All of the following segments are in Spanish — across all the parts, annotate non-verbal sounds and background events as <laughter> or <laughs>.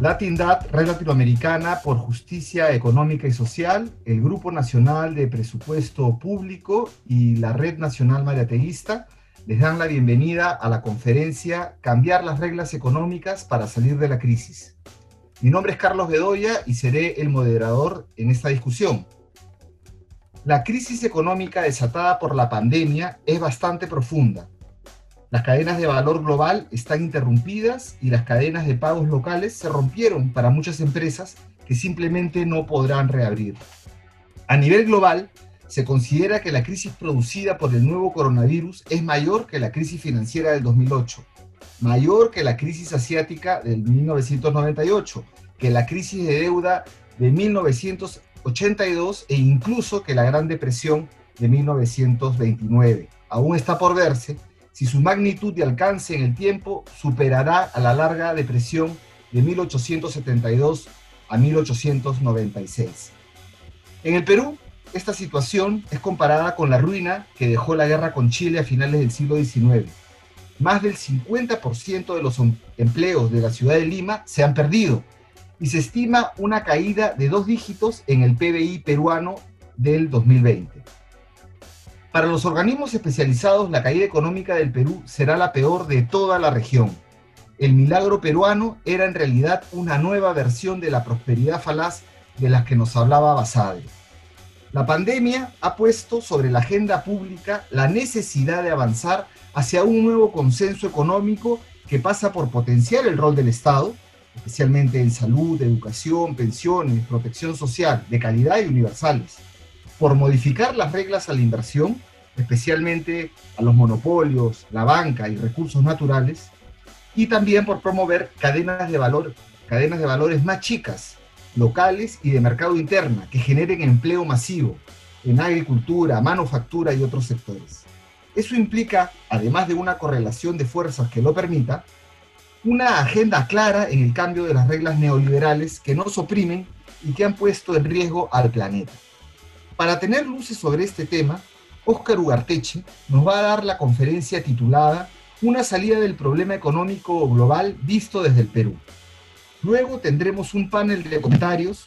Latindad, Red Latinoamericana por Justicia Económica y Social, el Grupo Nacional de Presupuesto Público y la Red Nacional Mariateísta les dan la bienvenida a la conferencia Cambiar las reglas económicas para salir de la crisis. Mi nombre es Carlos Bedoya y seré el moderador en esta discusión. La crisis económica desatada por la pandemia es bastante profunda las cadenas de valor global están interrumpidas y las cadenas de pagos locales se rompieron para muchas empresas que simplemente no podrán reabrir. A nivel global, se considera que la crisis producida por el nuevo coronavirus es mayor que la crisis financiera del 2008, mayor que la crisis asiática del 1998, que la crisis de deuda de 1982 e incluso que la Gran Depresión de 1929. Aún está por verse si su magnitud y alcance en el tiempo superará a la larga depresión de 1872 a 1896. En el Perú, esta situación es comparada con la ruina que dejó la guerra con Chile a finales del siglo XIX. Más del 50% de los em-, empleos de la ciudad de Lima se han perdido y se estima una caída de dos dígitos en el PBI peruano del 2020. Para los organismos especializados, la caída económica del Perú será la peor de toda la región. El milagro peruano era en realidad una nueva versión de la prosperidad falaz de la que nos hablaba Basadre. La pandemia ha puesto sobre la agenda pública la necesidad de avanzar hacia un nuevo consenso económico que pasa por potenciar el rol del Estado, especialmente en salud, educación, pensiones, protección social, de calidad y universales por modificar las reglas a la inversión, especialmente a los monopolios, la banca y recursos naturales, y también por promover cadenas de valor, cadenas de valores más chicas, locales y de mercado interna, que generen empleo masivo en agricultura, manufactura y otros sectores. Eso implica, además de una correlación de fuerzas que lo permita, una agenda clara en el cambio de las reglas neoliberales que nos oprimen y que han puesto en riesgo al planeta. Para tener luces sobre este tema, Óscar Ugarteche nos va a dar la conferencia titulada Una salida del problema económico global visto desde el Perú. Luego tendremos un panel de comentarios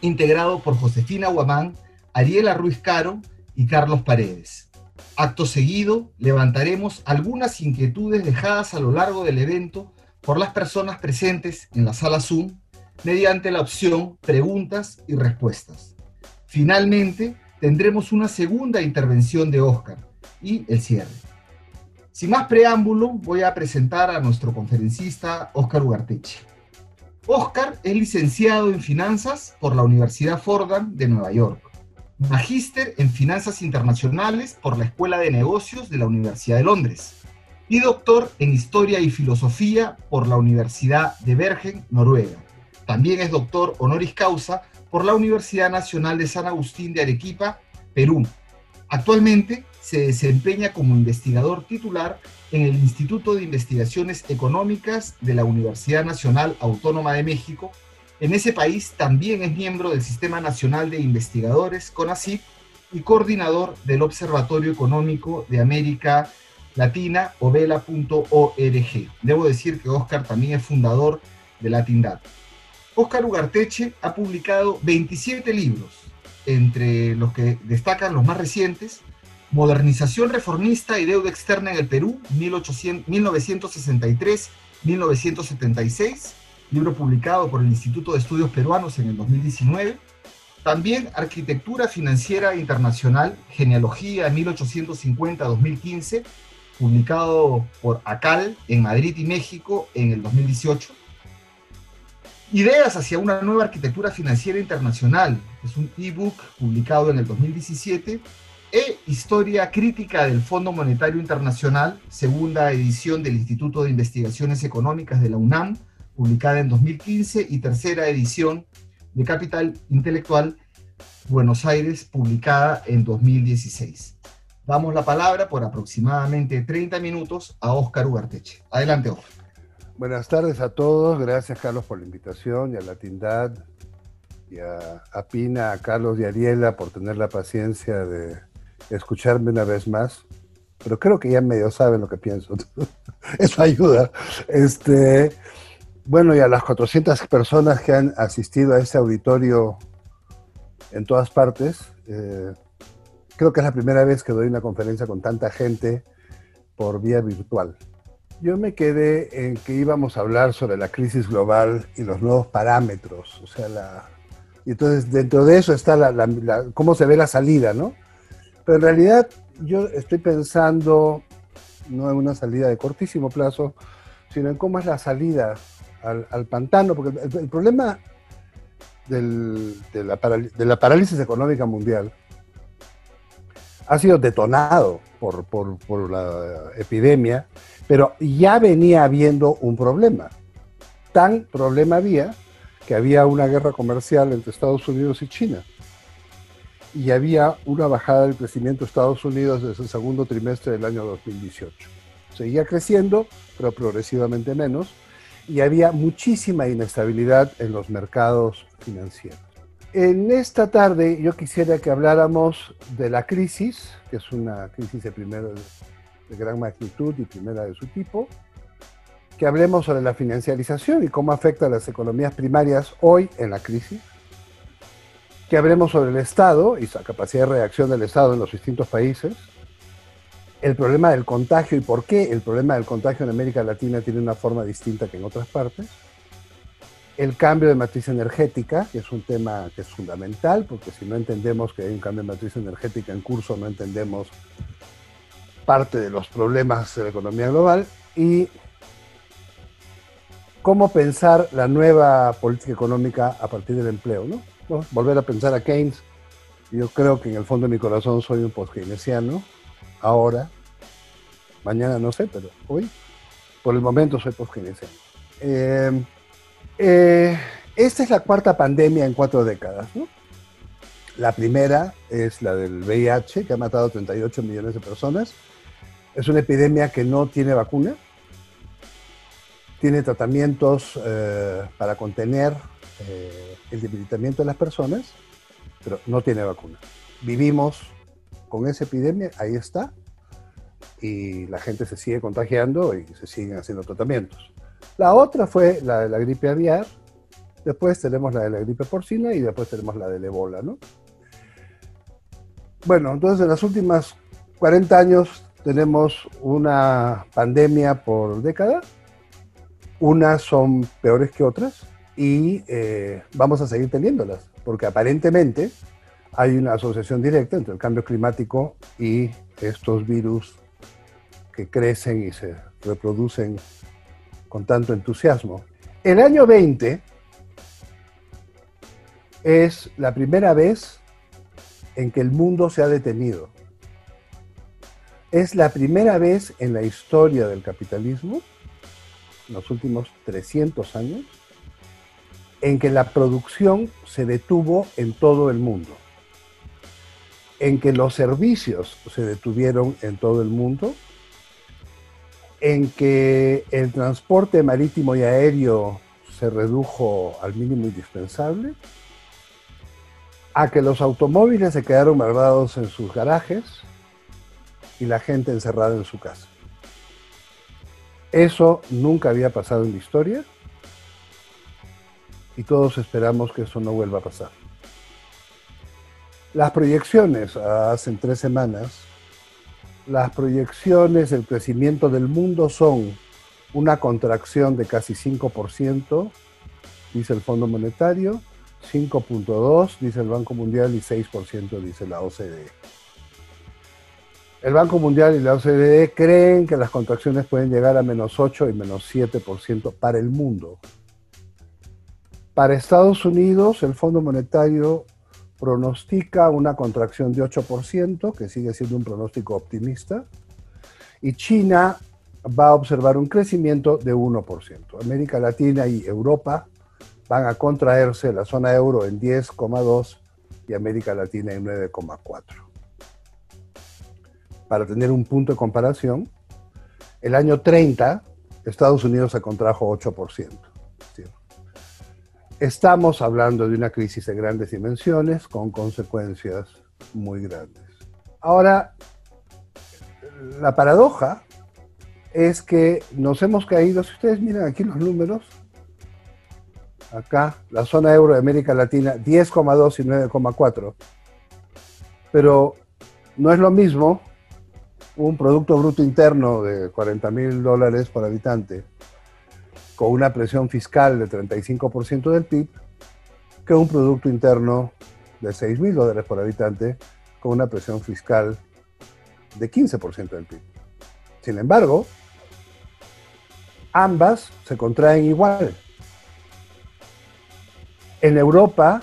integrado por Josefina Guamán, Ariela Ruiz Caro y Carlos Paredes. Acto seguido, levantaremos algunas inquietudes dejadas a lo largo del evento por las personas presentes en la sala Zoom mediante la opción preguntas y respuestas. Finalmente, tendremos una segunda intervención de Oscar y el cierre. Sin más preámbulo, voy a presentar a nuestro conferencista Oscar Ugarteche. Oscar es licenciado en finanzas por la Universidad Fordham de Nueva York, magíster en finanzas internacionales por la Escuela de Negocios de la Universidad de Londres y doctor en historia y filosofía por la Universidad de Bergen, Noruega. También es doctor honoris causa por la Universidad Nacional de San Agustín de Arequipa, Perú. Actualmente se desempeña como investigador titular en el Instituto de Investigaciones Económicas de la Universidad Nacional Autónoma de México. En ese país también es miembro del Sistema Nacional de Investigadores, CONACYT, y coordinador del Observatorio Económico de América Latina, ovela.org. Debo decir que Oscar también es fundador de Latindad. Óscar Ugarteche ha publicado 27 libros, entre los que destacan los más recientes, Modernización reformista y deuda externa en el Perú, 1963-1976, libro publicado por el Instituto de Estudios Peruanos en el 2019. También Arquitectura Financiera Internacional, Genealogía 1850-2015, publicado por ACAL en Madrid y México en el 2018 Ideas hacia una nueva arquitectura financiera internacional. Es un ebook publicado en el 2017. E Historia crítica del Fondo Monetario Internacional, segunda edición del Instituto de Investigaciones Económicas de la UNAM, publicada en 2015. Y tercera edición de Capital Intelectual Buenos Aires, publicada en 2016. Damos la palabra por aproximadamente 30 minutos a Óscar Ugarteche. Adelante, Óscar. Buenas tardes a todos, gracias Carlos por la invitación y a la Tindad y a, Pina, a Carlos y a Ariela por tener la paciencia de escucharme una vez más. Pero creo que ya medio saben lo que pienso. <laughs> Eso ayuda. Este, Bueno, y a las 400 personas que han asistido a este auditorio en todas partes, eh, creo que es la primera vez que doy una conferencia con tanta gente por vía virtual. Yo me quedé en que íbamos a hablar sobre la crisis global y los nuevos parámetros, o sea, la, entonces dentro de eso está la, cómo se ve la salida, ¿no? Pero en realidad yo estoy pensando no en una salida de cortísimo plazo, sino en cómo es la salida al, pantano, porque el, problema de, la parálisis económica mundial ha sido detonado por, la epidemia, pero ya venía habiendo un problema. Tan problema había que había una guerra comercial entre Estados Unidos y China. Y había una bajada del crecimiento de Estados Unidos desde el segundo trimestre del año 2018. Seguía creciendo, pero progresivamente menos, y había muchísima inestabilidad en los mercados financieros. En esta tarde yo quisiera que habláramos de la crisis, que es una crisis de, primero, de gran magnitud y primera de su tipo, que hablemos sobre la financiarización y cómo afecta a las economías primarias hoy en la crisis, que hablemos sobre el Estado y la capacidad de reacción del Estado en los distintos países, el problema del contagio y por qué el problema del contagio en América Latina tiene una forma distinta que en otras partes, el cambio de matriz energética, que es un tema que es fundamental, porque si no entendemos que hay un cambio de matriz energética en curso, no entendemos parte de los problemas de la economía global, y cómo pensar la nueva política económica a partir del empleo, ¿no? volver a pensar a Keynes. Yo creo que en el fondo de mi corazón soy un post-keynesiano, ahora, mañana no sé, pero hoy, por el momento soy post-keynesiano. Eh, eh, esta es la cuarta pandemia en cuatro décadas. La primera es la del VIH, que ha matado a 38 millones de personas. Es una epidemia que no tiene vacuna, tiene tratamientos eh, para contener eh, el debilitamiento de las personas, pero no tiene vacuna. Vivimos con esa epidemia, ahí está, y la gente se sigue contagiando y se siguen haciendo tratamientos. La otra fue la de la gripe aviar, después tenemos la de la gripe porcina y después tenemos la del ébola, ¿no? Bueno, entonces en los últimos 40 años tenemos una pandemia por década unas son peores que otras y eh, vamos a seguir teniéndolas, porque aparentemente hay una asociación directa entre el cambio climático y estos virus que crecen y se reproducen con tanto entusiasmo. El año 20 es la primera vez en que el mundo se ha detenido. Es la primera vez en la historia del capitalismo los últimos 300 años en que la producción se detuvo en todo el mundo, en que los servicios se detuvieron en todo el mundo, en que el transporte marítimo y aéreo se redujo al mínimo indispensable, a que los automóviles se quedaron malvados en sus garajes y la gente encerrada en su casa. Eso nunca había pasado en la historia y todos esperamos que eso no vuelva a pasar. Las proyecciones, hace tres semanas, las proyecciones del crecimiento del mundo son una contracción de casi 5%, dice el Fondo Monetario, 5.2, dice el Banco Mundial, y 6%, dice la OCDE. El Banco Mundial y la OCDE creen que las contracciones pueden llegar a menos 8 y menos 7% para el mundo. Para Estados Unidos, el Fondo Monetario pronostica una contracción de 8%, que sigue siendo un pronóstico optimista, y China va a observar un crecimiento de 1%. América Latina y Europa van a contraerse, la zona euro en 10,2 y América Latina en 9,4 para tener un punto de comparación, el año 30 Estados Unidos se contrajo 8%. Estamos hablando de una crisis de grandes dimensiones con consecuencias muy grandes. Ahora, la paradoja es que nos hemos caído, si ustedes miran aquí los números, acá, la zona euro de América Latina, 10,2 y 9,4. Pero no es lo mismo un Producto Bruto Interno de 40 mil dólares por habitante con una presión fiscal de 35% del PIB que un Producto Interno de 6 mil dólares por habitante con una presión fiscal de 15% del PIB. Sin embargo, ambas se contraen igual. En Europa,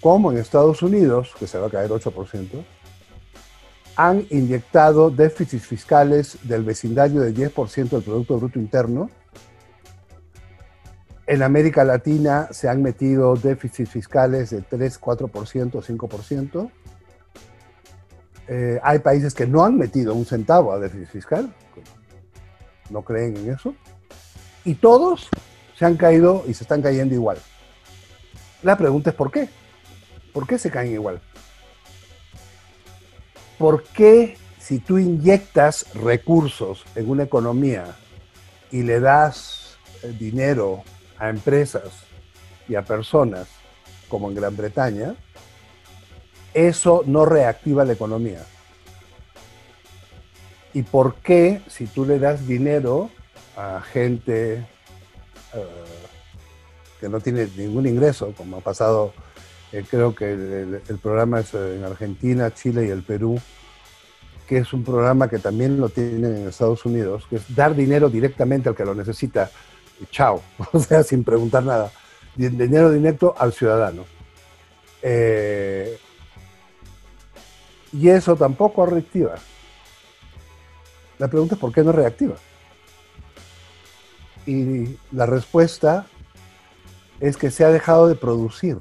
como en Estados Unidos, que se va a caer 8%, han inyectado déficits fiscales del vecindario de 10% del Producto Bruto Interno. En América Latina se han metido déficits fiscales de 3, 4%, 5%. Eh, hay países que no han metido un centavo a déficit fiscal, no creen en eso, y todos se han caído y se están cayendo igual. La pregunta es ¿por qué? ¿Por qué se caen igual? ¿Por qué si tú inyectas recursos en una economía y le das eh, dinero a empresas y a personas, como en Gran Bretaña, eso no reactiva la economía. ¿Y por qué si tú le das dinero a gente eh, que no tiene ningún ingreso, como ha pasado, eh, creo que el, programa es en Argentina, Chile y el Perú, que es un programa que también lo tienen en Estados Unidos, que es dar dinero directamente al que lo necesita, chao, <laughs> o sea, sin preguntar nada, dinero directo al ciudadano. Eh, y eso tampoco reactiva. La pregunta es por qué no reactiva. Y la respuesta es que se ha dejado de producir.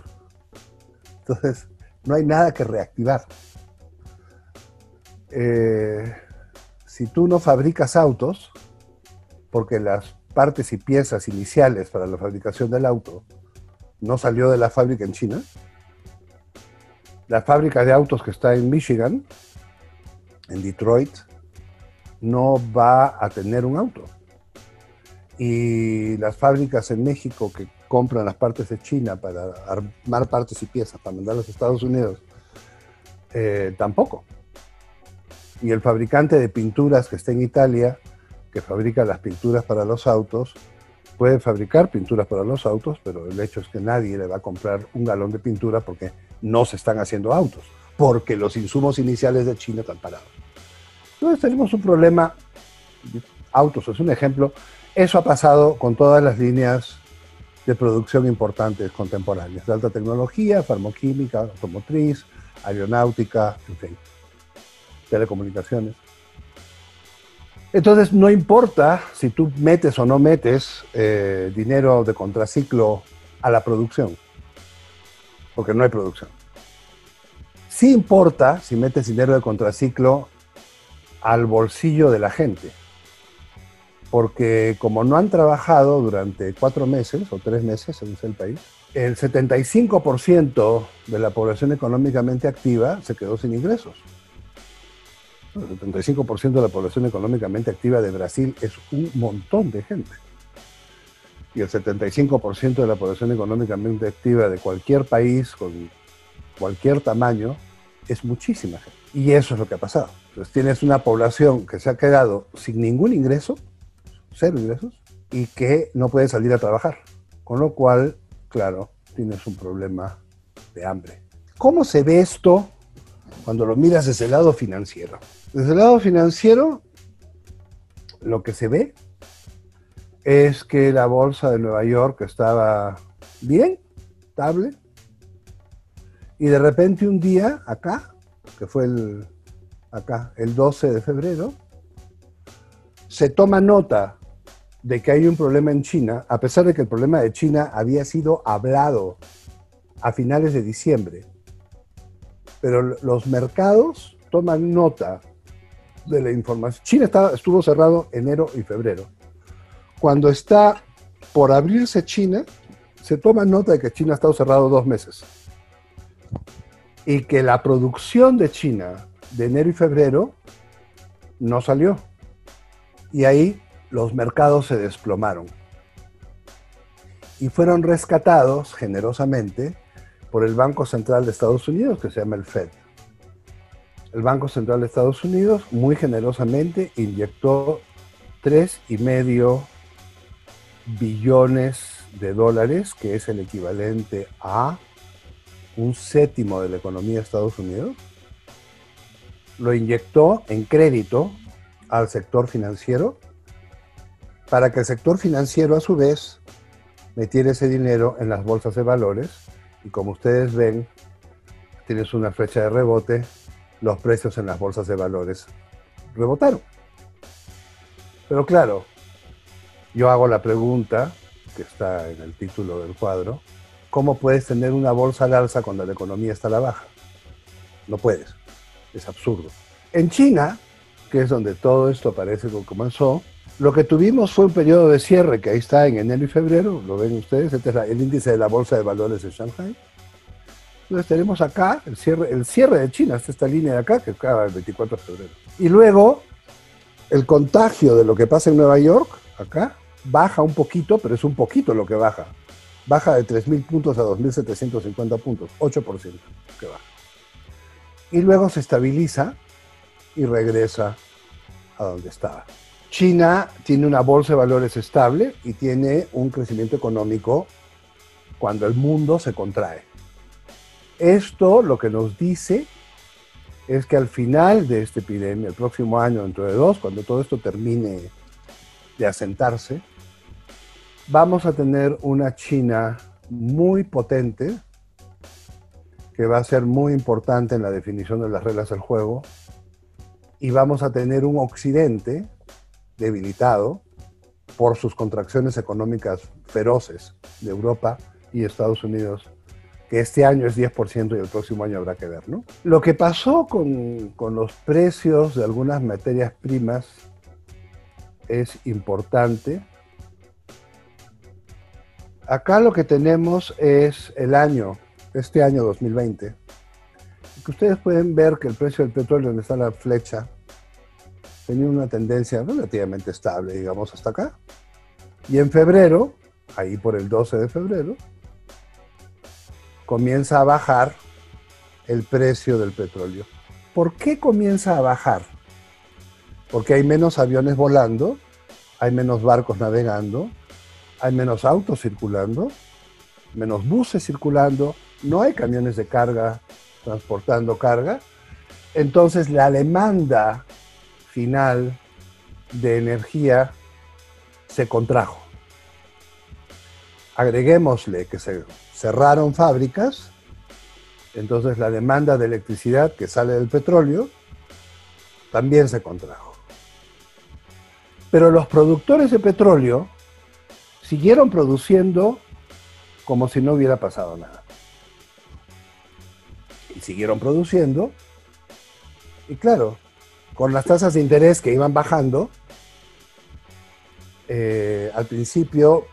Entonces, no hay nada que reactivar. Eh, si tú no fabricas autos, porque las partes y piezas iniciales para la fabricación del auto no salió de la fábrica en China, la fábrica de autos que está en Michigan, en Detroit, no va a tener un auto. Y las fábricas en México que compran las partes de China para armar partes y piezas para mandarlas a Estados Unidos, eh, tampoco. Y el fabricante de pinturas que está en Italia, que fabrica las pinturas para los autos, puede fabricar pinturas para los autos, pero el hecho es que nadie le va a comprar un galón de pintura porque no se están haciendo autos, porque los insumos iniciales de China están parados. Entonces tenemos un problema, autos es un ejemplo, eso ha pasado con todas las líneas de producción importantes contemporáneas, de alta tecnología, farmoquímica, automotriz, aeronáutica, en fin, telecomunicaciones. Entonces no importa si tú metes o no metes eh, dinero de contraciclo a la producción porque no hay producción. Sí importa si metes dinero de contraciclo al bolsillo de la gente, porque como no han trabajado durante cuatro meses o tres meses, según el país, el 75% de la población económicamente activa se quedó sin ingresos. El 75% de la población económicamente activa de Brasil es un montón de gente y el 75% de la población económicamente activa de cualquier país con cualquier tamaño es muchísima gente. Y eso es lo que ha pasado. Entonces tienes una población que se ha quedado sin ningún ingreso, cero ingresos, y que no puede salir a trabajar. Con lo cual, claro, tienes un problema de hambre. ¿Cómo se ve esto cuando lo miras desde el lado financiero? Desde el lado financiero, lo que se ve es que la bolsa de Nueva York estaba bien, estable, y de repente un día acá, que fue el, acá, el 12 de febrero, se toma nota de que hay un problema en China, a pesar de que el problema de China había sido hablado a finales de diciembre. Pero los mercados toman nota de la información. China estuvo cerrado enero y febrero cuando está por abrirse China, se toma nota de que China ha estado cerrado dos meses y que la producción de China de enero y febrero no salió. Y ahí los mercados se desplomaron. y fueron rescatados generosamente por el Banco Central de Estados Unidos, que se llama el Fed. El Banco Central de Estados Unidos muy generosamente inyectó tres y medio billones de dólares, que es el equivalente a un séptimo de la economía de Estados Unidos, lo inyectó en crédito al sector financiero para que el sector financiero a su vez metiera ese dinero en las bolsas de valores y como ustedes ven, tienes una flecha de rebote, los precios en las bolsas de valores rebotaron. Pero claro, yo hago la pregunta, que está en el título del cuadro, ¿cómo puedes tener una bolsa al alza cuando la economía está a la baja? No puedes, es absurdo. En China, que es donde todo esto parece que comenzó, lo que tuvimos fue un periodo de cierre, que ahí está en enero y febrero, lo ven ustedes, este es el índice de la Bolsa de Valores de Shanghai. Entonces tenemos acá el cierre, el cierre de China, esta línea de acá, que acaba el 24 de febrero. Y luego el contagio de lo que pasa en Nueva York, acá, baja un poquito, pero es un poquito lo que baja. Baja de 3.000 puntos a 2.750 puntos, 8% que baja. Y luego se estabiliza y regresa a donde estaba. China tiene una bolsa de valores estable y tiene un crecimiento económico cuando el mundo se contrae. Esto lo que nos dice es que al final de esta epidemia, el próximo año, dentro de dos, cuando todo esto termine de asentarse, vamos a tener una China muy potente, que va a ser muy importante en la definición de las reglas del juego, y vamos a tener un Occidente debilitado por sus contracciones económicas feroces de Europa y Estados Unidos, que este año es 10% y el próximo año habrá que ver. ¿no? Lo que pasó con, con los precios de algunas materias primas es importante. Acá lo que tenemos es el año, este año 2020, que ustedes pueden ver que el precio del petróleo, donde está la flecha, tenía una tendencia relativamente estable, digamos, hasta acá. Y en febrero, ahí por el 12 de febrero, comienza a bajar el precio del petróleo. ¿Por qué comienza a bajar? Porque hay menos aviones volando, hay menos barcos navegando, hay menos autos circulando, menos buses circulando, no hay camiones de carga transportando carga. Entonces la demanda final de energía se contrajo. Agreguémosle que se cerraron fábricas, entonces la demanda de electricidad que sale del petróleo también se contrajo. Pero los productores de petróleo siguieron produciendo como si no hubiera pasado nada. Y siguieron produciendo. Y claro, con las tasas de interés que iban bajando, eh, al principio,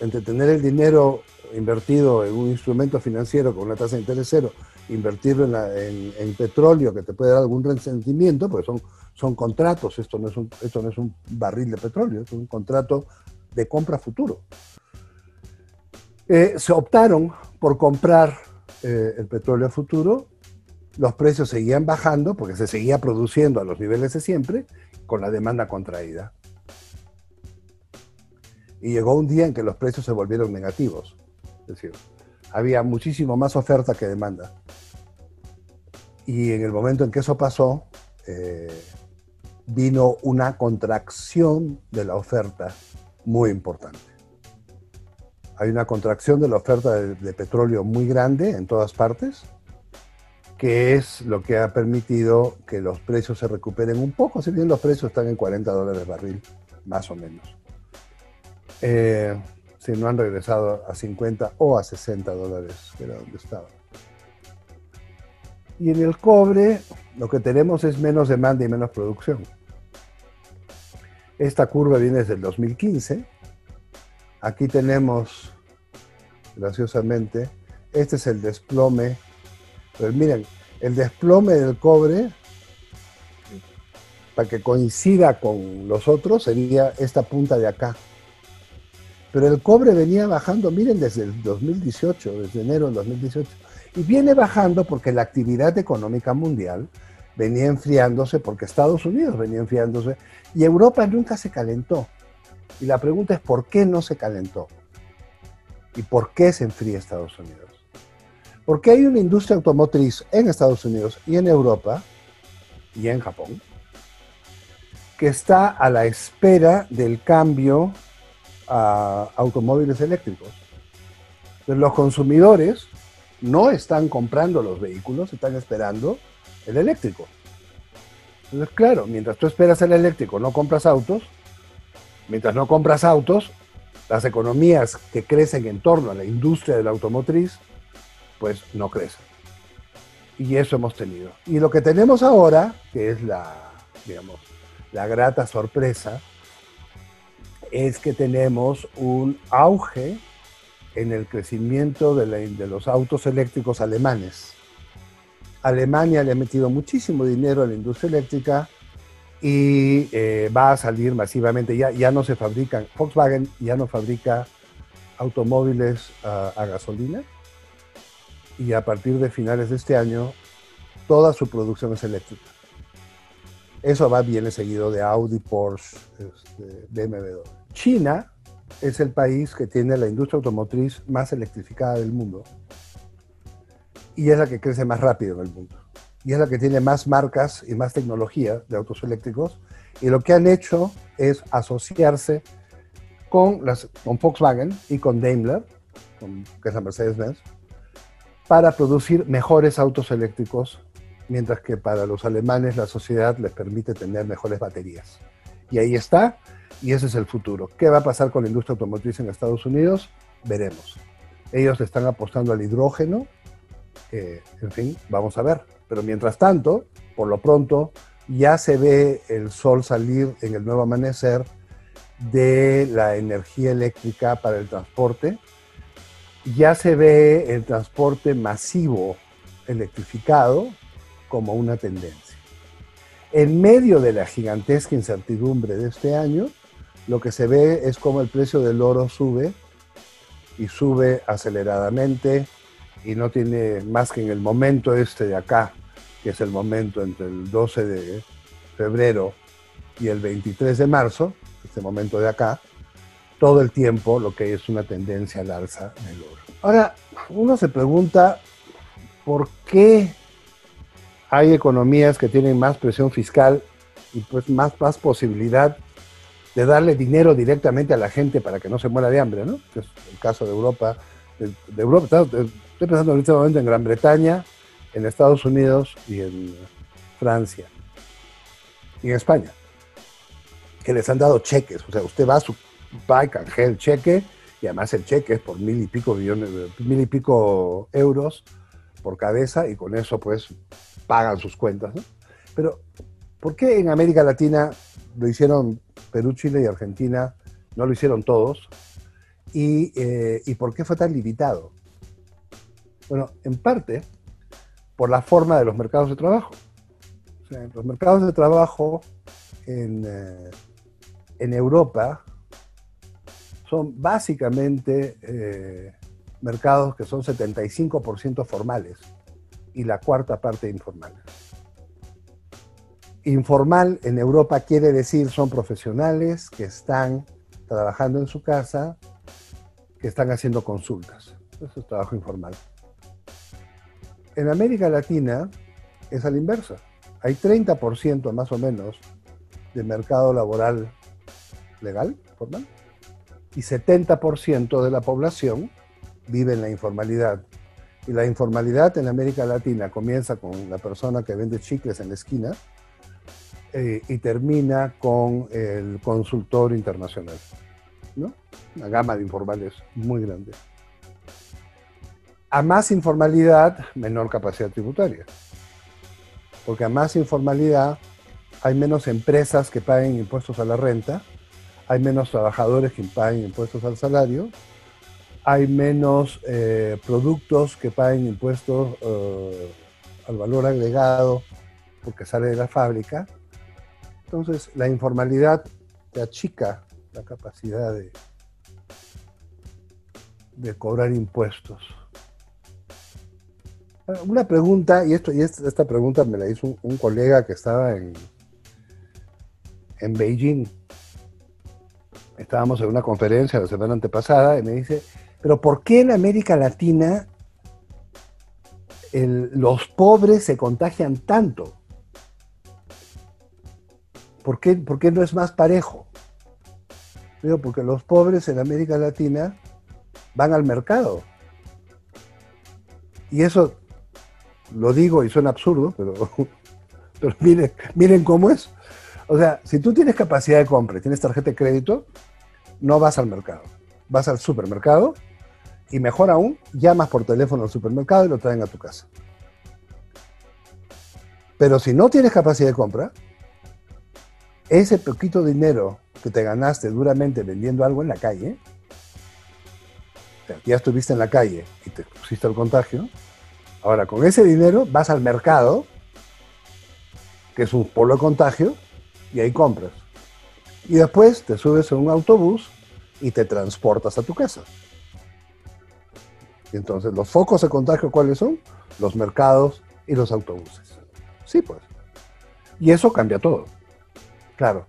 entre tener el dinero invertido en un instrumento financiero con una tasa de interés cero, invertirlo en, petróleo que te puede dar algún resentimiento, porque son, son contratos, esto no, es un, esto no es un barril de petróleo, es un contrato de compra futuro. Eh, se optaron por comprar eh, el petróleo futuro los precios seguían bajando porque se seguía produciendo a los niveles de siempre con la demanda contraída. Y llegó un día en que los precios se volvieron negativos. Es decir, había muchísimo más oferta que demanda. Y en el momento en que eso pasó, eh, vino una contracción de la oferta muy importante. Hay una contracción de la oferta de petróleo muy grande en todas partes que es lo que ha permitido que los precios se recuperen un poco, si bien los precios están en 40 dólares barril, más o menos. Eh, si no han regresado a 50 o a 60 dólares, que era donde estaban. Y en el cobre lo que tenemos es menos demanda y menos producción. Esta curva viene desde el 2015. Aquí tenemos, graciosamente, este es el desplome pero miren, el desplome del cobre, para que coincida con los otros, sería esta punta de acá. pero el cobre venía bajando, miren, desde el 2018, desde enero del 2018, y viene bajando porque la actividad económica mundial venía enfriándose, porque Estados Unidos venía enfriándose, y Europa nunca se calentó. Y la pregunta es, ¿por qué no se calentó? ¿Y por qué se enfría Estados Unidos? Porque hay una industria automotriz en Estados Unidos y en Europa y en Japón que está a la espera del cambio a automóviles eléctricos. los consumidores no están comprando los vehículos, están esperando el eléctrico. Entonces, claro, mientras tú esperas el eléctrico, no compras autos, mientras no compras autos, las economías que crecen en torno a la industria de la automotriz, pues no crecen. Y eso hemos tenido. Y lo que tenemos ahora, que es la, digamos, la grata sorpresa, es que tenemos un auge en el crecimiento de, los autos eléctricos alemanes. Alemania le ha metido muchísimo dinero a la industria eléctrica y eh, va a salir masivamente. Ya, ya no se fabrican, Volkswagen ya no fabrica automóviles a gasolina y a partir de finales de este año toda su producción es eléctrica. Eso va bien seguido de Audi, Porsche, este, BMW. China es el país que tiene la industria automotriz más electrificada del mundo y es la que crece más rápido en el mundo y es la que tiene más marcas y más tecnología de autos eléctricos. Y lo que han hecho es asociarse con, con Volkswagen y con Daimler, que es Mercedes-Benz, para producir mejores autos eléctricos, mientras que para los alemanes la sociedad les permite tener mejores baterías. Y ahí está, y ese es el futuro. ¿Qué va a pasar con la industria automotriz en Estados Unidos? Veremos. Ellos están apostando al hidrógeno, en fin, vamos a ver. Pero mientras tanto, por lo pronto, ya se ve el sol salir en el nuevo amanecer de la energía eléctrica para el transporte. Ya se ve el transporte masivo electrificado como una tendencia. En medio de la gigantesca incertidumbre de este año, lo que se ve es como el precio del oro sube y sube aceleradamente y no tiene más que en el momento este de acá, que es el momento entre el 12 de febrero y el 23 de marzo, este momento de acá, todo el tiempo lo que es una tendencia al alza del oro. Ahora, uno se pregunta por qué hay economías que tienen más presión fiscal y pues más, más posibilidad de darle dinero directamente a la gente para que no se muera de hambre, ¿no? es el caso de Europa. De, de Europa, Estoy pensando en este momento en Gran Bretaña, en Estados Unidos y en Francia. Y en España. Que les han dado cheques. O sea, usted va a su va canjea el cheque y además el cheque es por mil y pico millones, mil y pico euros por cabeza y con eso pues pagan sus cuentas. ¿no? Pero, ¿por qué en América Latina lo hicieron Perú, Chile y Argentina? No lo hicieron todos. ¿Y, eh, ¿y por qué fue tan limitado? Bueno, en parte por la forma de los mercados de trabajo. los mercados de trabajo en, eh, en Europa son básicamente eh, mercados que son 75% formales y la cuarta parte informales. Informal en Europa quiere decir son profesionales que están trabajando en su casa, que están haciendo consultas. Eso es trabajo informal. En América Latina es a la inversa. Hay 30% más o menos de mercado laboral legal, formal, y 70% de la población vive en la informalidad. Y la informalidad en América Latina comienza con la persona que vende chicles en la esquina eh, y termina con el consultor internacional. ¿no? Una gama de informales muy grande a más informalidad, menor capacidad tributaria. Porque a más informalidad hay menos empresas que paguen impuestos a la renta, hay menos trabajadores que paguen impuestos al salario, hay menos eh, productos que paguen impuestos eh, al valor agregado porque sale de la fábrica. Entonces, la informalidad te achica la capacidad de, de cobrar impuestos. Una pregunta, y, esto, y esta pregunta me la hizo un, colega que estaba en, en Beijing. Estábamos en una conferencia la semana antepasada y me dice, pero ¿por qué en América Latina los pobres se contagian tanto? ¿Por qué, ¿Por qué no es más parejo? Porque los pobres en América Latina van al mercado. Y eso lo digo y suena absurdo, pero, <laughs> pero miren, miren cómo es. O sea, si tú tienes capacidad de compra y tienes tarjeta de crédito, no vas al mercado. Vas al supermercado y mejor aún, llamas por teléfono al supermercado y lo traen a tu casa. Pero si no tienes capacidad de compra, ese poquito dinero que te ganaste duramente vendiendo algo en la calle, ya estuviste en la calle y te pusiste el contagio, ahora con ese dinero vas al mercado, que es un polo de contagio, y ahí compras. Y después te subes en un autobús y te transportas a tu casa. Entonces, ¿los focos de contagio cuáles son? Los mercados y los autobuses. Sí, pues. Y eso cambia todo. Claro.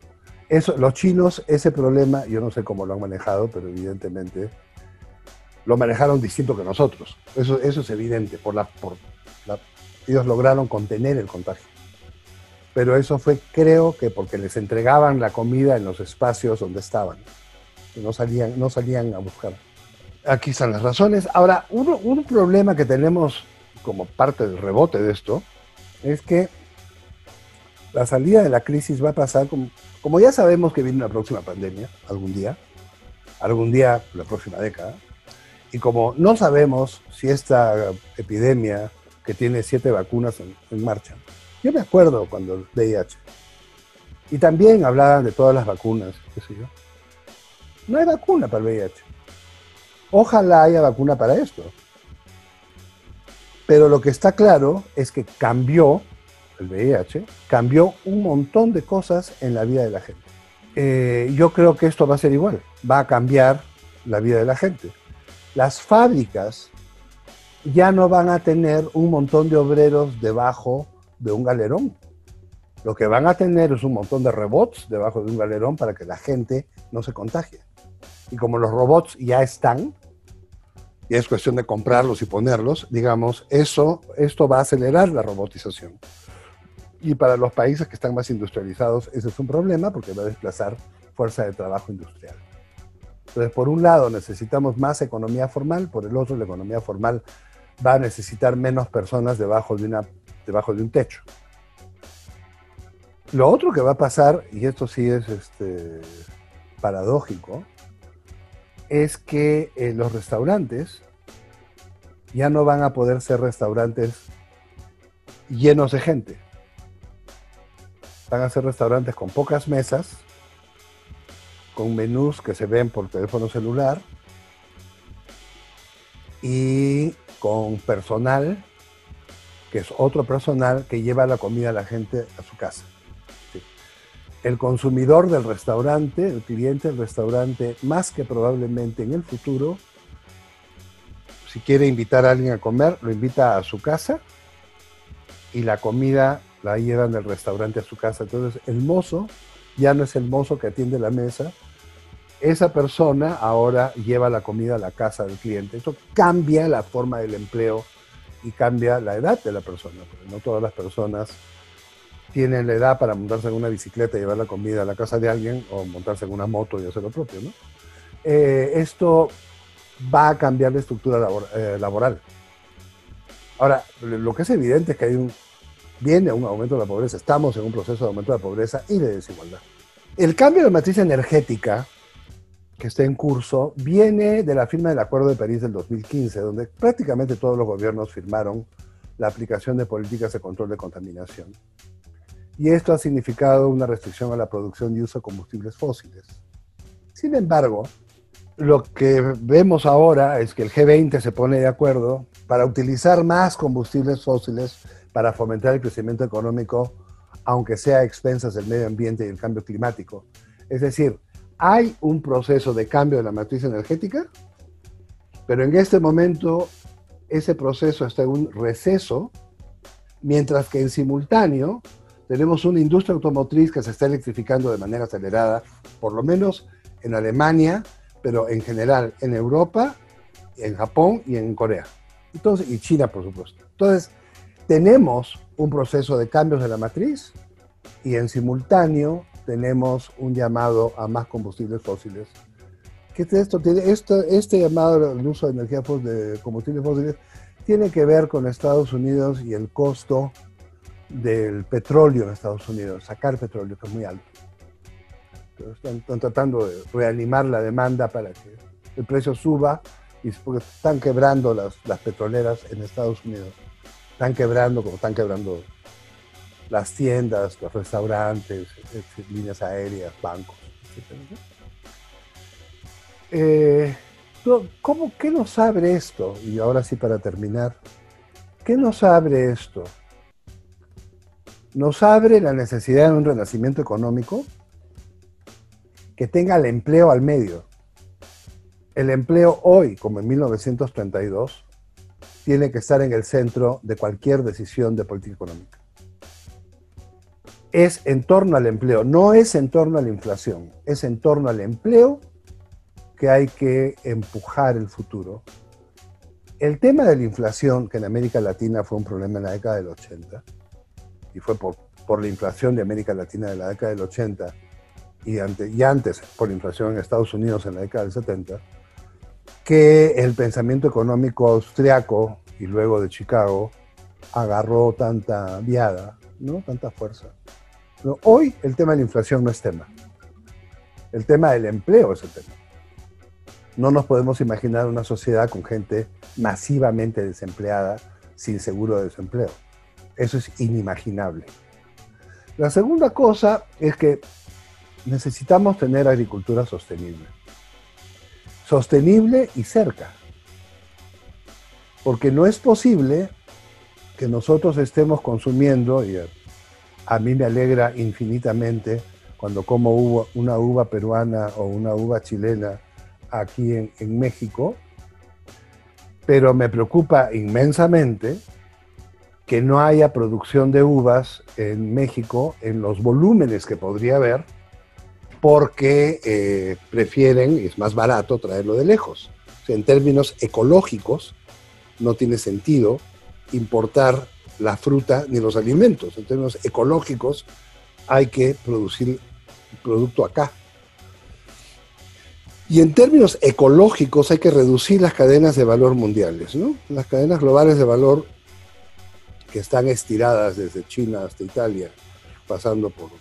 Eso, los chinos, ese problema, yo no sé cómo lo han manejado, pero evidentemente lo manejaron distinto que nosotros. Eso, eso es evidente. Por la, por ellos lograron contener el contagio. Pero eso fue, creo que porque les entregaban la comida en los espacios donde estaban. No salían, no salían a buscar. Aquí están las razones. Ahora, un problema que tenemos como parte del rebote de esto es que la salida de la crisis va a pasar como, como ya sabemos que viene una próxima pandemia, algún día, algún día la próxima década, y como no sabemos si esta epidemia que tiene siete vacunas en, marcha, yo me acuerdo cuando el VIH, y también hablaban de todas las vacunas, yo. No hay vacuna para el VIH. Ojalá haya vacuna para esto. Pero lo que está claro es que cambió el VIH, cambió un montón de cosas en la vida de la gente. Eh, yo creo que esto va a ser igual, va a cambiar la vida de la gente. Las fábricas ya no van a tener un montón de obreros debajo de un galerón. Lo que van a tener es un montón de robots debajo de un galerón para que la gente no se contagie. Y como los robots ya están, y es cuestión de comprarlos y ponerlos, digamos, eso, esto va a acelerar la robotización. Y para los países que están más industrializados, ese es un problema porque va a desplazar fuerza de trabajo industrial. Entonces, por un lado, necesitamos más economía formal, por el otro, la economía formal va a necesitar menos personas debajo de, una, debajo de un techo. Lo otro que va a pasar, y esto sí es este, paradójico, es que eh, los restaurantes ya no van a poder ser restaurantes llenos de gente van a ser restaurantes con pocas mesas, con menús que se ven por teléfono celular y con personal, que es otro personal que lleva la comida a la gente a su casa. El consumidor del restaurante, el cliente del restaurante, más que probablemente en el futuro, si quiere invitar a alguien a comer, lo invita a su casa y la comida la llevan del restaurante a su casa. Entonces el mozo ya no es el mozo que atiende la mesa, esa persona ahora lleva la comida a la casa del cliente. Eso cambia la forma del empleo y cambia la edad de la persona, porque no todas las personas tienen la edad para montarse en una bicicleta y llevar la comida a la casa de alguien o montarse en una moto y hacer lo propio. Eh, esto va a cambiar la estructura eh, laboral. Ahora, lo que es evidente es que hay un viene un aumento de la pobreza, estamos en un proceso de aumento de la pobreza y de desigualdad. El cambio de matriz energética que está en curso viene de la firma del Acuerdo de París del 2015, donde prácticamente todos los gobiernos firmaron la aplicación de políticas de control de contaminación. Y esto ha significado una restricción a la producción y uso de combustibles fósiles. Sin embargo, lo que vemos ahora es que el G20 se pone de acuerdo para utilizar más combustibles fósiles para fomentar el crecimiento económico, aunque sea a expensas del medio ambiente y el cambio climático. Es decir, hay un proceso de cambio de la matriz energética Pero en este momento ese proceso está en un receso, mientras que en simultáneo tenemos una industria automotriz que se está electrificando de manera acelerada, por lo menos en Alemania, pero en general en Europa, en Japón y en Corea. Y China, por supuesto. Entonces, tenemos un proceso de cambios de la matriz y en simultáneo tenemos un llamado a más combustibles fósiles. ¿Qué es esto? Tiene, esto, este llamado al uso de energía de combustibles fósiles tiene que ver con Estados Unidos y el costo del petróleo en Estados Unidos, sacar petróleo, que es muy alto. están, tratando de reanimar la demanda para que el precio suba, y porque están quebrando las, las petroleras en Estados Unidos. Están quebrando como están quebrando las tiendas, los restaurantes, líneas aéreas, bancos, etc. Eh, ¿Cómo, ¿Qué nos abre esto? Y ahora sí para terminar, ¿qué nos abre esto? Nos abre la necesidad de un renacimiento económico que tenga el empleo al medio. El empleo hoy, como en 1932, tiene que estar en el centro de cualquier decisión de política económica es en torno al empleo, no es en torno a la inflación, es en torno al empleo que hay que empujar el futuro. El tema de la inflación, que en América Latina fue un problema en la década del 80, y fue por, por la inflación de América Latina de la década del 80, y, y antes por la inflación en Estados Unidos en la década del 70, que el pensamiento económico austriaco y luego de Chicago agarró tanta viada, ¿no? tanta fuerza hoy el tema de la inflación no es tema. El tema del empleo es el tema. No nos podemos imaginar una sociedad con gente masivamente desempleada sin seguro de desempleo. Eso es inimaginable. La segunda cosa es que necesitamos tener agricultura sostenible. Sostenible y cerca. Porque no es posible que nosotros estemos consumiendo, y a mí me alegra infinitamente cuando como una uva peruana o una uva chilena aquí en, México, pero me preocupa inmensamente que no haya producción de uvas en México en los volúmenes que podría haber, porque eh, prefieren, es más barato, traerlo de lejos. en términos ecológicos, no tiene sentido importar la fruta ni los alimentos. En términos ecológicos, hay que producir producto acá. Y en términos ecológicos hay que reducir las cadenas de valor mundiales. Las cadenas globales de valor que están estiradas desde China hasta Italia, pasando por,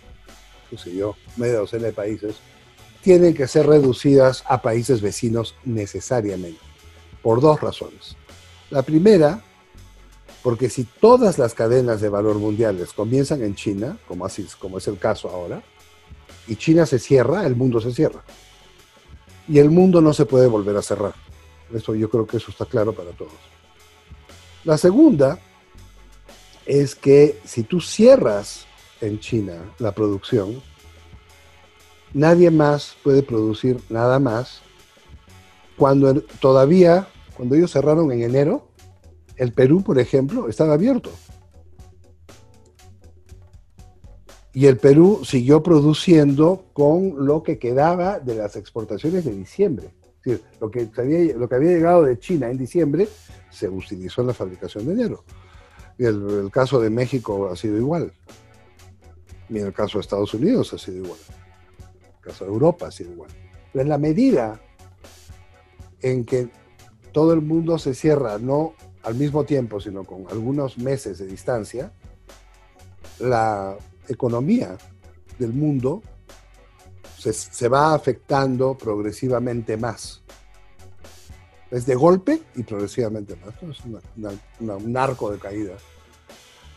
qué sé yo, media docena de países, tienen que ser reducidas a países vecinos necesariamente, por dos razones. La primera porque si todas las cadenas de valor mundiales comienzan en China, como, así, como es el caso ahora, y China se cierra, el mundo se cierra. Y el mundo no se puede volver a cerrar. Eso yo creo que eso está claro para todos. La segunda es que si tú cierras en China la producción, nadie más puede producir nada más cuando todavía, cuando ellos cerraron en enero, el Perú, por ejemplo, estaba abierto. Y el Perú siguió produciendo con lo que quedaba de las exportaciones de diciembre. lo, que había, lo que había llegado de China en diciembre se utilizó en la fabricación de enero. Y el, caso de México ha sido igual. Y el caso de Estados Unidos ha sido igual. El caso de Europa ha sido igual. Pero en la medida en que todo el mundo se cierra, no al mismo tiempo, sino con algunos meses de distancia, la economía del mundo se, va afectando progresivamente más. Es de golpe y progresivamente más. Es un arco de caída.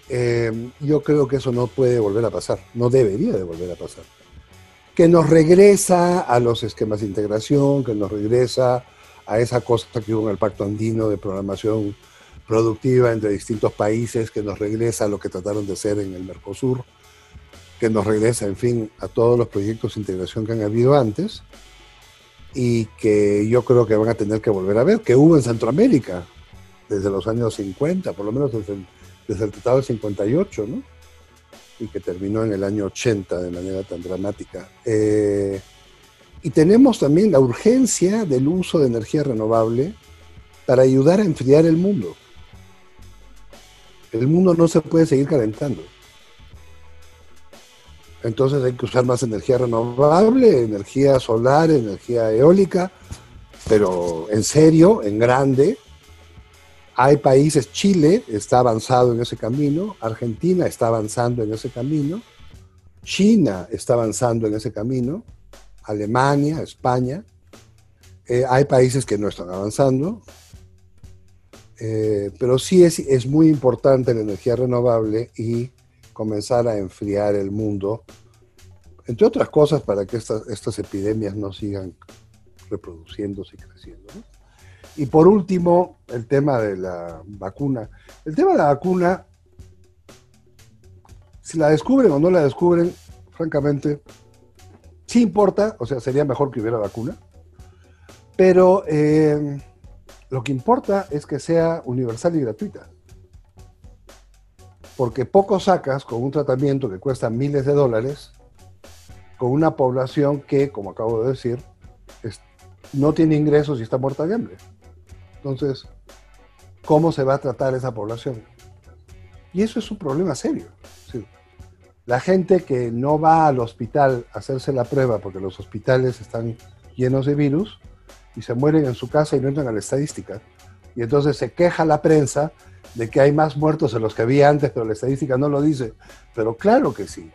Eh, yo creo que eso no puede volver a pasar, no debería de volver a pasar. Que nos regresa a los esquemas de integración, que nos regresa a esa cosa que hubo en el Pacto Andino de programación productiva entre distintos países, que nos regresa a lo que trataron de hacer en el Mercosur, que nos regresa, en fin, a todos los proyectos de integración que han habido antes, y que yo creo que van a tener que volver a ver, que hubo en Centroamérica desde los años 50, por lo menos desde el, desde el Tratado del 58, ¿no? Y que terminó en el año 80 de manera tan dramática. Eh, y tenemos también la urgencia del uso de energía renovable para ayudar a enfriar el mundo. El mundo no se puede seguir calentando. Entonces hay que usar más energía renovable, energía solar, energía eólica, pero en serio, en grande. Hay países, Chile está avanzado en ese camino, Argentina está avanzando en ese camino, China está avanzando en ese camino, Alemania, España. Eh, hay países que no están avanzando, eh, pero sí es, es muy importante la energía renovable y comenzar a enfriar el mundo, entre otras cosas para que estas, estas epidemias no sigan reproduciéndose y creciendo. Y por último, el tema de la vacuna. El tema de la vacuna, si la descubren o no la descubren, francamente, sí importa, o sea, sería mejor que hubiera vacuna, pero eh, lo que importa es que sea universal y gratuita porque poco sacas con un tratamiento que cuesta miles de dólares, con una población que, como acabo de decir, no tiene ingresos y está muerta de hambre. Entonces, ¿cómo se va a tratar esa población? Y eso es un problema serio. La gente que no va al hospital a hacerse la prueba porque los hospitales están llenos de virus y se mueren en su casa y no entran a la estadística. Y entonces se queja la prensa de que hay más muertos de los que había antes, pero la estadística no lo dice. Pero claro que sí.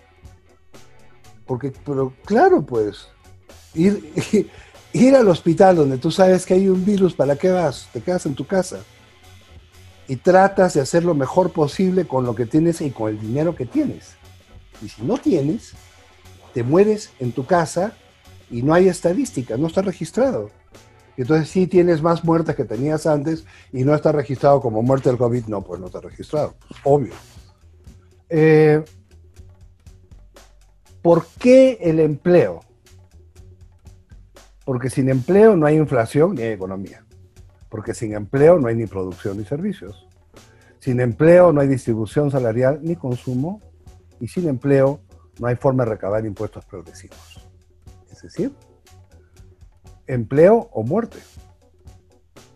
Porque, pero claro, pues, ir, <laughs> ir al hospital donde tú sabes que hay un virus, ¿para qué vas? Te quedas en tu casa. Y tratas de hacer lo mejor posible con lo que tienes y con el dinero que tienes. Y si no tienes, te mueres en tu casa y no hay estadística, no está registrado. Entonces sí tienes más muertes que tenías antes y no está registrado como muerte del COVID. No, pues no está registrado, obvio. Eh, ¿Por qué el empleo? Porque sin empleo no hay inflación ni hay economía. Porque sin empleo no hay ni producción ni servicios. Sin empleo no hay distribución salarial ni consumo. Y sin empleo no hay forma de recabar impuestos progresivos. Es decir, empleo o muerte.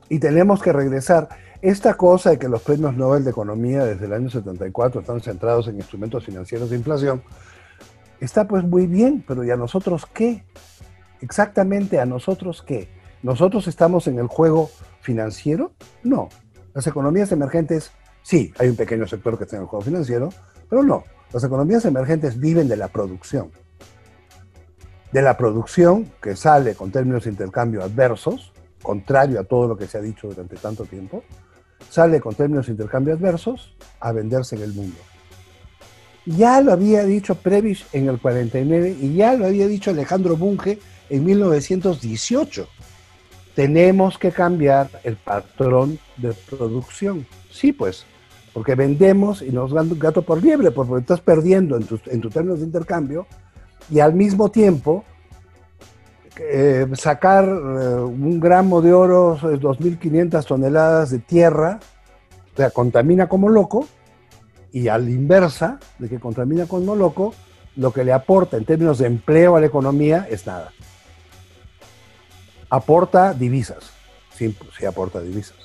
Y tenemos que regresar. Esta cosa de que los premios Nobel de Economía desde el año 74 están centrados en instrumentos financieros de inflación, está pues muy bien, pero ¿y a nosotros qué? Exactamente a nosotros qué. ¿Nosotros estamos en el juego financiero? No. Las economías emergentes, sí, hay un pequeño sector que está en el juego financiero, pero no. Las economías emergentes viven de la producción de la producción que sale con términos de intercambio adversos, contrario a todo lo que se ha dicho durante tanto tiempo, sale con términos de intercambio adversos a venderse en el mundo. Ya lo había dicho Previs en el 49 y ya lo había dicho Alejandro Bunge en 1918. Tenemos que cambiar el patrón de producción. Sí, pues, porque vendemos y nos dan gato por liebre, porque estás perdiendo en tus en tu términos de intercambio y al mismo tiempo eh, sacar eh, un gramo de oro, 2.500 toneladas de tierra, o sea, contamina como loco, y a la inversa de que contamina como loco, lo que le aporta en términos de empleo a la economía es nada. Aporta divisas, sí, sí aporta divisas,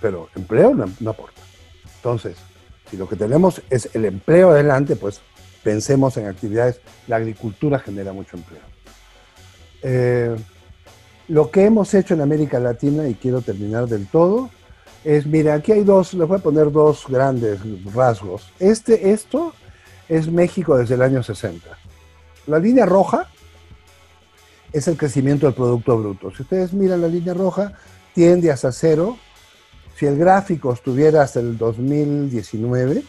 pero empleo no, no aporta. Entonces, si lo que tenemos es el empleo adelante, pues pensemos en actividades, la agricultura genera mucho empleo. Eh, lo que hemos hecho en América Latina, y quiero terminar del todo, es, mira, aquí hay dos, les voy a poner dos grandes rasgos. Este, esto es México desde el año 60. La línea roja es el crecimiento del Producto Bruto. Si ustedes miran la línea roja, tiende hasta cero. Si el gráfico estuviera hasta el 2019,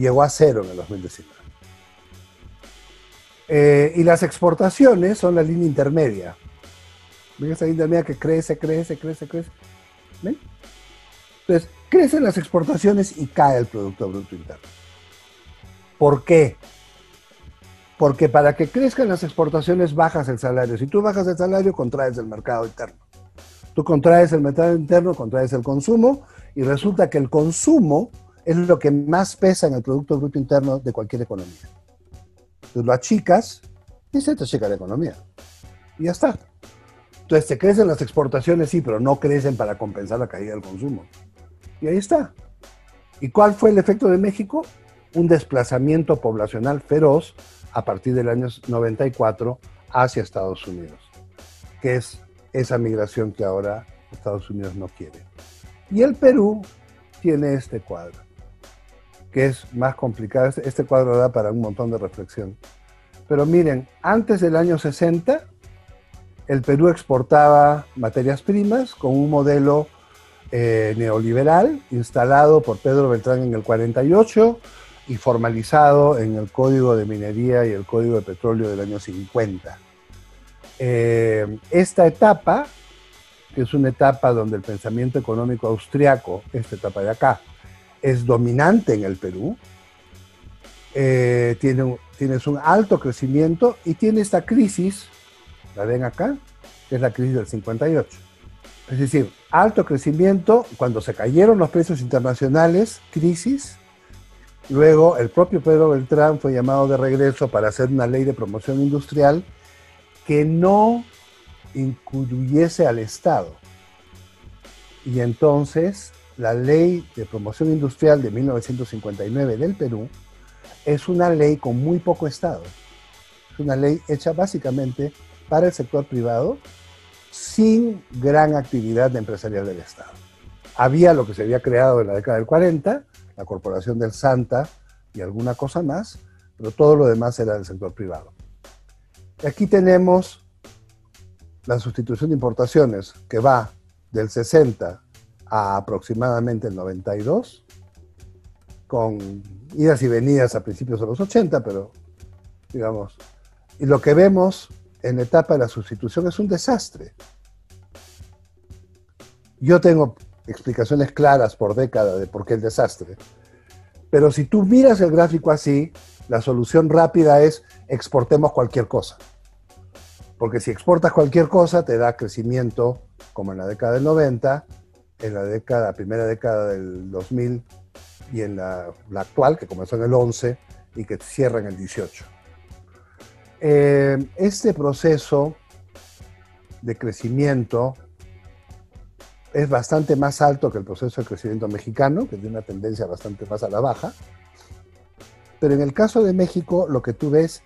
llegó a cero en el 2019. Eh, y las exportaciones son la línea intermedia. ¿Ven esa línea intermedia que crece, crece, crece, crece? Entonces, crecen las exportaciones y cae el Producto Bruto Interno. ¿Por qué? Porque para que crezcan las exportaciones bajas el salario. Si tú bajas el salario, contraes el mercado interno. Tú contraes el mercado interno, contraes el consumo y resulta que el consumo es lo que más pesa en el Producto Bruto Interno de cualquier economía. Entonces lo achicas y se te achica la economía. Y ya está. Entonces te crecen las exportaciones, sí, pero no crecen para compensar la caída del consumo. Y ahí está. ¿Y cuál fue el efecto de México? Un desplazamiento poblacional feroz a partir del año 94 hacia Estados Unidos, que es esa migración que ahora Estados Unidos no quiere. Y el Perú tiene este cuadro, es más complicado. Este, este cuadro da para un montón de reflexión. Pero miren, antes del año 60, el Perú exportaba materias primas con un modelo eh, neoliberal instalado por Pedro Beltrán en el 48 y formalizado en el Código de Minería y el Código de Petróleo del año 50. Eh, esta etapa, que es una etapa donde el pensamiento económico austriaco, esta etapa de acá, es dominante en el Perú, eh, tiene, tienes un alto crecimiento y tiene esta crisis, la ven acá, que es la crisis del 58. Es decir, alto crecimiento, cuando se cayeron los precios internacionales, crisis, Luego, el propio Pedro Beltrán fue llamado de regreso para hacer una ley de promoción industrial que no incluyese al Estado. Y entonces, la ley de promoción industrial de 1959 del Perú es una ley con muy poco Estado. Es una ley hecha básicamente para el sector privado sin gran actividad empresarial del Estado. Había lo que se había creado en la década del 40, la Corporación del Santa y alguna cosa más, pero todo lo demás era del sector privado. Y aquí tenemos la sustitución de importaciones que va del 60 a aproximadamente el 92, con idas y venidas a principios de los 80, pero digamos, y lo que vemos en la etapa de la sustitución es un desastre. Yo tengo explicaciones claras por década de por qué el desastre. Pero si tú miras el gráfico así, la solución rápida es exportemos cualquier cosa. Porque si exportas cualquier cosa, te da crecimiento como en la década del 90, en la década, primera década del 2000 y en la, actual, que comenzó en el 11 y que cierra en el 18. Eh, este proceso de crecimiento es bastante más alto que el proceso de crecimiento mexicano, que tiene una tendencia bastante más a la baja. Pero en el caso de México, lo que tú ves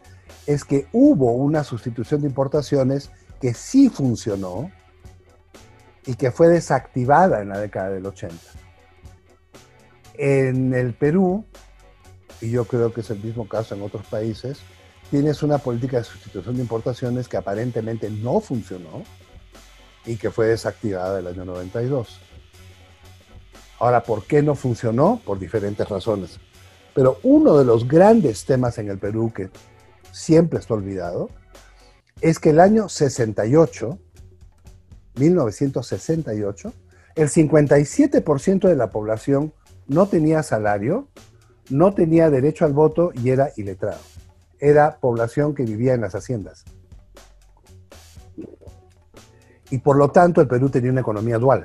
es que hubo una sustitución de importaciones que sí funcionó y que fue desactivada en la década del 80. En el Perú, y yo creo que es el mismo caso en otros países, tienes una política de sustitución de importaciones que aparentemente no funcionó, y que fue desactivada el año 92. Ahora, ¿por qué no funcionó? Por diferentes razones. Pero uno de los grandes temas en el Perú que siempre está olvidado es que el año 68, 1968, el 57% de la población no tenía salario, no tenía derecho al voto y era iletrado. Era población que vivía en las haciendas y por lo tanto el Perú tenía una economía dual.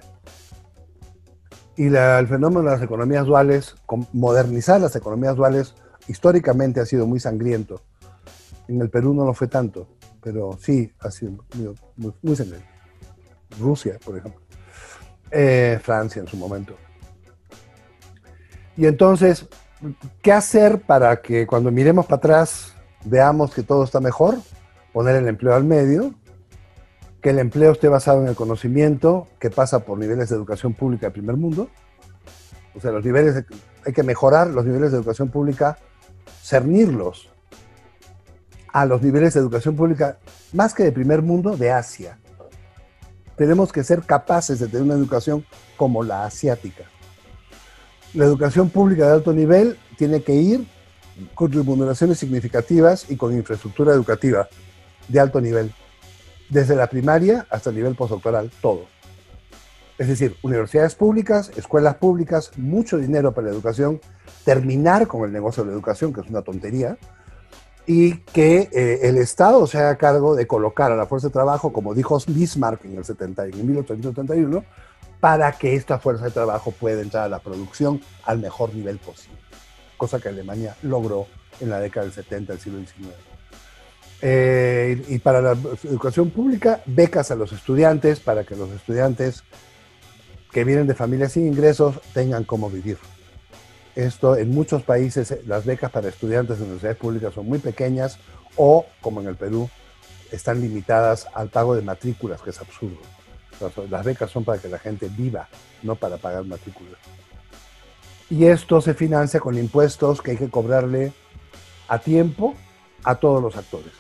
Y el fenómeno de las economías duales, modernizar las economías duales, históricamente ha sido muy sangriento. En el Perú no lo fue tanto, pero sí ha sido muy, sangriento. Rusia, por ejemplo. Eh, Francia en su momento. Y entonces, ¿qué hacer para que cuando miremos para atrás veamos que todo está mejor? Poner el empleo al medio, que el empleo esté basado en el conocimiento, que pasa por niveles de educación pública de primer mundo. O sea, los niveles, hay que mejorar los niveles de educación pública, cernirlos a los niveles de educación pública, más que de primer mundo, de Asia. Tenemos que ser capaces de tener una educación como la asiática. La educación pública de alto nivel tiene que ir con remuneraciones significativas y con infraestructura educativa de alto nivel desde la primaria hasta el nivel postdoctoral, todo. Es decir, universidades públicas, escuelas públicas, mucho dinero para la educación, terminar con el negocio de la educación, que es una tontería, y que eh, el Estado se haga cargo de colocar a la fuerza de trabajo, como dijo Bismarck en el 70, en 1871, para que esta fuerza de trabajo pueda entrar a la producción al mejor nivel posible, cosa que Alemania logró en la década del 70 del siglo XIX. Eh, y para la educación pública, becas a los estudiantes para que los estudiantes que vienen de familias sin ingresos tengan cómo vivir. Esto en muchos países, las becas para estudiantes de universidades públicas son muy pequeñas o, como en el Perú, están limitadas al pago de matrículas, que es absurdo. Las becas son para que la gente viva, no para pagar matrículas. Y esto se financia con impuestos que hay que cobrarle a tiempo a todos los actores.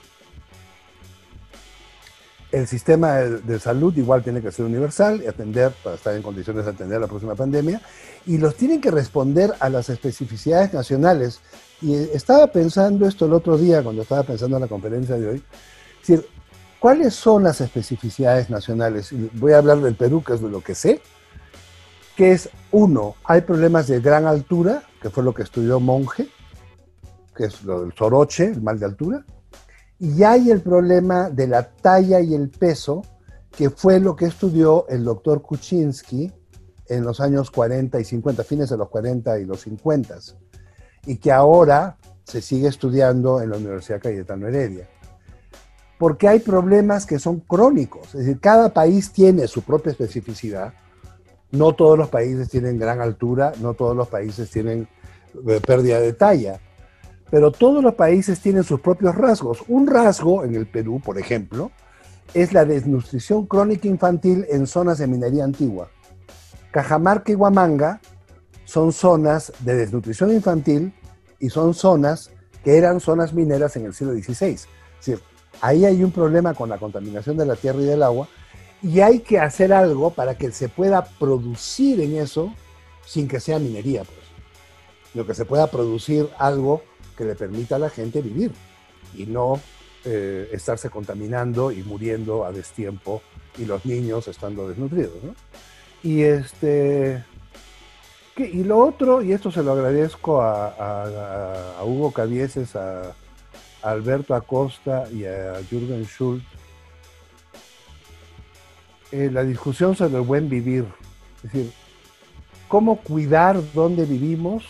El sistema de, salud igual tiene que ser universal y atender, para estar en condiciones de atender la próxima pandemia, y los tienen que responder a las especificidades nacionales. Y estaba pensando esto el otro día, cuando estaba pensando en la conferencia de hoy, es decir, ¿cuáles son las especificidades nacionales? Voy a hablar del Perú, que es de lo que sé, que es, uno, hay problemas de gran altura, que fue lo que estudió Monge, que es lo del soroche, el mal de altura, y hay el problema de la talla y el peso, que fue lo que estudió el doctor Kuczynski en los años 40 y 50, fines de los 40 y los 50, y que ahora se sigue estudiando en la Universidad Cayetano Heredia. Porque hay problemas que son crónicos, es decir, cada país tiene su propia especificidad, no todos los países tienen gran altura, no todos los países tienen eh, pérdida de talla pero todos los países tienen sus propios rasgos. Un rasgo en el Perú, por ejemplo, es la desnutrición crónica infantil en zonas de minería antigua. Cajamarca y Huamanga son zonas de desnutrición infantil y son zonas que eran zonas mineras en el siglo XVI. Es decir, ahí hay un problema con la contaminación de la tierra y del agua y hay que hacer algo para que se pueda producir en eso sin que sea minería, pues. Lo que se pueda producir algo que le permita a la gente vivir y no eh, estarse contaminando y muriendo a destiempo y los niños estando desnutridos. Y, este, y lo otro, y esto se lo agradezco a, Hugo Cavieses, a, Alberto Acosta y a Jürgen Schultz, eh, la discusión sobre el buen vivir. Es decir, cómo cuidar dónde vivimos,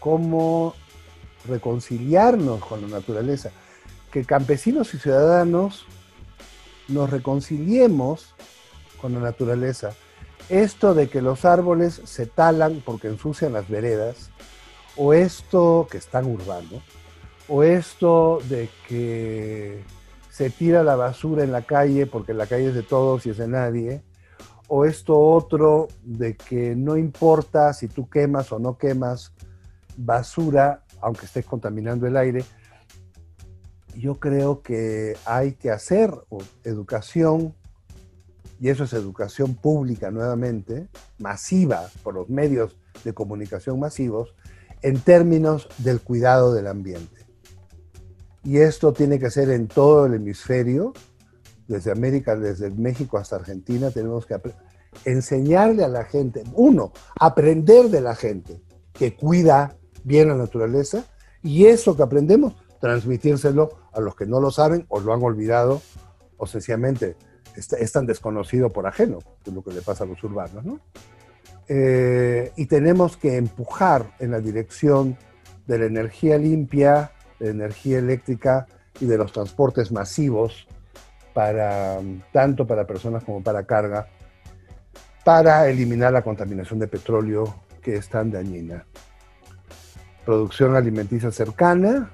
cómo reconciliarnos con la naturaleza, que campesinos y ciudadanos nos reconciliemos con la naturaleza. Esto de que los árboles se talan porque ensucian las veredas, o esto que están urbano, o esto de que se tira la basura en la calle porque la calle es de todos y es de nadie, o esto otro de que no importa si tú quemas o no quemas basura, aunque estés contaminando el aire, yo creo que hay que hacer educación, y eso es educación pública nuevamente, masiva, por los medios de comunicación masivos, en términos del cuidado del ambiente. Y esto tiene que ser en todo el hemisferio, desde América, desde México hasta Argentina, tenemos que enseñarle a la gente, uno, aprender de la gente que cuida bien la naturaleza y eso que aprendemos, transmitírselo a los que no lo saben o lo han olvidado o sencillamente es, tan desconocido por ajeno, que es lo que le pasa a los urbanos. ¿no? Eh, y tenemos que empujar en la dirección de la energía limpia, de la energía eléctrica y de los transportes masivos, para, tanto para personas como para carga, para eliminar la contaminación de petróleo que es tan dañina producción alimenticia cercana,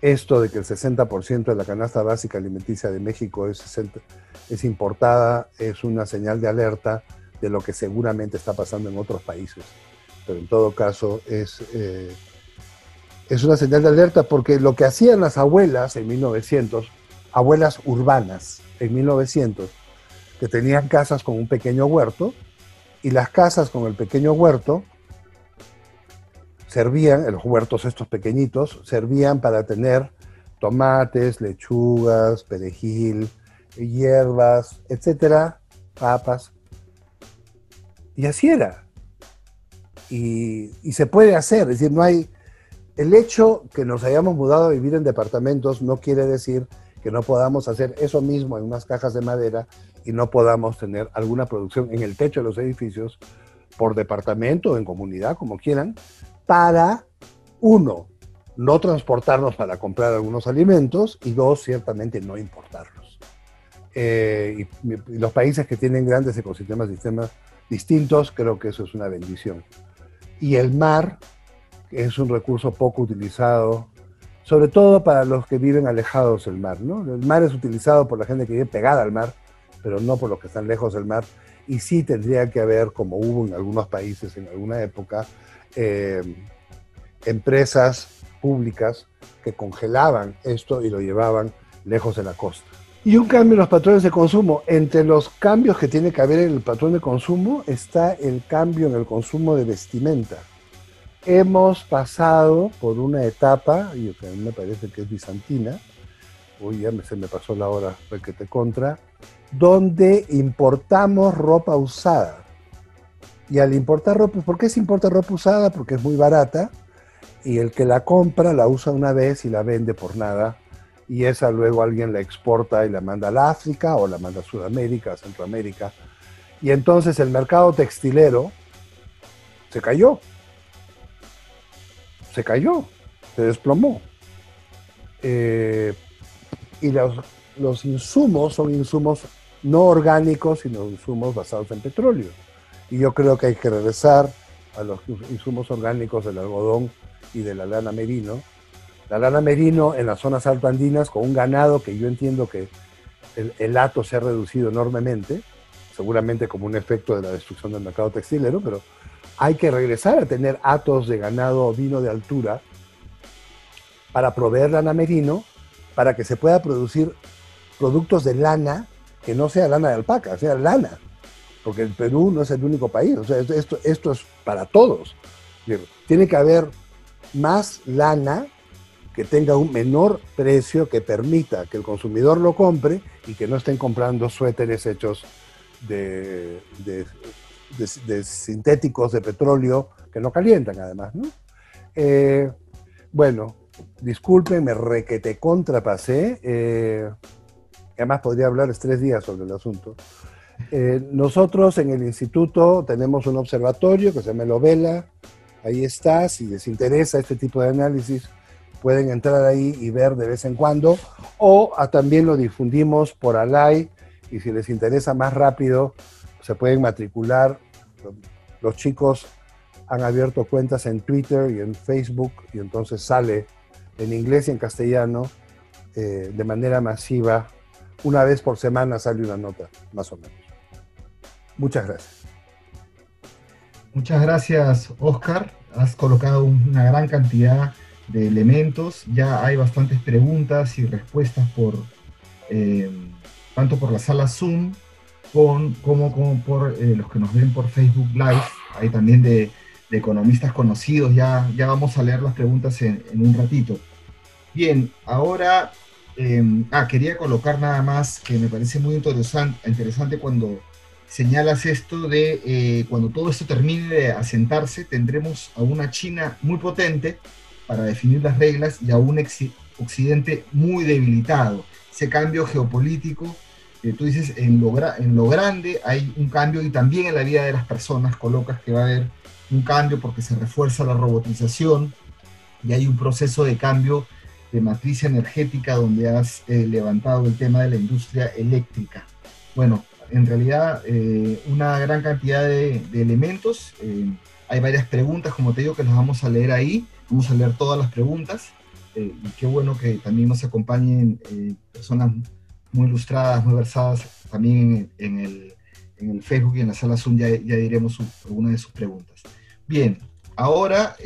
esto de que el 60% de la canasta básica alimenticia de México es, es importada es una señal de alerta de lo que seguramente está pasando en otros países. Pero en todo caso es, eh, es una señal de alerta porque lo que hacían las abuelas en 1900, abuelas urbanas en 1900, que tenían casas con un pequeño huerto, y las casas con el pequeño huerto servían, los huertos estos pequeñitos, servían para tener tomates, lechugas, perejil, hierbas, etcétera, papas. Y así era. Y, se puede hacer, es decir, no hay, el hecho que nos hayamos mudado a vivir en departamentos no quiere decir que no podamos hacer eso mismo en unas cajas de madera y no podamos tener alguna producción en el techo de los edificios por departamento o en comunidad, como quieran, para, uno, no transportarnos para comprar algunos alimentos y dos, ciertamente no importarlos. Eh, y, los países que tienen grandes ecosistemas, sistemas distintos, creo que eso es una bendición. Y el mar es un recurso poco utilizado, sobre todo para los que viven alejados del mar. ¿no? El mar es utilizado por la gente que vive pegada al mar, pero no por los que están lejos del mar. Y sí tendría que haber, como hubo en algunos países en alguna época, eh, empresas públicas que congelaban esto y lo llevaban lejos de la costa. Y un cambio en los patrones de consumo. Entre los cambios que tiene que haber en el patrón de consumo está el cambio en el consumo de vestimenta. Hemos pasado por una etapa, y que a mí me parece que es bizantina, hoy ya se me pasó la hora que te contra, donde importamos ropa usada. Y al importar ropa, ¿por qué se importa ropa usada? Porque es muy barata y el que la compra la usa una vez y la vende por nada y esa luego alguien la exporta y la manda a África o la manda a Sudamérica, a Centroamérica. Y entonces el mercado textilero se cayó. Se cayó, se desplomó. Eh, y los, los insumos son insumos no orgánicos, sino insumos basados en petróleo. Y yo creo que hay que regresar a los insumos orgánicos del algodón y de la lana merino. La lana merino en las zonas altoandinas con un ganado que yo entiendo que el, el hato se ha reducido enormemente, seguramente como un efecto de la destrucción del mercado textilero, pero hay que regresar a tener hatos de ganado vino de altura para proveer lana merino, para que se pueda producir productos de lana que no sea lana de alpaca, sea lana, porque el Perú no es el único país, o sea, esto, esto es para todos. Tiene que haber más lana que tenga un menor precio que permita que el consumidor lo compre y que no estén comprando suéteres hechos de, de, sintéticos de petróleo que no calientan además. ¿no? Eh, bueno, disculpen, me requete contrapasé. Eh, además podría hablar tres días sobre el asunto. Eh, nosotros en el instituto tenemos un observatorio que se llama Lovela, ahí está, si les interesa este tipo de análisis, pueden entrar ahí y ver de vez en cuando, o también lo difundimos por Alay, y si les interesa más rápido, se pueden matricular. Los chicos han abierto cuentas en Twitter y en Facebook, y entonces sale en inglés y en castellano eh, de manera masiva. Una vez por semana sale una nota, más o menos. Muchas gracias. Muchas gracias, Oscar. Has colocado una gran cantidad de elementos. Ya hay bastantes preguntas y respuestas por eh, tanto por la sala Zoom con, como, como por eh, los que nos ven por Facebook Live. Hay también de, economistas conocidos. Ya, ya vamos a leer las preguntas en, un ratito. Bien, ahora eh, ah, quería colocar nada más que me parece muy interesante, interesante cuando señalas esto de eh, cuando todo esto termine de asentarse, tendremos a una China muy potente para definir las reglas y a un Occidente muy debilitado. Ese cambio geopolítico, tú dices, en lo, en lo grande hay un cambio y también en la vida de las personas colocas que va a haber un cambio porque se refuerza la robotización y hay un proceso de cambio de matriz energética donde has eh, levantado el tema de la industria eléctrica. Bueno, en realidad eh, una gran cantidad de, elementos. Eh, hay varias preguntas, como te digo, que las vamos a leer ahí. Vamos a leer todas las preguntas. Eh, y qué bueno que también nos acompañen personas muy ilustradas, muy versadas también en, el, en, el, Facebook y en la sala Zoom. Ya, ya diremos alguna de sus preguntas. Bien, ahora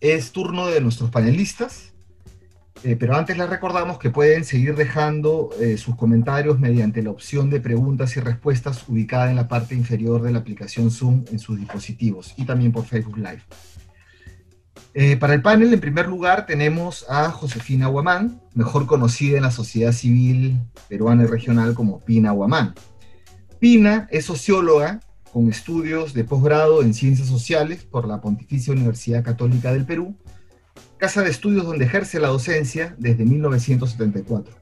es turno de nuestros panelistas. Eh, pero antes les recordamos que pueden seguir dejando eh, sus comentarios mediante la opción de preguntas y respuestas ubicada en la parte inferior de la aplicación Zoom en sus dispositivos y también por Facebook Live. Eh, para el panel, en primer lugar, tenemos a Josefina Guamán, mejor conocida en la sociedad civil peruana y regional como Pina Guamán. Pina es socióloga, con estudios de posgrado en Ciencias Sociales por la Pontificia Universidad Católica del Perú, casa de estudios donde ejerce la docencia desde 1974.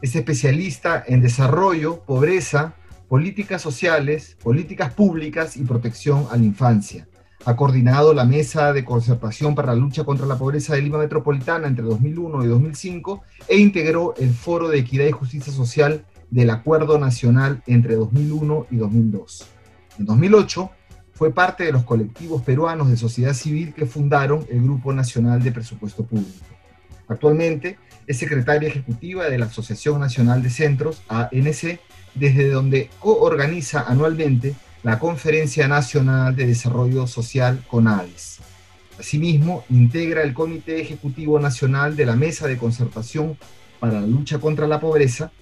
Es especialista en desarrollo, pobreza, políticas sociales, políticas públicas y protección a la infancia. Ha coordinado la Mesa de Concertación para la Lucha contra la Pobreza de Lima Metropolitana entre 2001 y 2005 e integró el Foro de Equidad y Justicia Social del Acuerdo Nacional entre 2001 y 2002. En 2008 fue parte de los colectivos peruanos de sociedad civil que fundaron el Grupo Nacional de Presupuesto Público. Actualmente es secretaria ejecutiva de la Asociación Nacional de Centros, ANC, desde donde coorganiza anualmente la Conferencia Nacional de Desarrollo Social CONADES. Asimismo, integra el Comité Ejecutivo Nacional de la Mesa de Concertación para la Lucha contra la Pobreza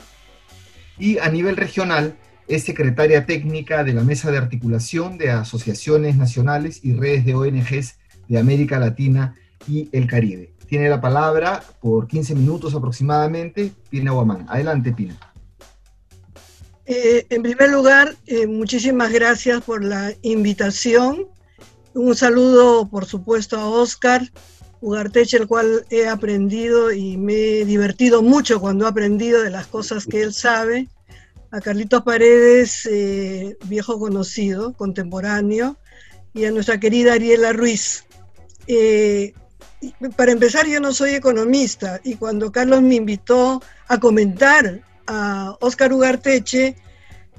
y a nivel regional es secretaria técnica de la Mesa de Articulación de Asociaciones Nacionales y Redes de ONGs de América Latina y el Caribe. Tiene la palabra por 15 minutos aproximadamente Pina Guamán. Adelante, Pina. Eh, en primer lugar, eh, muchísimas gracias por la invitación. Un saludo, por supuesto, a Oscar Ugarteche, el cual he aprendido y me he divertido mucho cuando he aprendido de las cosas que él sabe. A Carlitos Paredes, eh, viejo conocido, contemporáneo, y a nuestra querida Ariela Ruiz. Para empezar, yo no soy economista y cuando Carlos me invitó a comentar a Oscar Ugarteche,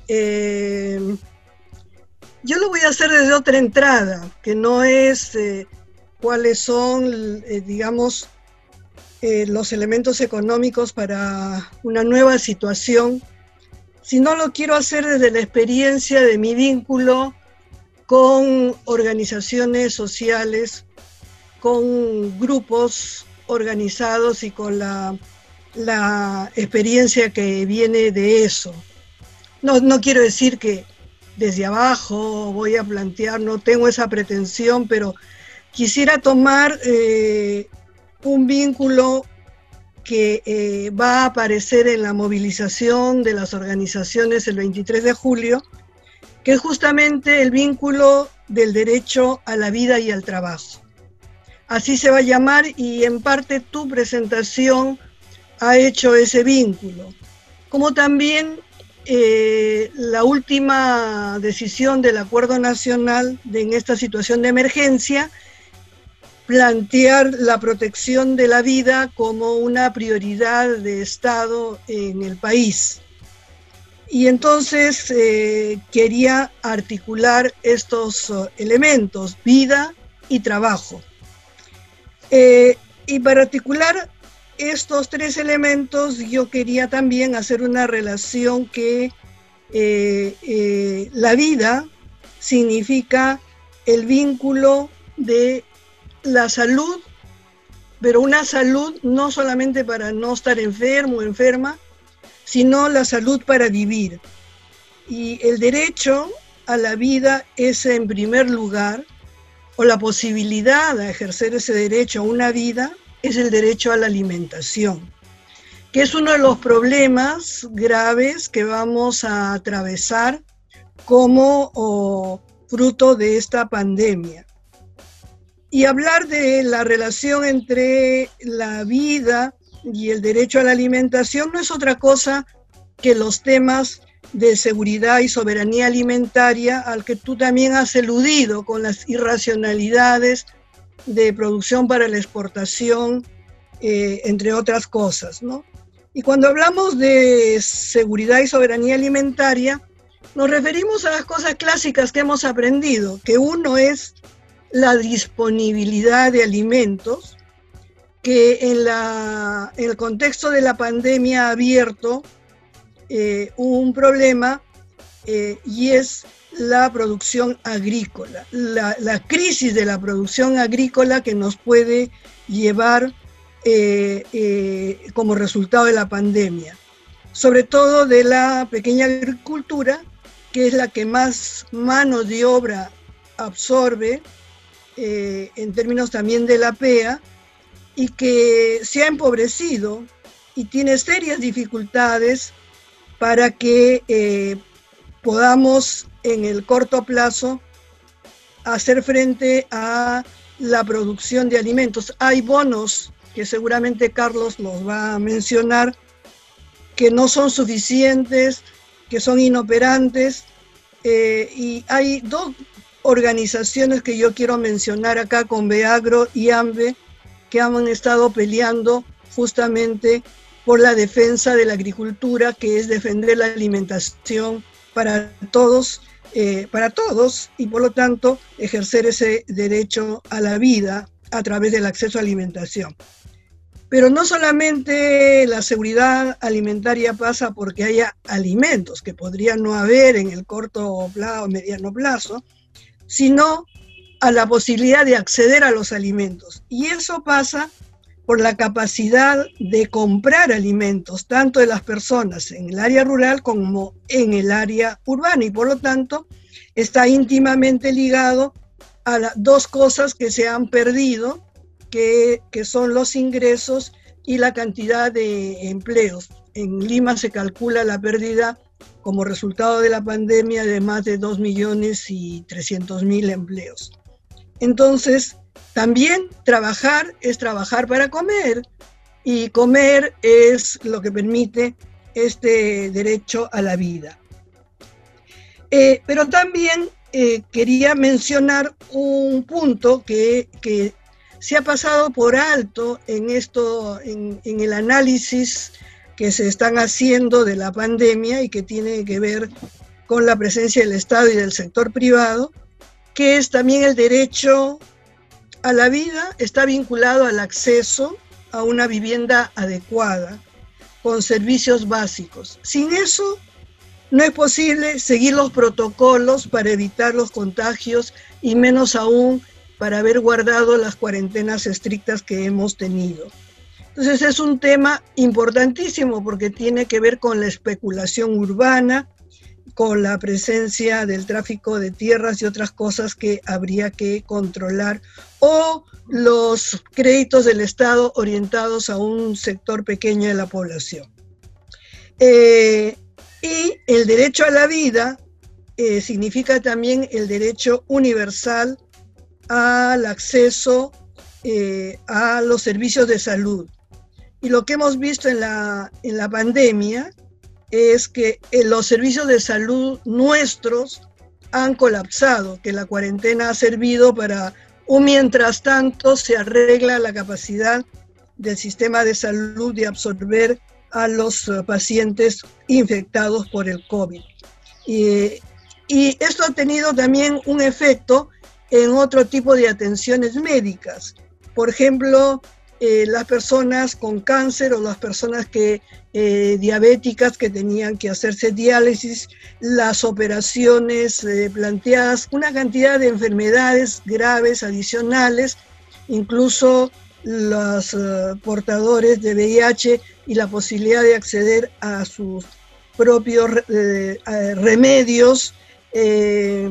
eh, yo lo voy a hacer desde otra entrada, que no es eh, cuáles son, eh, digamos, los elementos económicos para una nueva situación, sino lo quiero hacer desde la experiencia de mi vínculo con organizaciones sociales, con grupos organizados y con la, experiencia que viene de eso. No, no quiero decir que desde abajo voy a plantear, no tengo esa pretensión, pero quisiera tomar eh, un vínculo que eh, va a aparecer en la movilización de las organizaciones el 23 de julio, que es justamente el vínculo del derecho a la vida y al trabajo así se va a llamar y en parte tu presentación ha hecho ese vínculo. Como también eh, la última decisión del Acuerdo Nacional de, en esta situación de emergencia, plantear la protección de la vida como una prioridad de Estado en el país. Y entonces eh, quería articular estos uh, elementos, vida y trabajo. Eh, y para articular estos tres elementos, yo quería también hacer una relación que eh, eh, la vida significa el vínculo de la salud, pero una salud no solamente para no estar enfermo o enferma, sino la salud para vivir. Y el derecho a la vida es en primer lugar o la posibilidad de ejercer ese derecho a una vida es el derecho a la alimentación, que es uno de los problemas graves que vamos a atravesar como fruto de esta pandemia. Y hablar de la relación entre la vida y el derecho a la alimentación no es otra cosa que los temas de seguridad y soberanía alimentaria al que tú también has eludido con las irracionalidades de producción para la exportación, eh, entre otras cosas. ¿no? Y cuando hablamos de seguridad y soberanía alimentaria, nos referimos a las cosas clásicas que hemos aprendido, que uno es la disponibilidad de alimentos, que en, la, el contexto de la pandemia ha abierto eh, un problema eh, y es la producción agrícola, la, crisis de la producción agrícola que nos puede llevar eh, como resultado de la pandemia, sobre todo de la pequeña agricultura, que es la que más mano de obra absorbe en términos también de la PEA y que se ha empobrecido y tiene serias dificultades para que eh, podamos en el corto plazo hacer frente a la producción de alimentos. Hay bonos que seguramente Carlos nos va a mencionar que no son suficientes, que son inoperantes. Eh, y hay dos organizaciones que yo quiero mencionar acá con Beagro y AMBE que han estado peleando justamente por la defensa de la agricultura, que es defender la alimentación para todos, eh, para todos, y por lo tanto ejercer ese derecho a la vida a través del acceso a alimentación. Pero no solamente la seguridad alimentaria pasa porque haya alimentos que podrían no haber en el corto o mediano plazo, sino a la posibilidad de acceder a los alimentos. Y eso pasa por la capacidad de comprar alimentos, tanto de las personas en el área rural como en el área urbana, y por lo tanto está íntimamente ligado a dos cosas que se han perdido, que, que son los ingresos y la cantidad de empleos. En Lima se calcula la pérdida como resultado de la pandemia de más de 2 millones y 300 mil empleos. Entonces, también trabajar es trabajar para comer y comer es lo que permite este derecho a la vida. Eh, pero también eh, quería mencionar un punto que, se ha pasado por alto en, esto, en, en el análisis que se están haciendo de la pandemia y que tiene que ver con la presencia del Estado y del sector privado, que es también el derecho a la vida está vinculado al acceso a una vivienda adecuada, con servicios básicos. Sin eso, no es posible seguir los protocolos para evitar los contagios y menos aún para haber guardado las cuarentenas estrictas que hemos tenido. Entonces es un tema importantísimo porque tiene que ver con la especulación urbana, con la presencia del tráfico de tierras y otras cosas que habría que controlar, o los créditos del Estado orientados a un sector pequeño de la población. Eh, y el derecho a la vida eh, significa también el derecho universal al acceso eh, a los servicios de salud. Y lo que hemos visto en la, en la pandemia es que eh, los servicios de salud nuestros han colapsado, que la cuarentena ha servido para un mientras tanto se arregla la capacidad del sistema de salud de absorber a los eh, pacientes infectados por el COVID. Y, y esto ha tenido también un efecto en otro tipo de atenciones médicas. Por ejemplo, eh, las personas con cáncer o las personas que, eh, diabéticas que tenían que hacerse diálisis, las operaciones eh, planteadas, una cantidad de enfermedades graves adicionales, incluso los portadores de VIH y la posibilidad de acceder a sus propios remedios,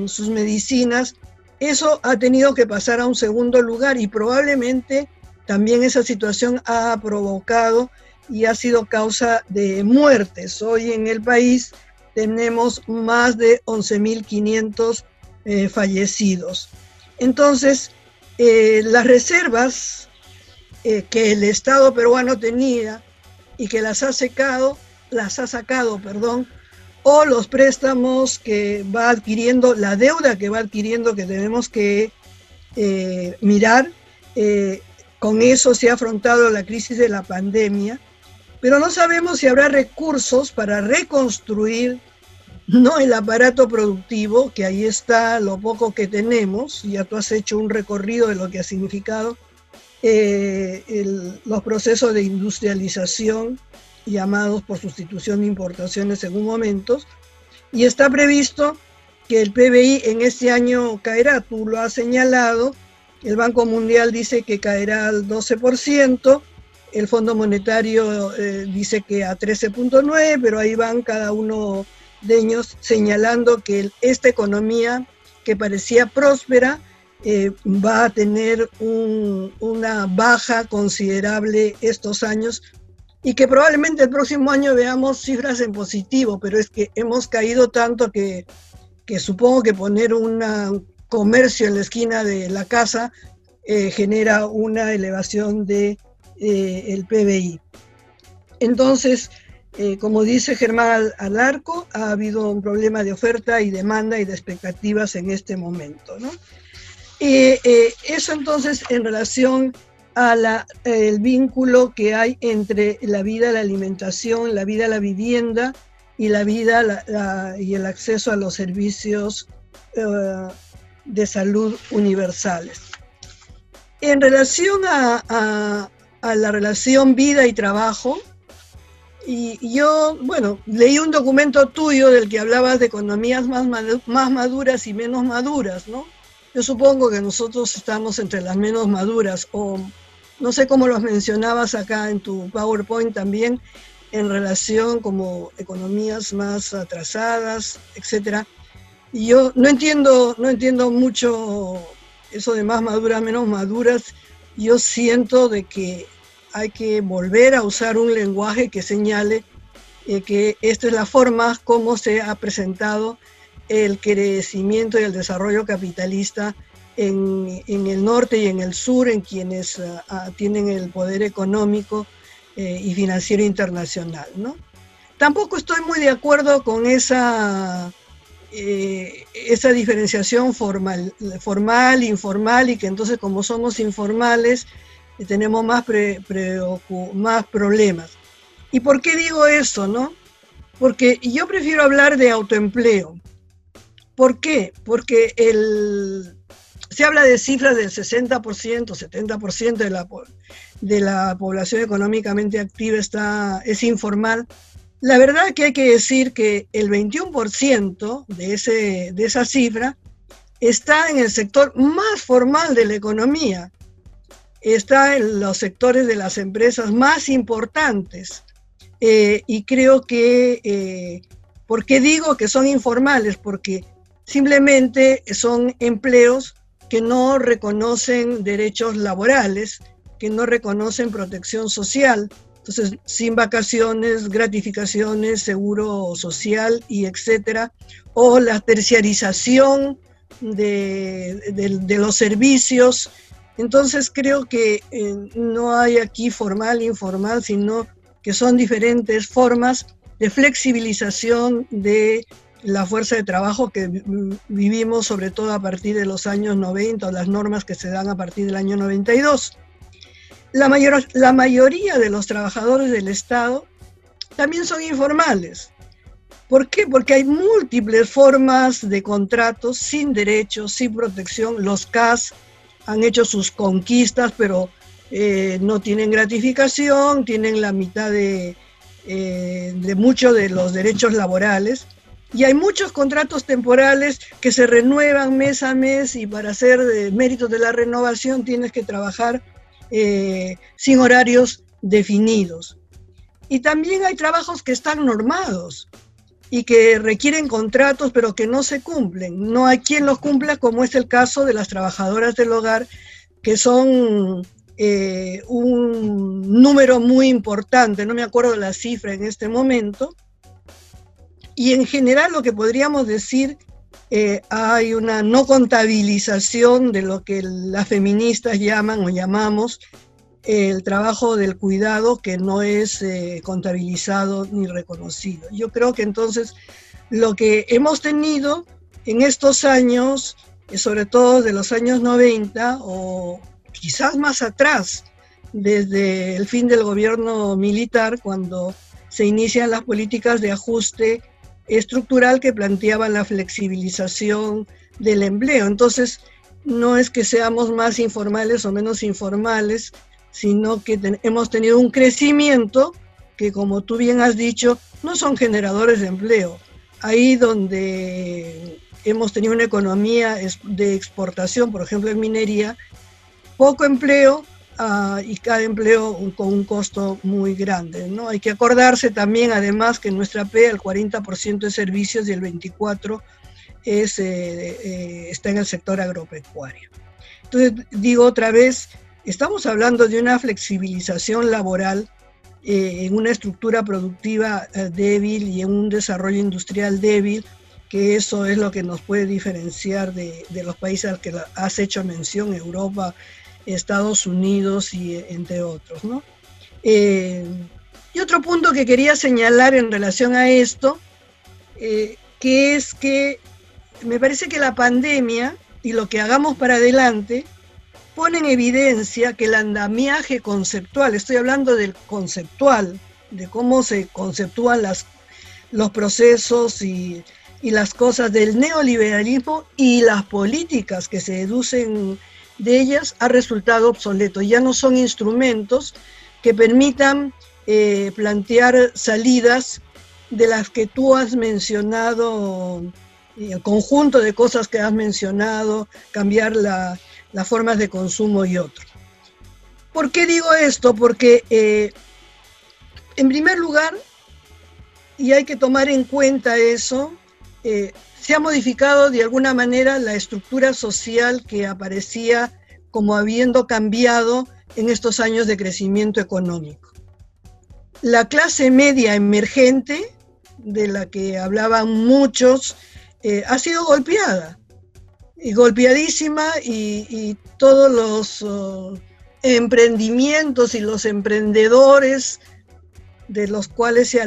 sus medicinas, eso ha tenido que pasar a un segundo lugar y probablemente también esa situación ha provocado y ha sido causa de muertes. Hoy en el país tenemos más de 11.500 eh, fallecidos. Entonces, eh, las reservas eh, que el Estado peruano tenía y que las ha secado, las ha sacado, perdón, o los préstamos que va adquiriendo, la deuda que va adquiriendo que tenemos que mirar, con eso se ha afrontado la crisis de la pandemia, pero no sabemos si habrá recursos para reconstruir no el aparato productivo, que ahí está lo poco que tenemos, ya tú has hecho un recorrido de lo que ha significado eh, los procesos de industrialización llamados por sustitución de importaciones según momentos, y está previsto que el PBI en este año caerá, tú lo has señalado, el Banco Mundial dice que caerá al 12%, el Fondo Monetario eh, dice que a 13.9%, pero ahí van cada uno de ellos señalando que esta economía que parecía próspera eh, va a tener una baja considerable estos años y que probablemente el próximo año veamos cifras en positivo, pero es que hemos caído tanto que que supongo que poner un comercio en la esquina de la casa eh, genera una elevación de eh, el PBI. Entonces, eh, como dice Germán Alarco, ha habido un problema de oferta y demanda y de expectativas en este momento. ¿no? eso entonces en relación al vínculo que hay entre la vida, la alimentación, la vida, la vivienda y la vida y el acceso a los servicios de salud universales. En relación a, la relación vida y trabajo, y yo, bueno, leí un documento tuyo del que hablabas de economías más, más maduras y menos maduras, ¿no? Yo supongo que nosotros estamos entre las menos maduras, o no sé cómo los mencionabas acá en tu PowerPoint también, en relación como economías más atrasadas, etcétera. Y yo no entiendo, no entiendo mucho eso de más maduras, menos maduras. Yo siento de que hay que volver a usar un lenguaje que señale eh, que esta es la forma como se ha presentado el crecimiento y el desarrollo capitalista en, en el norte y en el sur, en quienes ah, tienen el poder económico eh, y financiero internacional. ¿no? Tampoco estoy muy de acuerdo con esa, eh, esa diferenciación formal, formal, informal, y que entonces como somos informales eh, tenemos más, más problemas. ¿Y por qué digo eso? No? Porque yo prefiero hablar de autoempleo. ¿Por qué? Porque el, se habla de cifras del 60%, 70% de la, de la población económicamente activa está, es informal. La verdad que hay que decir que el 21% de, ese, de esa cifra está en el sector más formal de la economía, está en los sectores de las empresas más importantes. Eh, y creo que, eh, ¿por qué digo que son informales? Porque simplemente son empleos que no reconocen derechos laborales, que no reconocen protección social. Entonces, sin vacaciones, gratificaciones, seguro social y etcétera, o la terciarización de, los servicios. Entonces, creo que eh, no hay aquí formal informal, sino que son diferentes formas de flexibilización de la fuerza de trabajo que vivimos sobre todo a partir de los años 90, las normas que se dan a partir del año 92. La, mayor, la mayoría de los trabajadores del Estado también son informales. ¿Por qué? Porque hay múltiples formas de contratos sin derechos, sin protección. Los CAS han hecho sus conquistas, pero eh, no tienen gratificación, tienen la mitad de, eh, de muchos de los derechos laborales. Y hay muchos contratos temporales que se renuevan mes a mes y para hacer de méritos de la renovación tienes que trabajar eh, sin horarios definidos. Y también hay trabajos que están normados y que requieren contratos pero que no se cumplen. No hay quien los cumpla como es el caso de las trabajadoras del hogar que son eh, un número muy importante, no me acuerdo la cifra en este momento, y en general lo que podríamos decir, eh, hay una no contabilización de lo que las feministas llaman o llamamos el trabajo del cuidado que no es eh, contabilizado ni reconocido. Yo creo que entonces lo que hemos tenido en estos años, eh, sobre todo de los años 90 o quizás más atrás, desde el fin del gobierno militar, cuando se inician las políticas de ajuste estructural que planteaba la flexibilización del empleo. Entonces, no es que seamos más informales o menos informales, sino que hemos tenido un crecimiento que, como tú bien has dicho, no son generadores de empleo. Ahí donde hemos tenido una economía de exportación, por ejemplo en minería, poco empleo, Ah, y cada empleo con un costo muy grande. ¿no? Hay que acordarse también, además, que nuestra P el 40% de servicios y el 24% es, eh, eh, está en el sector agropecuario. Entonces, digo otra vez, estamos hablando de una flexibilización laboral eh, en una estructura productiva débil y en un desarrollo industrial débil, que eso es lo que nos puede diferenciar de, los países al que has hecho mención, Europa, Estados Unidos y entre otros. Eh, y otro punto que quería señalar en relación a esto, eh, que es que me parece que la pandemia y lo que hagamos para adelante pone en evidencia que el andamiaje conceptual, estoy hablando del conceptual, de cómo se conceptúan las, los procesos y y las cosas del neoliberalismo y las políticas que se deducen de ellas ha resultado obsoleto. Ya no son instrumentos que permitan eh, plantear salidas de las que tú has mencionado, el conjunto de cosas que has mencionado, cambiar las formas de consumo y otros. ¿Por qué digo esto? Porque, eh, en primer lugar, y hay que tomar en cuenta eso, eh, se ha modificado de alguna manera la estructura social que aparecía como habiendo cambiado en estos años de crecimiento económico. La clase media emergente, de la que hablaban muchos, eh, ha sido golpeada, y golpeadísima, y, todos los oh, emprendimientos y los emprendedores de los cuales se,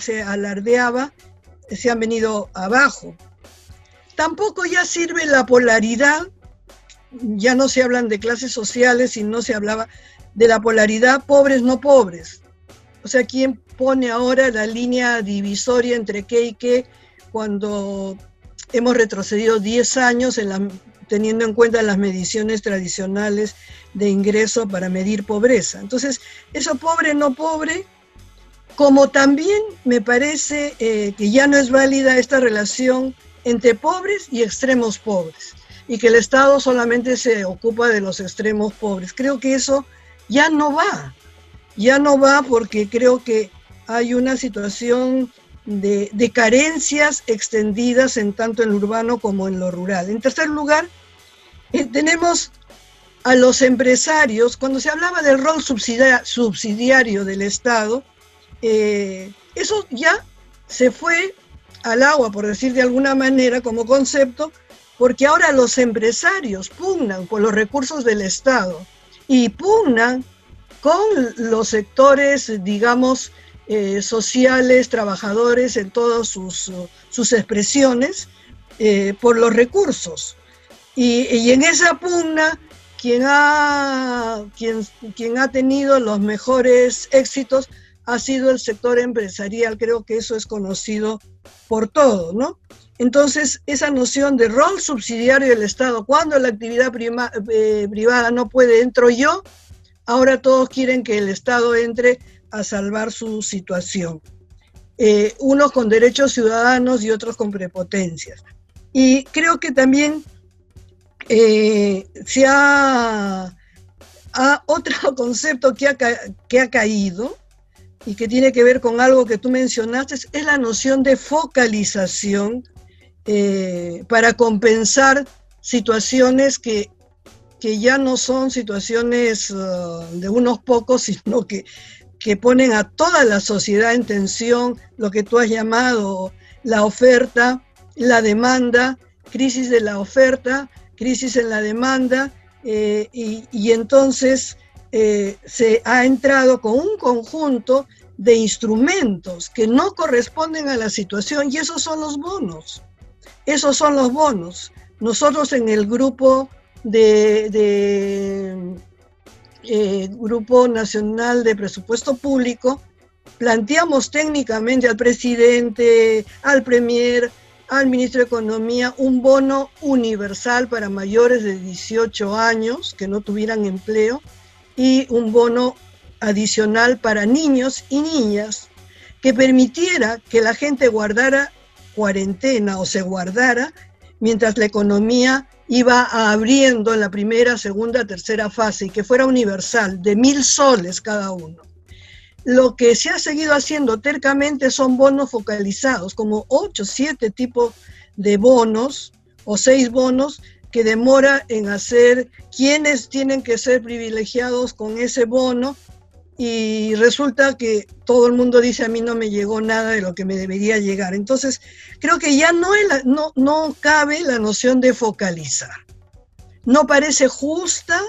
se alardeaba se han venido abajo. Tampoco ya sirve la polaridad, ya no se hablan de clases sociales, sino se hablaba de la polaridad pobres no pobres. O sea, ¿quién pone ahora la línea divisoria entre qué y qué cuando hemos retrocedido 10 años teniendo en cuenta las mediciones tradicionales de ingreso para medir pobreza? Entonces, eso pobre no pobre como también me parece eh, que ya no es válida esta relación entre pobres y extremos pobres, y que el Estado solamente se ocupa de los extremos pobres. Creo que eso ya no va, ya no va porque creo que hay una situación de, carencias extendidas en tanto en lo urbano como en lo rural. En tercer lugar, eh, tenemos a los empresarios, cuando se hablaba del rol subsidiario del Estado, eh, eso ya se fue al agua, por decir de alguna manera, como concepto, porque ahora los empresarios pugnan por los recursos del Estado y pugnan con los sectores, digamos, eh, sociales, trabajadores en todas sus, sus expresiones, eh, por los recursos. Y, y, en esa pugna, ha, quien ha tenido los mejores éxitos ha sido el sector empresarial, creo que eso es conocido por todos, ¿no? Entonces, esa noción de rol subsidiario del Estado, cuando la actividad eh, privada no puede, entro yo, ahora todos quieren que el Estado entre a salvar su situación. Eh, unos con derechos ciudadanos y otros con prepotencias. Y creo que también eh, se ha, otro <laughs> concepto que ha, que ha caído, y que tiene que ver con algo que tú mencionaste, es la noción de focalización eh, para compensar situaciones que, que, ya no son situaciones uh, de unos pocos, <laughs> sino que, que ponen a toda la sociedad en tensión, lo que tú has llamado la oferta, la demanda, crisis de la oferta, crisis en la demanda, eh, y, entonces eh, se ha entrado con un conjunto de instrumentos que no corresponden a la situación y esos son los bonos. Esos son los bonos. Nosotros en el grupo de, eh, Grupo Nacional de Presupuesto Público planteamos técnicamente al presidente, al premier, al ministro de Economía un bono universal para mayores de 18 años que no tuvieran empleo y un bono adicional para niños y niñas que permitiera que la gente guardara cuarentena o se guardara mientras la economía iba abriendo en la primera, segunda, tercera fase y que fuera universal, de mil soles cada uno. Lo que se ha seguido haciendo tercamente son bonos focalizados, como ocho, siete tipos de bonos o seis bonos que demora en hacer quienes tienen que ser privilegiados con ese bono y resulta que todo el mundo dice a mí no me llegó nada de lo que me debería llegar. Entonces, creo que ya no, no, no cabe la noción de focalizar. No parece justa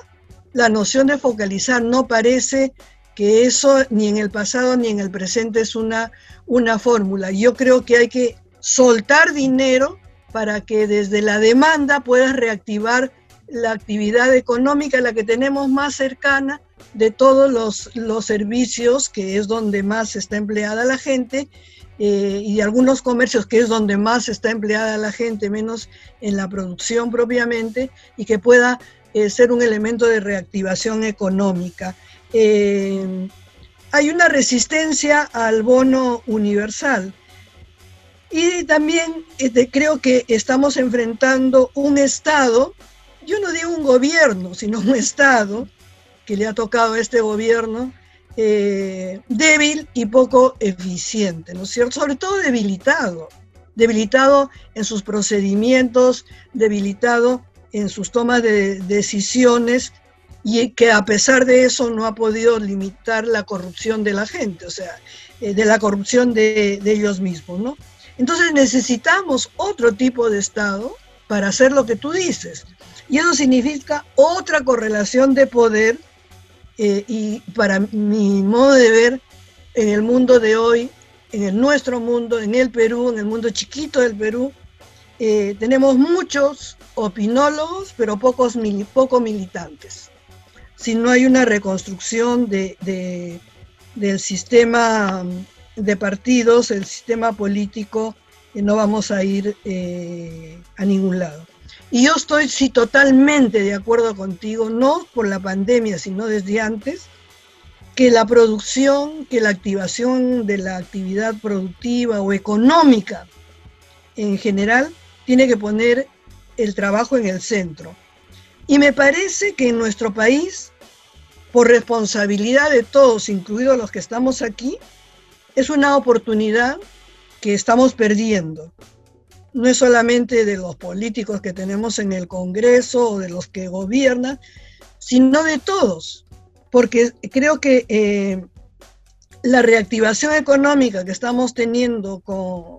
la noción de focalizar, no parece que eso ni en el pasado ni en el presente es una, una fórmula. Yo creo que hay que soltar dinero para que desde la demanda puedas reactivar la actividad económica, la que tenemos más cercana de todos los, los servicios, que es donde más está empleada la gente, eh, y algunos comercios, que es donde más está empleada la gente, menos en la producción propiamente, y que pueda eh, ser un elemento de reactivación económica. Eh, hay una resistencia al bono universal. Y también este, creo que estamos enfrentando un Estado, yo no digo un gobierno, sino un Estado que le ha tocado a este gobierno, eh, débil y poco eficiente, ¿no es cierto? Sobre todo debilitado, debilitado en sus procedimientos, debilitado en sus tomas de decisiones y que a pesar de eso no ha podido limitar la corrupción de la gente, o sea, eh, de la corrupción de, ellos mismos, ¿no? Entonces necesitamos otro tipo de Estado para hacer lo que tú dices. Y eso significa otra correlación de poder eh, y para mi modo de ver, en el mundo de hoy, en nuestro mundo, en el Perú, en el mundo chiquito del Perú, eh, tenemos muchos opinólogos, pero pocos poco militantes si no hay una reconstrucción de, del sistema de partidos, el sistema político, eh, no vamos a ir eh, a ningún lado. Y yo estoy totalmente de acuerdo contigo, no por la pandemia, sino desde antes, que la producción, que la activación de la actividad productiva o económica en general tiene que poner el trabajo en el centro. Y me parece que en nuestro país, por responsabilidad de todos, incluidos los que estamos aquí, es una oportunidad que estamos perdiendo. No es solamente de los políticos que tenemos en el Congreso o de los que gobiernan, sino de todos, porque creo que eh, la reactivación económica que estamos teniendo con,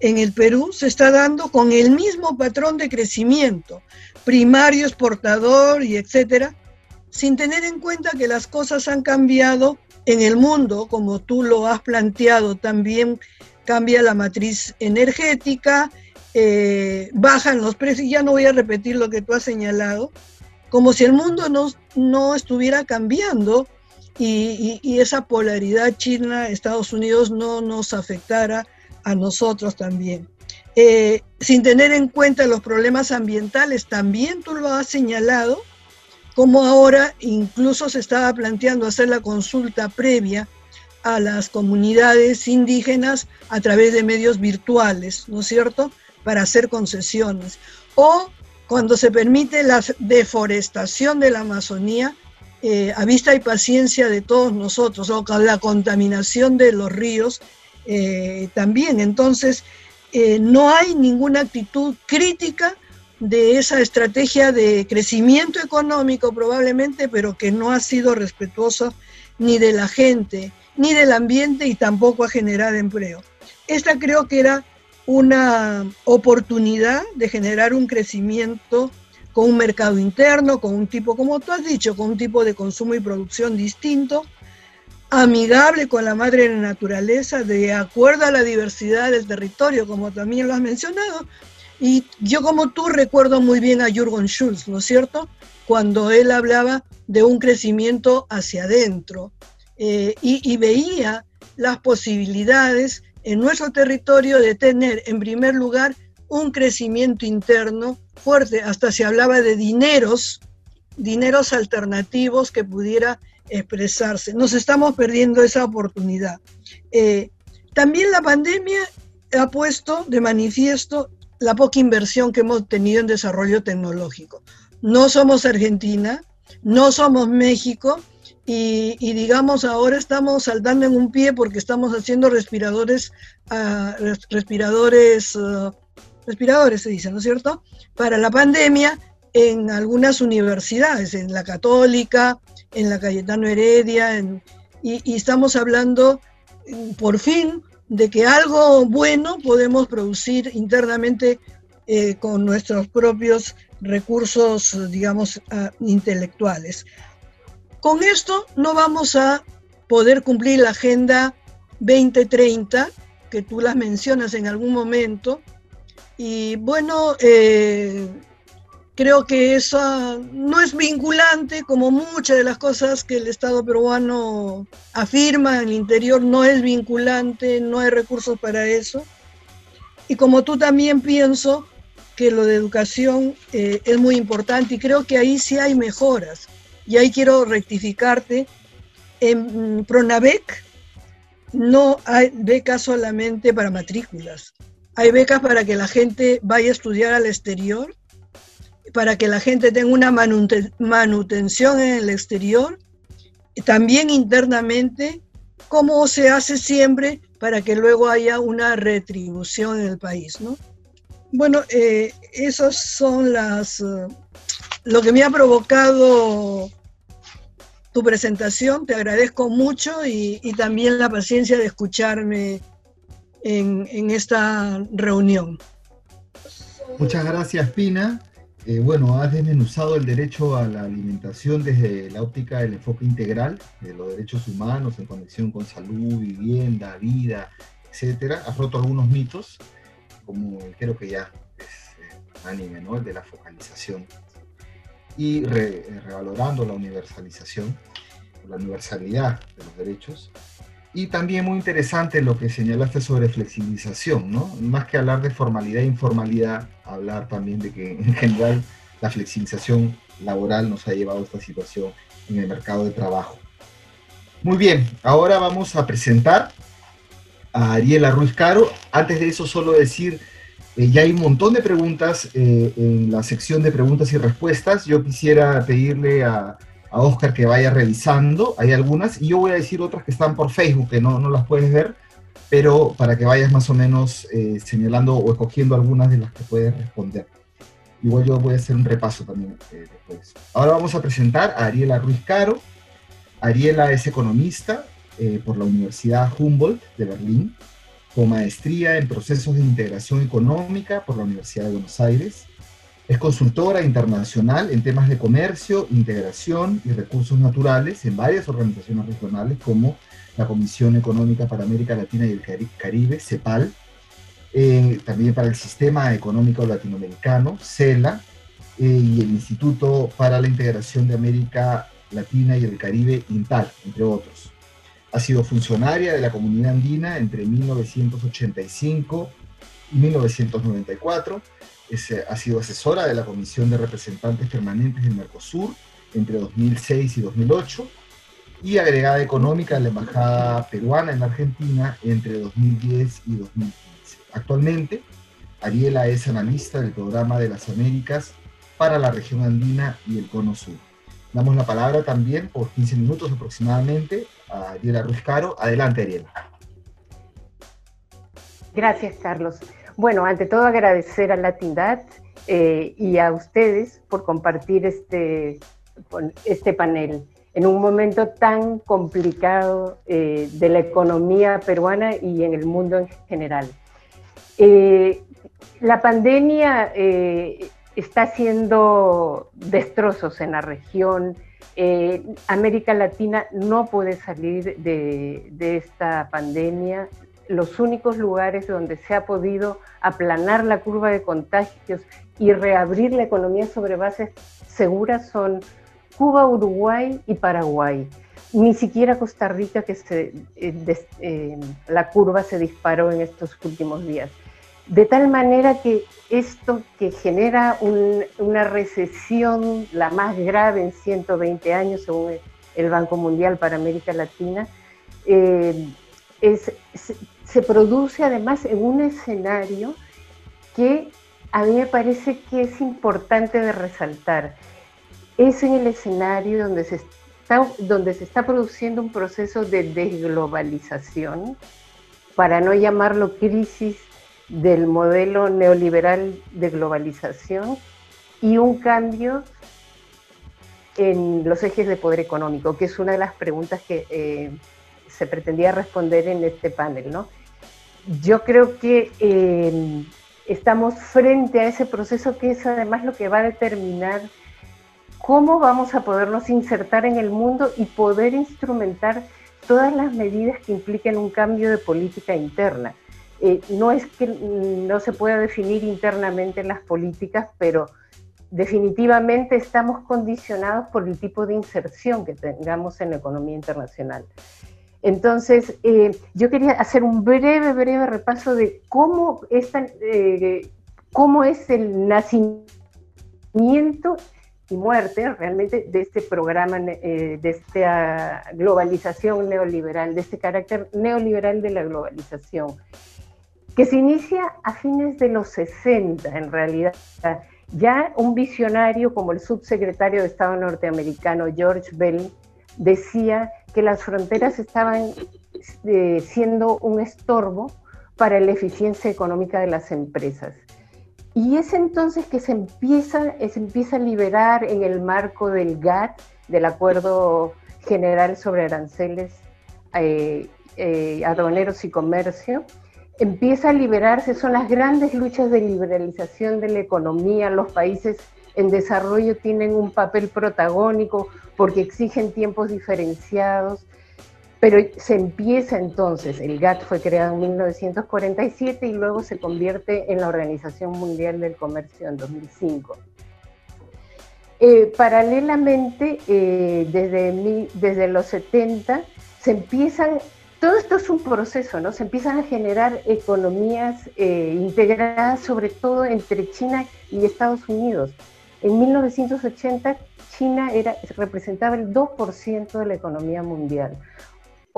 en el Perú se está dando con el mismo patrón de crecimiento primario, exportador y etcétera, sin tener en cuenta que las cosas han cambiado en el mundo, como tú lo has planteado, también cambia la matriz energética, eh, bajan los precios, ya no voy a repetir lo que tú has señalado, como si el mundo no, no estuviera cambiando y, y, esa polaridad China-Estados Unidos no nos afectara a nosotros también. Eh, sin tener en cuenta los problemas ambientales, también tú lo has señalado, como ahora incluso se estaba planteando hacer la consulta previa a las comunidades indígenas a través de medios virtuales, ¿no es cierto?, para hacer concesiones. O cuando se permite la deforestación de la Amazonía, eh, a vista y paciencia de todos nosotros, o la contaminación de los ríos eh, también. Entonces, eh, no hay ninguna actitud crítica de esa estrategia de crecimiento económico probablemente, pero que no ha sido respetuosa ni de la gente, ni del ambiente y tampoco ha generado empleo. Esta creo que era una oportunidad de generar un crecimiento con un mercado interno, con un tipo, como tú has dicho, con un tipo de consumo y producción distinto, amigable con la madre naturaleza, de acuerdo a la diversidad del territorio, como también lo has mencionado. Y yo como tú recuerdo muy bien a Jürgen Schulz, ¿no es cierto? Cuando él hablaba de un crecimiento hacia adentro eh, y, veía las posibilidades en nuestro territorio de tener, en primer lugar, un crecimiento interno fuerte. Hasta se hablaba de dineros, dineros alternativos que pudiera expresarse. Nos estamos perdiendo esa oportunidad. Eh, también la pandemia ha puesto de manifiesto la poca inversión que hemos tenido en desarrollo tecnológico. No somos Argentina, no somos México y, digamos ahora estamos saltando en un pie porque estamos haciendo respiradores, uh, respiradores, uh, respiradores se dice, ¿no es cierto? Para la pandemia en algunas universidades, en la católica, en la Cayetano Heredia, y, estamos hablando mm, por fin de que algo bueno podemos producir internamente eh, con nuestros propios recursos, digamos, ah, intelectuales. Con esto no vamos a poder cumplir la Agenda 2030, que tú las mencionas en algún momento. Y bueno, eh, creo que eso no es vinculante, como muchas de las cosas que el Estado peruano afirma en el interior, no es vinculante, no hay recursos para eso. Y como tú también pienso que lo de educación eh, es muy importante y creo que ahí sí hay mejoras. Y ahí quiero rectificarte. En Pronavec no hay becas solamente para matrículas. Hay becas para que la gente vaya a estudiar al exterior, para que la gente tenga una manutención en el exterior, también internamente, como se hace siempre para que luego haya una retribución en el país, ¿no? Bueno, eh, esas son las, eh, lo que me ha provocado tu presentación, te agradezco mucho y, también la paciencia de escucharme en, esta reunión. Muchas gracias, Pina. Eh, bueno, has desmenuzado el derecho a la alimentación desde la óptica del enfoque integral de los derechos humanos en conexión con salud, vivienda, vida, etcétera. Has roto algunos mitos, como creo que ya es eh, anime, ¿no? El de la focalización y eh, revalorando la universalización, la universalidad de los derechos. Y también muy interesante lo que señalaste sobre flexibilización, ¿no? Más que hablar de formalidad e informalidad, hablar también de que <laughs> en general la flexibilización laboral nos ha llevado a esta situación en el mercado de trabajo. Muy bien, ahora vamos a presentar a Ariela Ruiz Caro. Antes de eso, solo decir eh, ya hay un montón de preguntas eh, en la sección de preguntas y respuestas. Yo quisiera pedirle a, a, Oscar que vaya revisando. Hay algunas y yo voy a decir otras que están por Facebook, que no, no las puedes ver, pero para que vayas más o menos eh, señalando o escogiendo algunas de las que puedes responder. Igual yo voy a hacer un repaso también después. Ahora vamos a presentar a Ariela Ruiz Caro. Ariela es economista por la Universidad Humboldt de Berlín con maestría en procesos de integración económica por la Universidad de Buenos Aires. Es consultora internacional en temas de comercio, integración y recursos naturales en varias organizaciones regionales como la Comisión Económica para América Latina y el Caribe, CEPAL, eh, también para el Sistema Económico Latinoamericano, CELA, eh, y el Instituto para la Integración de América Latina y el Caribe, INTAL, entre otros. Ha sido funcionaria de la comunidad andina entre 1985 y 1994. Eh, ha sido asesora de la Comisión de Representantes Permanentes del Mercosur entre 2006 y 2008 y agregada económica de la Embajada Peruana en Argentina entre 2010 y 2015. Actualmente, Ariela es analista del programa de las Américas para la región andina y el Cono Sur. Damos la palabra también por 15 minutos aproximadamente a Ariela Ruiz Caro. Adelante, Ariela. Gracias, Carlos. Bueno, ante todo agradecer a Latindad eh, y a ustedes por compartir este, este panel en un momento tan complicado eh, de la economía peruana y en el mundo en general. Eh, la pandemia está haciendo destrozos en la región, América Latina no puede salir de, esta pandemia. Los únicos lugares donde se ha podido aplanar la curva de contagios y reabrir la economía sobre bases seguras son Cuba, Uruguay y Paraguay. Ni siquiera Costa Rica, que se, eh, eh, la curva se disparó en estos últimos días. De tal manera que esto que genera una recesión, la más grave en 120 años, según el Banco Mundial para América Latina, eh, se, produce además en un escenario que a mí me parece que es importante de resaltar. Es en el escenario donde se está, donde se está produciendo un proceso de desglobalización, para no llamarlo crisis del modelo neoliberal de globalización y un cambio en los ejes de poder económico, que es una de las preguntas que eh, se pretendía responder en este panel. ¿no? Yo creo que eh, estamos frente a ese proceso que es además lo que va a determinar cómo vamos a podernos insertar en el mundo y poder instrumentar todas las medidas que impliquen un cambio de política interna. Eh, no es que no se pueda definir internamente las políticas, pero definitivamente estamos condicionados por el tipo de inserción que tengamos en la economía internacional. Entonces, eh, yo quería hacer un breve, breve repaso de cómo, eh, cómo es el nacimiento y muerte realmente de este programa, eh, de esta globalización neoliberal, de este carácter neoliberal de la globalización, que se inicia a fines de los 60 en realidad. Ya un visionario como el subsecretario de Estado norteamericano George Bell decía que las fronteras estaban eh, siendo un estorbo para la eficiencia económica de las empresas. Y es entonces que se empieza, se empieza a liberar en el marco del GATT, del Acuerdo General sobre Aranceles eh, eh, Aduaneros y Comercio, empieza a liberarse, son las grandes luchas de liberalización de la economía, los países en desarrollo tienen un papel protagónico porque exigen tiempos diferenciados, pero se empieza entonces, el GATT fue creado en 1947 y luego se convierte en la Organización Mundial del Comercio en 2005. Eh, paralelamente, eh, desde, desde los 70, se empiezan, todo esto es un proceso, ¿no? Se empiezan a generar economías eh, integradas, sobre todo entre China y Estados Unidos. En 1980, China era, representaba el 2% de la economía mundial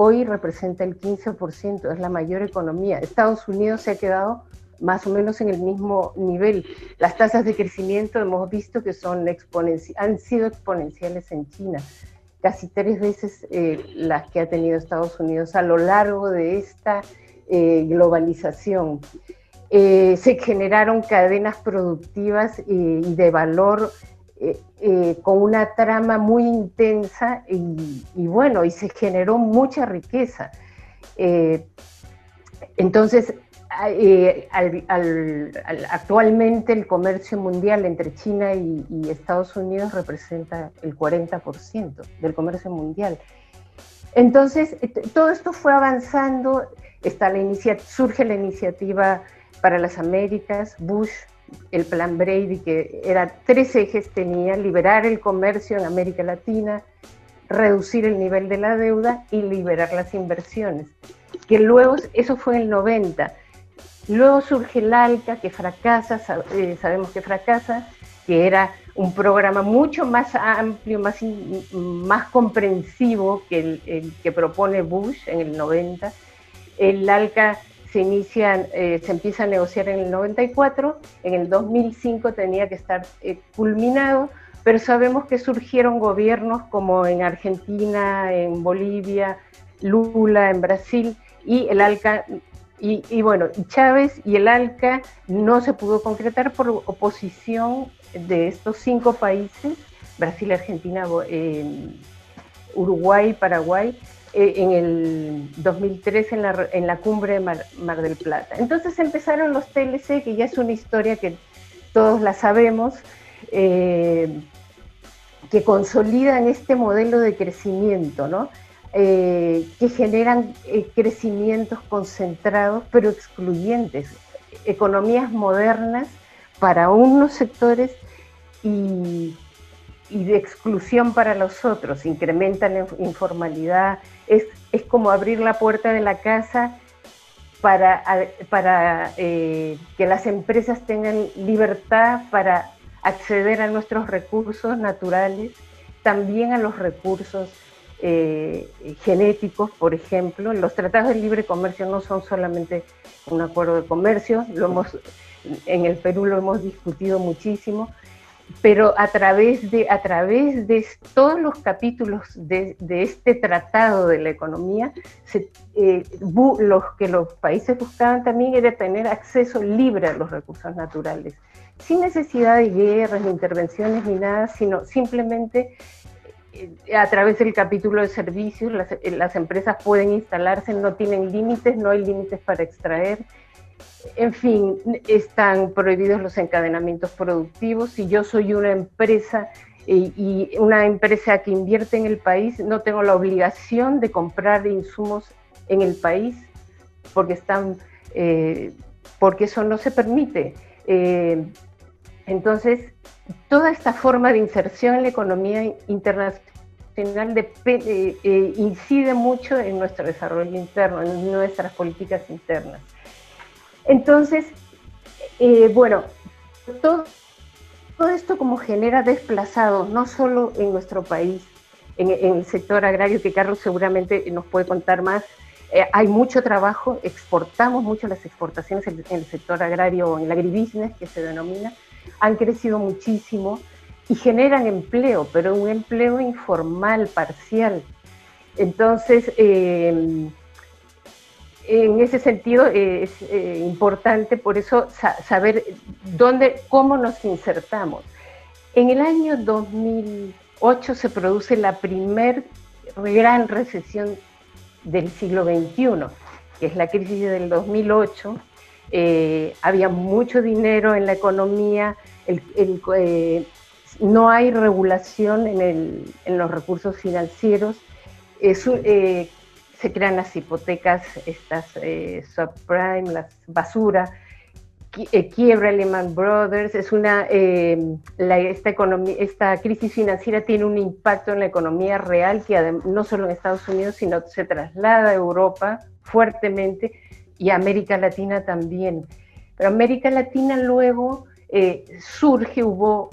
hoy representa el 15%, es la mayor economía. Estados Unidos se ha quedado más o menos en el mismo nivel. Las tasas de crecimiento hemos visto que son han sido exponenciales en China, casi tres veces eh, las que ha tenido Estados Unidos a lo largo de esta eh, globalización. Eh, se generaron cadenas productivas y de valor eh, eh, con una trama muy intensa y, bueno, y se generó mucha riqueza. Eh, entonces, actualmente el comercio mundial entre China y, Estados Unidos representa el 40% del comercio mundial. Entonces, todo esto fue avanzando, está la surge la iniciativa para las Américas, Bush el plan Brady, que era tres ejes, tenía liberar el comercio en América Latina, reducir el nivel de la deuda y liberar las inversiones. Que luego, eso fue en el 90. Luego surge el ALCA, que fracasa, eh, sabemos que fracasa, que era un programa mucho más amplio, más, más comprensivo que el, que propone Bush en el 90. El ALCA se, inician, eh, se empieza a negociar en el 94, en el 2005 tenía que estar eh, culminado, pero sabemos que surgieron gobiernos como en Argentina, en Bolivia, Lula, en Brasil, y el ALCA, y, bueno, Chávez y el ALCA no se pudo concretar por oposición de estos cinco países, Brasil, Argentina, eh, Uruguay, Paraguay, eh, en el 2003 en la, en la cumbre de Mar, del Plata. Entonces empezaron los TLC, que ya es una historia que todos la sabemos, eh, que consolidan este modelo de crecimiento, ¿no? Eh, que generan crecimientos concentrados pero excluyentes, economías modernas para unos sectores y y de exclusión para los otros, incrementan la informalidad, es, es como abrir la puerta de la casa para, para eh, que las empresas tengan libertad para acceder a nuestros recursos naturales, también a los recursos eh, genéticos, por ejemplo. Los tratados de libre comercio no son solamente un acuerdo de comercio, lo hemos, en el Perú lo hemos discutido muchísimo, pero a través de, a través de todos los capítulos de, este tratado de la economía, eh, los que los países buscaban también era tener acceso libre a los recursos naturales, sin necesidad de guerras, ni intervenciones, ni nada, sino simplemente a través del capítulo de servicios, las, las, empresas pueden instalarse, no tienen límites, no hay límites para extraer. En fin, están prohibidos los encadenamientos productivos. Si yo soy una empresa y, una empresa que invierte en el país, no tengo la obligación de comprar insumos en el país porque están, eh, porque eso no se permite. Eh, entonces, toda esta forma de inserción en la economía internacional eh, incide mucho en nuestro desarrollo interno, en nuestras políticas internas. Entonces, bueno, todo todo esto como genera desplazados, no solo en nuestro país, en, el sector agrario, que Carlos seguramente nos puede contar más. Eh, hay mucho trabajo, exportamos mucho las exportaciones en, el sector agrario, en el agribusiness que se denomina, han crecido muchísimo y generan empleo, pero un empleo informal, parcial. Entonces, eh, en ese sentido eh, es eh, importante por eso saber dónde, cómo nos insertamos. En el año 2008 se produce la primer gran recesión del siglo XXI, que es la crisis del 2008. Eh, había mucho dinero en la economía, no hay regulación en, los recursos financieros. Se crean las hipotecas, estas eh, subprime, las basura, eh, quiebra Lehman Brothers, es una, eh, esta, economía, esta crisis financiera tiene un impacto en la economía real que no solo en Estados Unidos, sino se traslada a Europa fuertemente y a América Latina también. Pero América Latina luego surge, hubo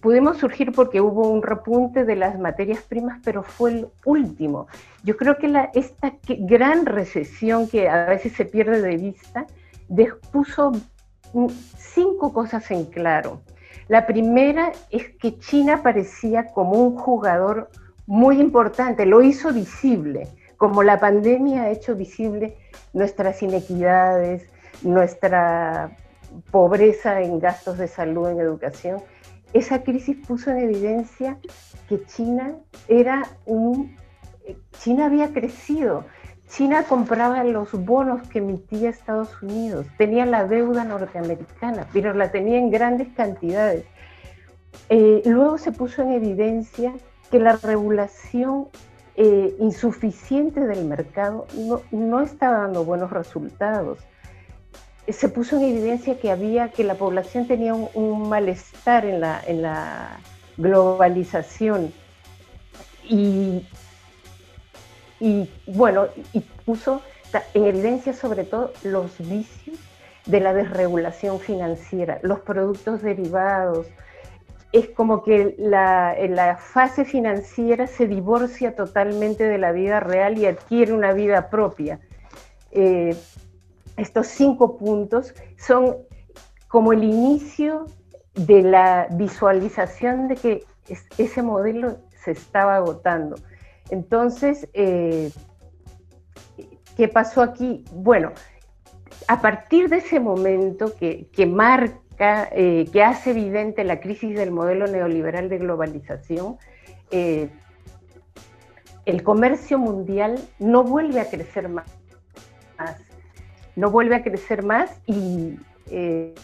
pudimos surgir porque hubo un repunte de las materias primas, pero fue el último. Yo creo que la, esta gran recesión que a veces se pierde de vista, puso cinco cosas en claro. La primera es que China parecía como un jugador muy importante, lo hizo visible, como la pandemia ha hecho visible nuestras inequidades, nuestra pobreza en gastos de salud, en educación esa crisis puso en evidencia que China era un... China había crecido. China compraba los bonos que emitía Estados Unidos, tenía la deuda norteamericana, pero la tenía en grandes cantidades. Eh, luego se puso en evidencia que la regulación eh, insuficiente del mercado no, no estaba dando buenos resultados se puso en evidencia que había, que la población tenía un, malestar en la, en la globalización. Y, y bueno, y puso en evidencia sobre todo los vicios de la desregulación financiera, los productos derivados. Es como que la, la fase financiera se divorcia totalmente de la vida real y adquiere una vida propia. Eh, estos cinco puntos son como el inicio de la visualización de que ese modelo se estaba agotando. Entonces, eh, ¿qué pasó aquí? Bueno, a partir de ese momento que, marca, eh, que hace evidente la crisis del modelo neoliberal de globalización, eh, el comercio mundial no vuelve a crecer más no vuelve a crecer más y eh,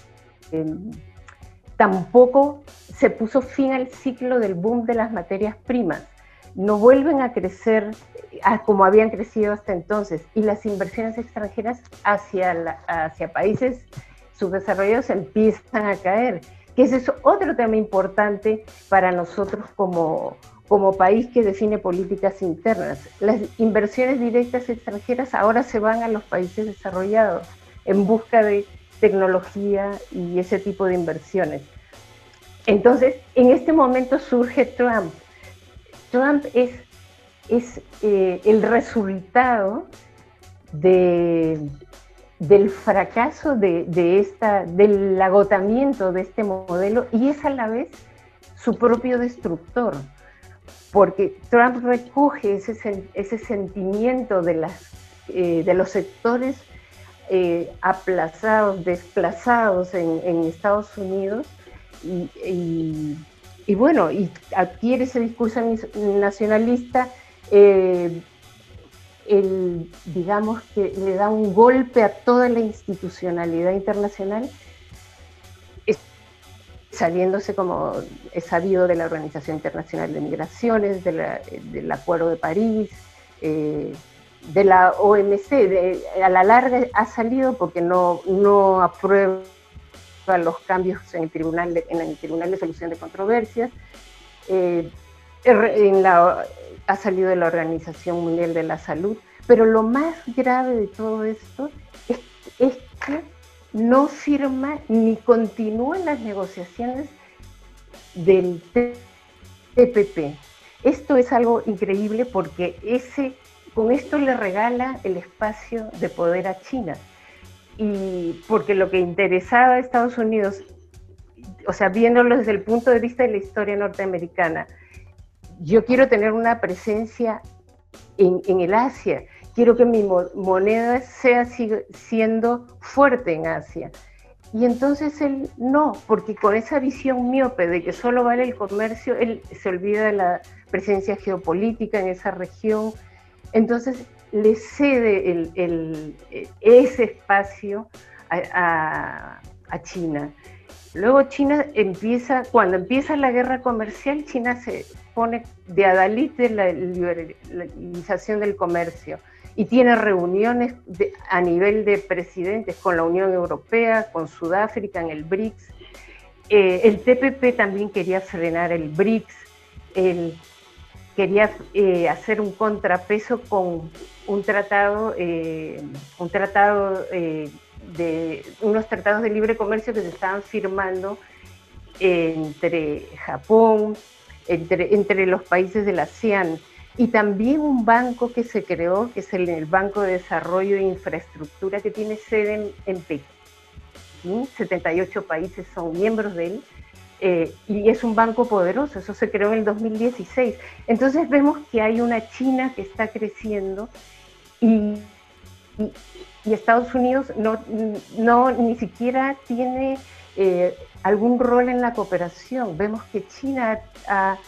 em, tampoco se puso fin al ciclo del boom de las materias primas. No vuelven a crecer como habían crecido hasta entonces y las inversiones extranjeras hacia, hacia países subdesarrollados empiezan a caer, que ese es otro tema importante para nosotros como, como país que define políticas internas. Las inversiones directas extranjeras ahora se van a los países desarrollados en busca de tecnología y ese tipo de inversiones. Entonces, en este momento surge Trump. Trump es, eh, el resultado de, del fracaso de, esta, del agotamiento de este modelo y es a la vez su propio destructor porque Trump recoge ese, sentimiento eh, de los sectores eh, aplazados, desplazados en, Estados Unidos y, bueno, y adquiere ese discurso nacionalista, eh, digamos que le da un golpe a toda la institucionalidad internacional, saliéndose como es sabido de la Organización Internacional de Migraciones, del Acuerdo de París, eh, de la OMC, a la larga ha salido porque no, no aprueba los cambios en el Tribunal de, en el Tribunal de Solución de Controversias. Eh, la, ha salido de la Organización Mundial de la Salud, pero lo más grave de todo esto es, es que no firma ni continúa las negociaciones del TPP. Esto es algo increíble porque ese, con esto le regala el espacio de poder a China y porque lo que interesaba a Estados Unidos, o sea, viéndolo desde el punto de vista de la historia norteamericana, yo quiero tener una presencia en, el Asia, quiero que mi moneda sea siendo fuerte en Asia. Y entonces él no, porque con esa visión miope de que solo vale el comercio, él se olvida de la presencia geopolítica en esa región. Entonces le cede el, ese espacio a, China. Luego China empieza, cuando empieza la guerra comercial, China se pone de adalid de la liberalización del comercio y tiene reuniones a nivel de presidentes con la Unión Europea, con Sudáfrica, en el BRICS. Eh, el TPP también quería frenar el BRICS, quería eh, hacer un contrapeso con un tratado, eh, un tratado de unos tratados de libre comercio que se estaban firmando entre Japón, entre, entre los países de la ASEAN y también un banco que se creó, que es el, Banco de Desarrollo e Infraestructura, que tiene sede en, en Pekín, 78 países son miembros de él, eh, y es un banco poderoso, eso se creó en el 2016. Entonces vemos que hay una China que está creciendo y, Estados Unidos no, no, ni siquiera tiene eh, algún rol en la cooperación. Vemos que China ha,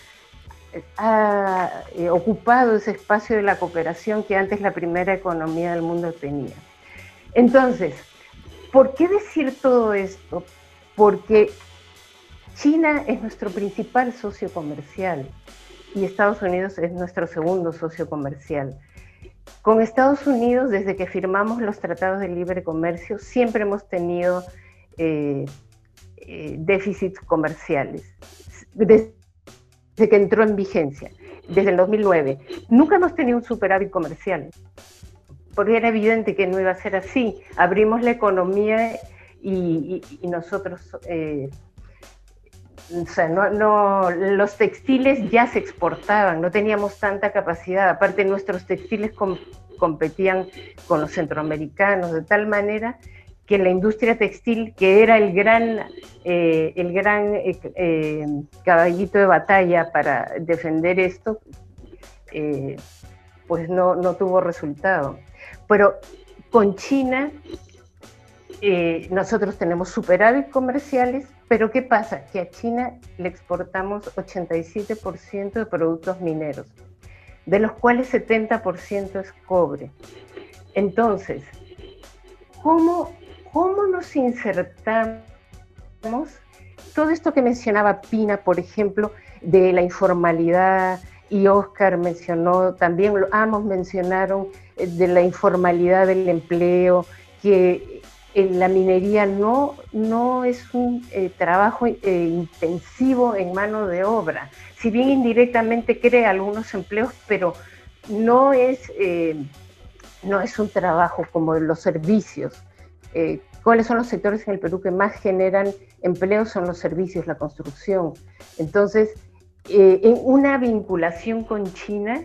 eh, ocupado ese espacio de la cooperación que antes la primera economía del mundo tenía. Entonces, ¿por qué decir todo esto? Porque China es nuestro principal socio comercial y Estados Unidos es nuestro segundo socio comercial. Con Estados Unidos, desde que firmamos los tratados de libre comercio, siempre hemos tenido eh, eh, déficits comerciales, desde que entró en vigencia, desde el 2009. Nunca hemos tenido un superávit comercial, porque era evidente que no iba a ser así. Abrimos la economía y, nosotros... Eh, o sea, no, los textiles ya se exportaban, no teníamos tanta capacidad. Aparte, nuestros textiles competían con los centroamericanos de tal manera que la industria textil, que era el gran, eh, el gran eh, eh, caballito de batalla para defender esto, pues no, no tuvo resultado. Pero con China nosotros tenemos superávit comerciales pero ¿qué pasa? Que a China le exportamos 87% de productos mineros, de los cuales 70% es cobre. Entonces, ¿cómo, ¿cómo nos insertamos? Todo esto que mencionaba Pina, por ejemplo, de la informalidad, y Oscar mencionó, también ambos mencionaron eh, de la informalidad del empleo, que la minería no, no es un eh, trabajo eh, intensivo en mano de obra. Si bien indirectamente crea algunos empleos, pero no es, eh, no es un trabajo como los servicios. ¿Cuáles son los sectores en el Perú que más generan empleos? Son los servicios, la construcción. Entonces, en una vinculación con China,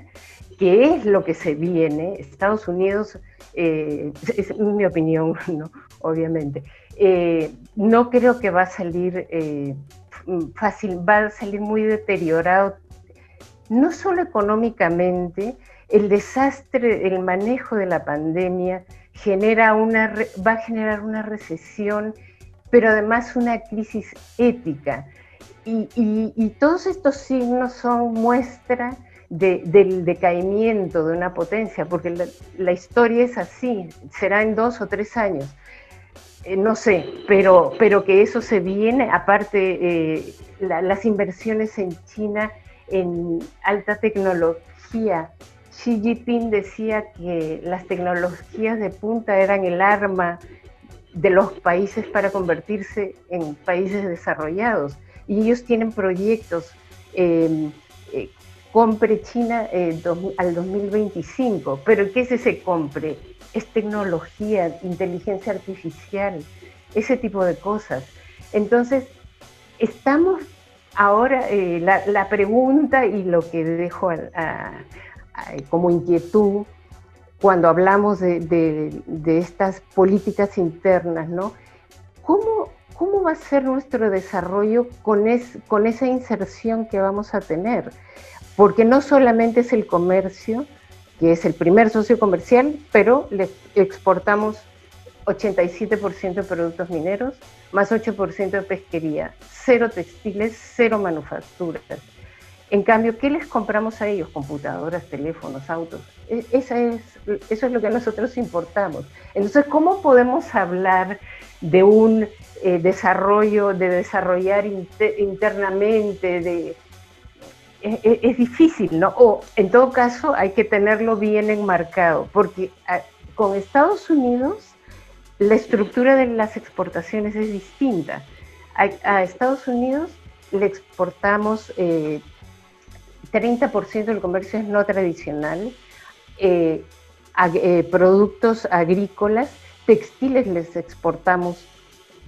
que es lo que se viene, Estados Unidos, es mi opinión, <laughs> obviamente. Eh, no creo que va a salir eh, fácil, va a salir muy deteriorado, no solo económicamente, el desastre, el manejo de la pandemia genera una, va a generar una recesión, pero además una crisis ética. y, todos estos signos son muestra del decaimiento de una potencia, porque la, historia es así, será en dos o tres años. Eh, no sé, pero, pero que eso se viene, aparte eh, las inversiones en China en alta tecnología. Xi Jinping decía que las tecnologías de punta eran el arma de los países para convertirse en países desarrollados. Y ellos tienen proyectos, eh, eh, compre China eh, al 2025, pero ¿qué es ese compre? Es tecnología, inteligencia artificial, ese tipo de cosas. Entonces, estamos ahora, la, pregunta y lo que dejo como inquietud cuando hablamos de, estas políticas internas, ¿no? ¿Cómo, ¿Cómo va a ser nuestro desarrollo con, con esa inserción que vamos a tener? Porque no solamente es el comercio, que es el primer socio comercial, pero le exportamos 87% de productos mineros, más 8% de pesquería, cero textiles, cero manufacturas. En cambio, ¿qué les compramos a ellos? Computadoras, teléfonos, autos. E, esa es, eso es lo que nosotros importamos. Entonces, ¿cómo podemos hablar de un eh, desarrollo, de desarrollar internamente? E, e, es, difícil, ¿no? O en todo caso hay que tenerlo bien enmarcado, porque con Estados Unidos la estructura de las exportaciones es distinta. A, Estados Unidos le exportamos eh, 30% del comercio es no tradicional, eh, eh, productos agrícolas, textiles les exportamos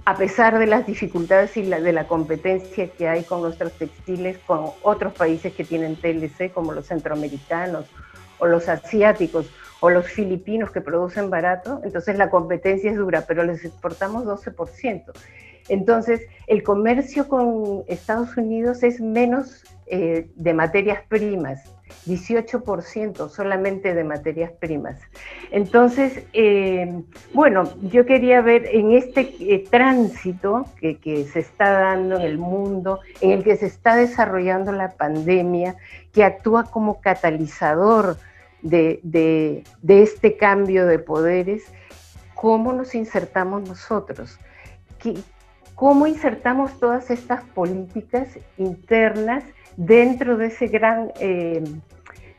a pesar de las dificultades y de la competencia que hay con nuestros textiles con otros países que tienen TLC, como los centroamericanos o los asiáticos o los filipinos que producen barato, entonces la competencia es dura, pero les exportamos 12%. Entonces, el comercio con Estados Unidos es menos eh, de materias primas, 18% solamente de materias primas. Entonces, eh, bueno, yo quería ver en este eh, tránsito que, se está dando en el mundo, en el que se está desarrollando la pandemia, que actúa como catalizador de, de este cambio de poderes, ¿cómo nos insertamos nosotros? Cómo insertamos todas estas políticas internas dentro de ese gran, eh,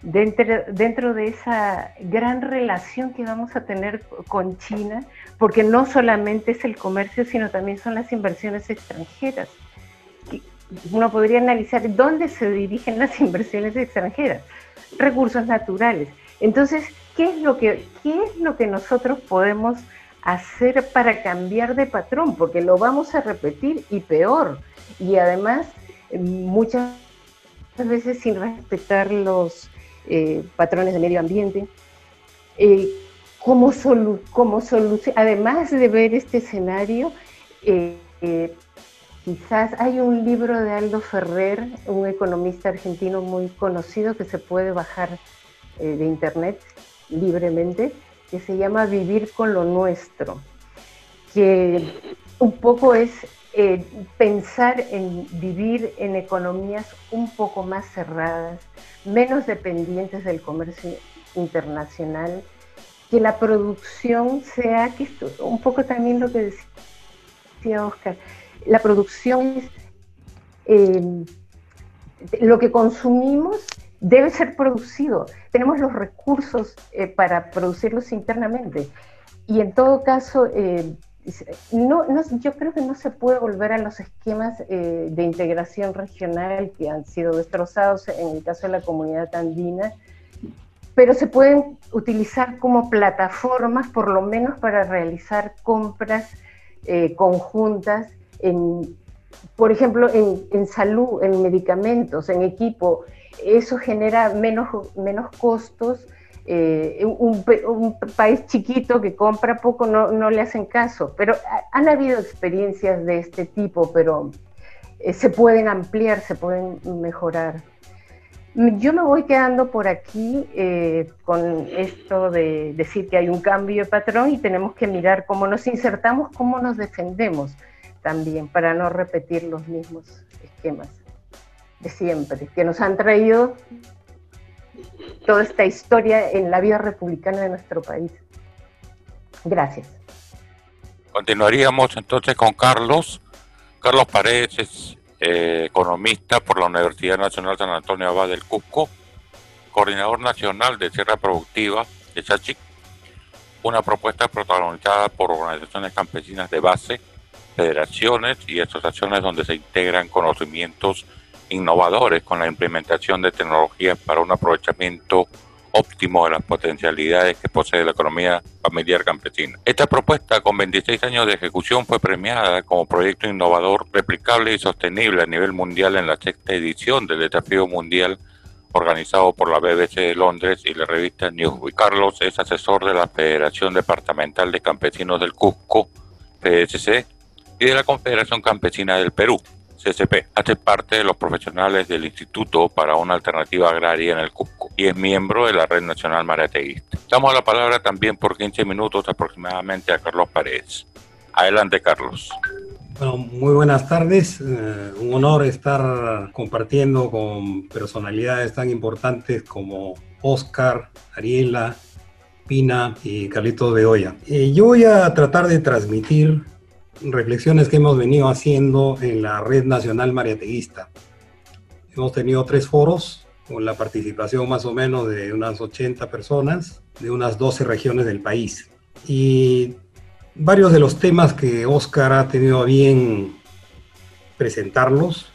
dentro, de esa gran relación que vamos a tener con China, porque no solamente es el comercio, sino también son las inversiones extranjeras. Uno podría analizar dónde se dirigen las <laughs> inversiones extranjeras, recursos naturales. Entonces, ¿qué es lo que, qué es lo que nosotros podemos hacer para cambiar de patrón, porque lo vamos a repetir y peor. Y además, muchas veces sin respetar los eh, patrones de medio ambiente. Eh, como, como solución, además de ver este escenario, eh, quizás hay un libro de Aldo Ferrer, un economista argentino muy conocido que se puede bajar de internet libremente, que se llama Vivir con lo nuestro, que un poco es eh, pensar en vivir en economías un poco más cerradas, menos dependientes del comercio internacional, que la producción sea, que esto, un poco también lo que decía Oscar, la producción es eh, lo que consumimos debe ser producido. Tenemos los recursos eh, para producirlos internamente. Y en todo caso, eh, no, yo creo que no se puede volver a los esquemas eh, de integración regional que han sido destrozados en el caso de la comunidad andina, pero se pueden utilizar como plataformas, por lo menos para realizar compras conjuntas en, por ejemplo, en, en salud, en medicamentos, en equipo, eso genera menos, menos costos. Eh, un, país chiquito que compra poco no, no, le hacen caso, pero han habido experiencias de este tipo, pero eh, se pueden ampliar, se pueden mejorar. Yo me voy quedando por aquí eh, con esto de decir que hay un cambio de patrón y tenemos que mirar cómo nos insertamos, cómo nos defendemos. también, para no repetir los mismos esquemas de siempre, que nos han traído toda esta historia en la vida republicana de nuestro país. Gracias. Continuaríamos entonces con Carlos. Carlos Paredes es eh, economista por la Universidad Nacional San Antonio Abad del Cusco, coordinador nacional de Sierra Productiva de Chachic, una propuesta protagonizada por organizaciones campesinas de base, federaciones y asociaciones donde se integran conocimientos innovadores con la implementación de tecnologías para un aprovechamiento óptimo de las potencialidades que posee la economía familiar campesina. Esta propuesta, con 26 años de ejecución, fue premiada como proyecto innovador, replicable y sostenible a nivel mundial en la sexta edición del Desafío Mundial organizado por la BBC de Londres y la revista Newsweek. Carlos es asesor de la Federación Departamental de Campesinos del Cusco, PSC, y de la Confederación Campesina del Perú, CCP. Hace parte de los profesionales del Instituto para una Alternativa Agraria en el Cusco y es miembro de la Red Nacional Marateísta. Damos la palabra también por 15 minutos aproximadamente a Carlos Paredes. Adelante, Carlos. Bueno, muy buenas tardes. Eh, un honor estar compartiendo con personalidades tan importantes como Oscar, Ariela, Pina y Carlitos Beoya. Eh, yo voy a tratar de transmitir reflexiones que hemos venido haciendo en la Red Nacional Mariateísta. Hemos tenido tres foros con la participación más o menos de unas 80 personas de unas 12 regiones del país. Y varios de los temas que Oscar ha tenido a bien presentarlos,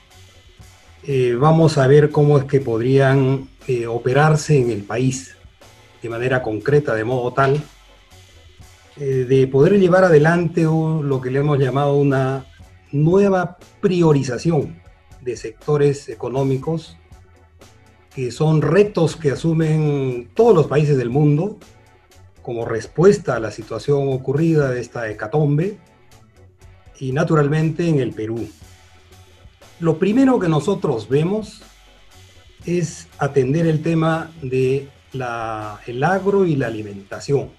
eh, vamos a ver cómo es que podrían eh, operarse en el país de manera concreta, de modo tal eh, de poder llevar adelante lo que le hemos llamado una nueva priorización de sectores económicos, que son retos que asumen todos los países del mundo como respuesta a la situación ocurrida de esta hecatombe y naturalmente en el Perú. Lo primero que nosotros vemos es atender el tema de el agro y la alimentación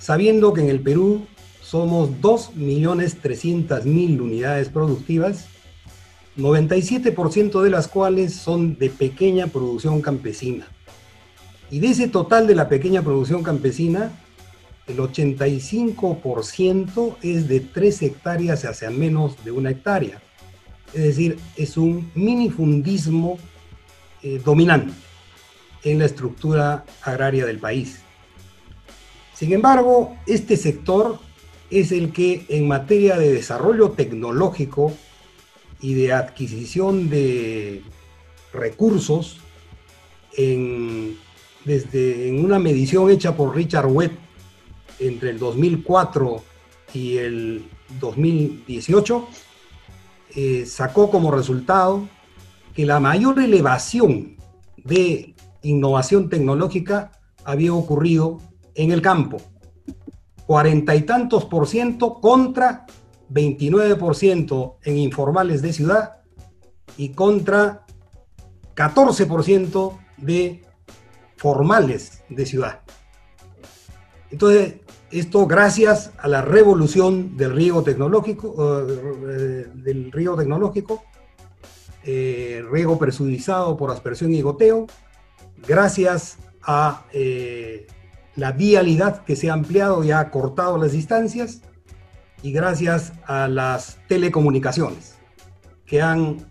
sabiendo que en el Perú somos 2.300.000 unidades productivas, 97% de las cuales son de pequeña producción campesina. Y de ese total de la pequeña producción campesina, el 85% es de 3 hectáreas hacia menos de una hectárea. Es decir, es un minifundismo eh, dominante en la estructura agraria del país. Sin embargo, este sector es el que en materia de desarrollo tecnológico y de adquisición de recursos, desde en una medición hecha por Richard Webb entre el 2004 y el 2018, eh, sacó como resultado que la mayor elevación de innovación tecnológica había ocurrido en el campo. Cuarenta y tantos por ciento contra 29 por ciento en informales de ciudad y contra 14 por ciento de formales de ciudad. Entonces, esto gracias a la revolución del riego tecnológico, eh, del riego tecnológico, eh, riego presudizado por aspersión y goteo, gracias a eh, la vialidad que se ha ampliado y ha cortado las distancias y gracias a las telecomunicaciones que han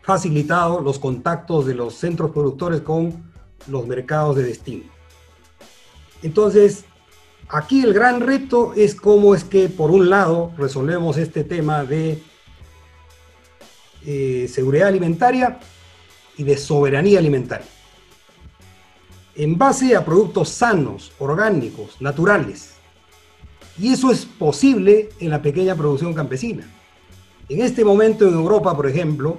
facilitado los contactos de los centros productores con los mercados de destino. Entonces, aquí el gran reto es cómo es que, por un lado, resolvemos este tema de eh, seguridad alimentaria y de soberanía alimentaria en base a productos sanos, orgánicos, naturales. Y eso es posible en la pequeña producción campesina. En este momento en Europa, por ejemplo,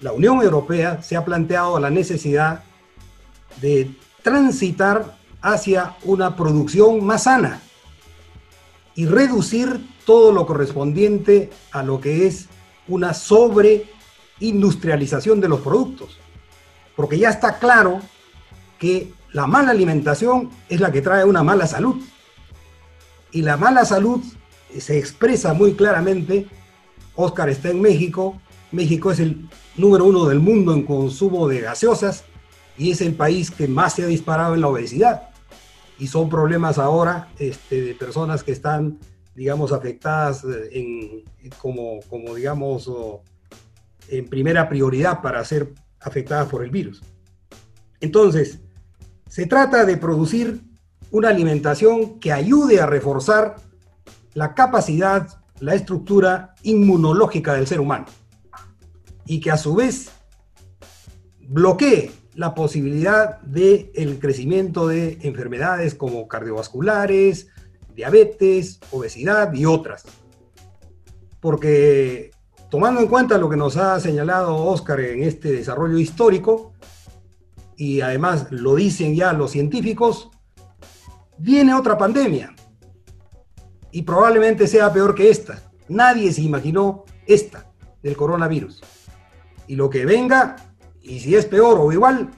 la Unión Europea se ha planteado la necesidad de transitar hacia una producción más sana y reducir todo lo correspondiente a lo que es una sobreindustrialización de los productos. Porque ya está claro que la mala alimentación es la que trae una mala salud. Y la mala salud se expresa muy claramente, Oscar está en México, México es el número uno del mundo en consumo de gaseosas y es el país que más se ha disparado en la obesidad. Y son problemas ahora este, de personas que están, digamos, afectadas en, como, como, digamos, en primera prioridad para ser afectadas por el virus. Entonces, se trata de producir una alimentación que ayude a reforzar la capacidad, la estructura inmunológica del ser humano y que a su vez bloquee la posibilidad del el crecimiento de enfermedades como cardiovasculares, diabetes, obesidad y otras. Porque tomando en cuenta lo que nos ha señalado Oscar en este desarrollo histórico, y además lo dicen ya los científicos, viene otra pandemia. Y probablemente sea peor que esta. Nadie se imaginó esta del coronavirus. Y lo que venga, y si es peor o igual,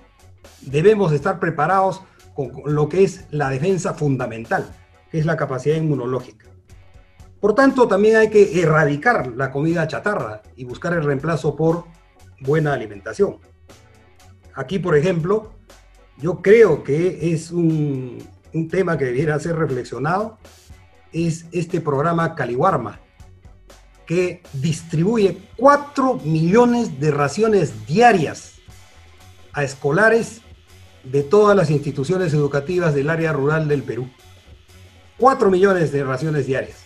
debemos estar preparados con lo que es la defensa fundamental, que es la capacidad inmunológica. Por tanto, también hay que erradicar la comida chatarra y buscar el reemplazo por buena alimentación. Aquí, por ejemplo, yo creo que es un, un tema que debiera ser reflexionado, es este programa Caliwarma, que distribuye 4 millones de raciones diarias a escolares de todas las instituciones educativas del área rural del Perú. 4 millones de raciones diarias.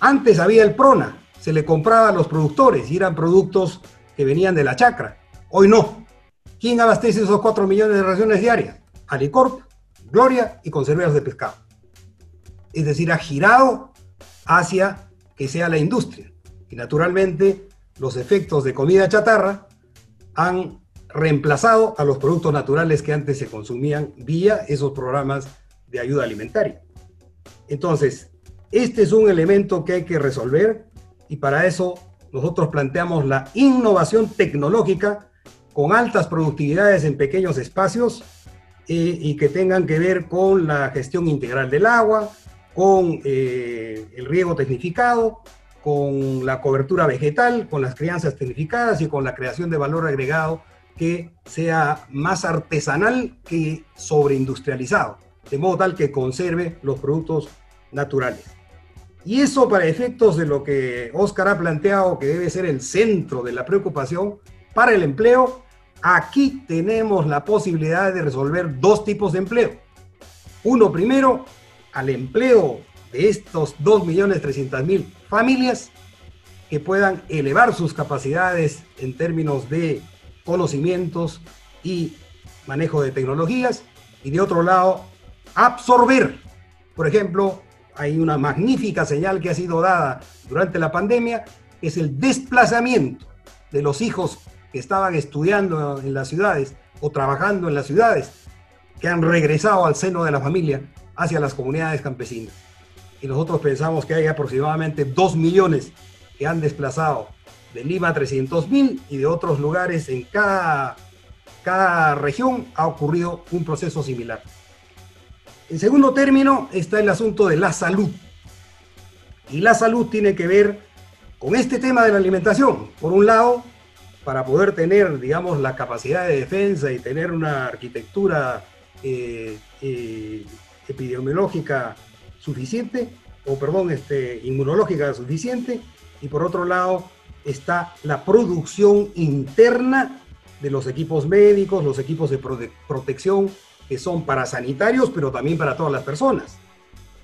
Antes había el PRONA, se le compraba a los productores y eran productos que venían de la chacra. Hoy no. ¿Quién abastece esos 4 millones de raciones diarias? Alicorp, Gloria y Conserveros de Pescado. Es decir, ha girado hacia que sea la industria. Y naturalmente los efectos de comida chatarra han reemplazado a los productos naturales que antes se consumían vía esos programas de ayuda alimentaria. Entonces, este es un elemento que hay que resolver y para eso nosotros planteamos la innovación tecnológica con altas productividades en pequeños espacios eh, y que tengan que ver con la gestión integral del agua, con eh, el riego tecnificado, con la cobertura vegetal, con las crianzas tecnificadas y con la creación de valor agregado que sea más artesanal que sobreindustrializado, de modo tal que conserve los productos naturales. Y eso para efectos de lo que Oscar ha planteado que debe ser el centro de la preocupación para el empleo, aquí tenemos la posibilidad de resolver dos tipos de empleo. Uno primero, al empleo de estos 2.300.000 familias que puedan elevar sus capacidades en términos de conocimientos y manejo de tecnologías y de otro lado absorber. Por ejemplo, hay una magnífica señal que ha sido dada durante la pandemia, es el desplazamiento de los hijos que estaban estudiando en las ciudades o trabajando en las ciudades, que han regresado al seno de la familia hacia las comunidades campesinas. Y nosotros pensamos que hay aproximadamente 2 millones que han desplazado de Lima 300 mil y de otros lugares en cada, cada región ha ocurrido un proceso similar. En segundo término está el asunto de la salud. Y la salud tiene que ver con este tema de la alimentación. Por un lado, para poder tener, digamos, la capacidad de defensa y tener una arquitectura eh, eh, epidemiológica suficiente, o perdón, este, inmunológica suficiente, y por otro lado está la producción interna de los equipos médicos, los equipos de protección que son para sanitarios, pero también para todas las personas.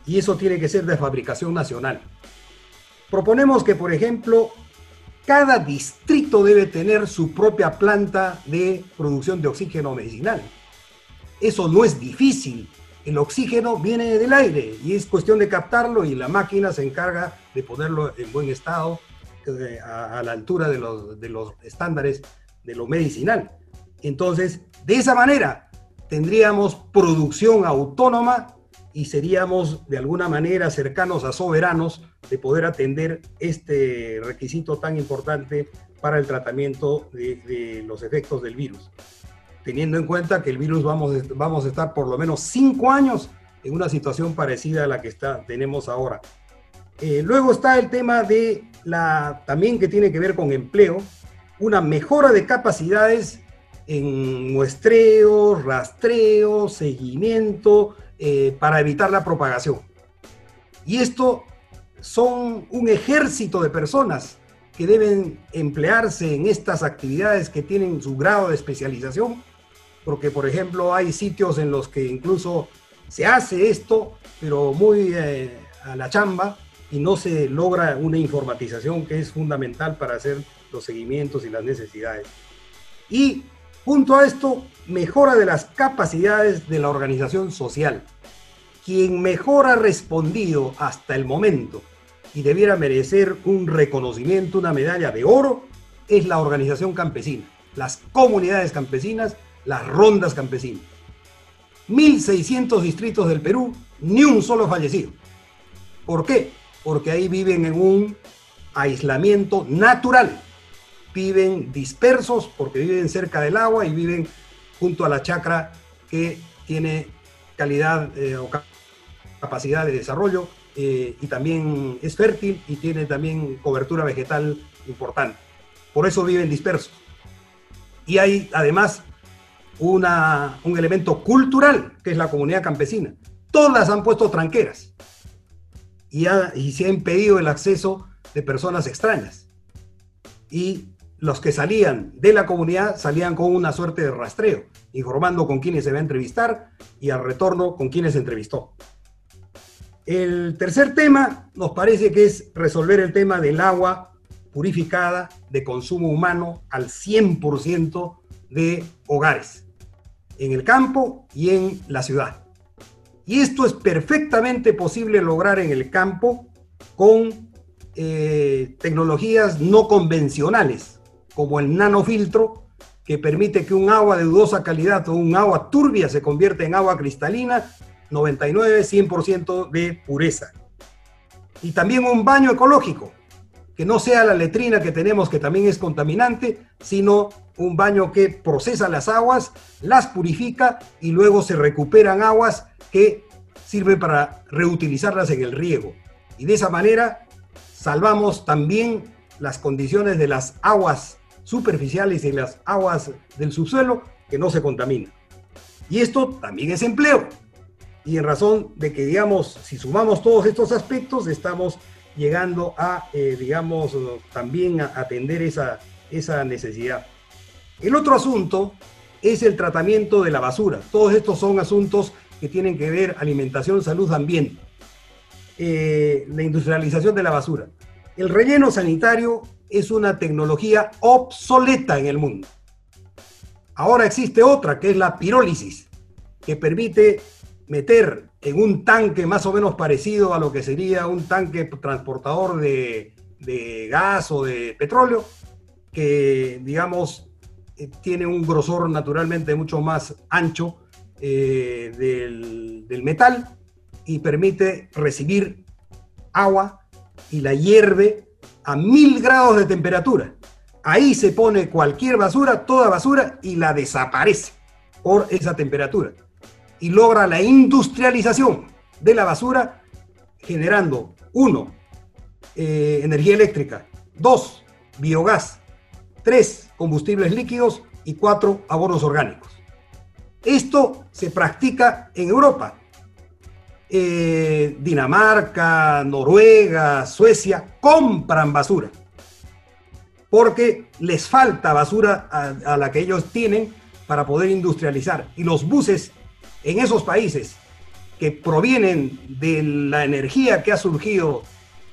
Y eso tiene que ser de fabricación nacional. Proponemos que, por ejemplo, cada distrito debe tener su propia planta de producción de oxígeno medicinal. Eso no es difícil, el oxígeno viene del aire y es cuestión de captarlo y la máquina se encarga de ponerlo en buen estado eh, a, la altura de los, de los estándares de lo medicinal. Entonces, de esa manera tendríamos producción autónoma y seríamos de alguna manera cercanos a soberanos de poder atender este requisito tan importante para el tratamiento de, de los efectos del virus teniendo en cuenta que el virus vamos, vamos a estar por lo menos cinco años en una situación parecida a la que está, tenemos ahora. Eh, luego está el tema de la, también que tiene que ver con empleo, una mejora de capacidades en muestreo, rastreo, seguimiento, eh, para evitar la propagación. Y esto son un ejército de personas que deben emplearse en estas actividades que tienen su grado de especialización, porque por ejemplo hay sitios en los que incluso se hace esto, pero muy eh, a la chamba y no se logra una informatización que es fundamental para hacer los seguimientos y las necesidades. Y junto a esto, mejora de las capacidades de la organización social. Quien mejor ha respondido hasta el momento y debiera merecer un reconocimiento, una medalla de oro, es la organización campesina, las comunidades campesinas, las rondas campesinas. 1.600 distritos del Perú, ni un solo fallecido. ¿Por qué? Porque ahí viven en un aislamiento natural. Viven dispersos porque viven cerca del agua y viven junto a la chacra que tiene calidad eh, o capacidad de desarrollo eh, y también es fértil y tiene también cobertura vegetal importante. Por eso viven dispersos. Y hay además una, un elemento cultural, que es la comunidad campesina. Todas han puesto tranqueras y, y se ha impedido el acceso de personas extrañas. Y los que salían de la comunidad salían con una suerte de rastreo, informando con quiénes se va a entrevistar y al retorno con quiénes se entrevistó. El tercer tema nos parece que es resolver el tema del agua purificada de consumo humano al 100% de hogares, en el campo y en la ciudad. Y esto es perfectamente posible lograr en el campo con eh, tecnologías no convencionales, como el nanofiltro, que permite que un agua de dudosa calidad o un agua turbia se convierta en agua cristalina 99, 100% de pureza. Y también un baño ecológico, que no sea la letrina que tenemos, que también es contaminante, sino un baño que procesa las aguas, las purifica y luego se recuperan aguas que sirven para reutilizarlas en el riego. Y de esa manera salvamos también las condiciones de las aguas superficiales y las aguas del subsuelo que no se contaminan. Y esto también es empleo, y en razón de que, digamos, si sumamos todos estos aspectos, estamos llegando a, eh, digamos, también a atender esa, esa necesidad. El otro asunto es el tratamiento de la basura. Todos estos son asuntos que tienen que ver alimentación, salud, ambiente. Eh, la industrialización de la basura. El relleno sanitario es una tecnología obsoleta en el mundo. Ahora existe otra, que es la pirólisis, que permite meter en un tanque más o menos parecido a lo que sería un tanque transportador de, gas o de petróleo, que digamos eh, tiene un grosor naturalmente mucho más ancho eh, del, del, metal y permite recibir agua y la hierve a mil grados de temperatura. Ahí se pone cualquier basura, toda basura, y la desaparece por esa temperatura y logra la industrialización de la basura generando, uno, eh, energía eléctrica, dos, biogás, tres, combustibles líquidos y cuatro, abonos orgánicos. Esto se practica en Europa. Eh, Dinamarca, Noruega, Suecia compran basura porque les falta basura a la que ellos tienen para poder industrializar. Y los buses en esos países que provienen de la energía que ha surgido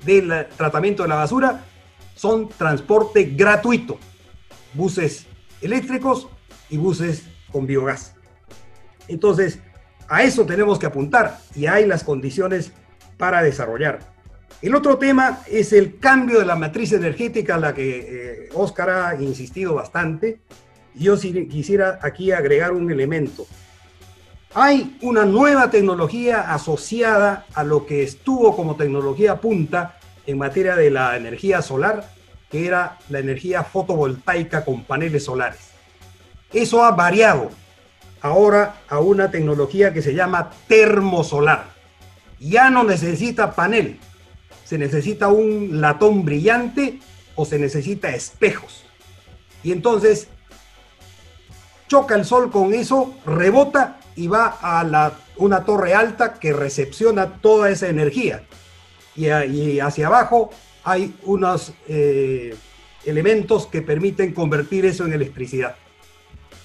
del tratamiento de la basura son transporte gratuito, buses eléctricos y buses con biogás. Entonces, a eso tenemos que apuntar y hay las condiciones para desarrollar. El otro tema es el cambio de la matriz energética a la que Oscar eh, ha insistido bastante. Yo quisiera aquí agregar un elemento. Hay una nueva tecnología asociada a lo que estuvo como tecnología punta en materia de la energía solar, que era la energía fotovoltaica con paneles solares. Eso ha variado ahora a una tecnología que se llama termosolar. Ya no necesita panel, se necesita un latón brillante o se necesita espejos. Y entonces choca el sol con eso, rebota y va a la, una torre alta que recepciona toda esa energía. Y, hacia abajo hay unos eh, elementos que permiten convertir eso en electricidad.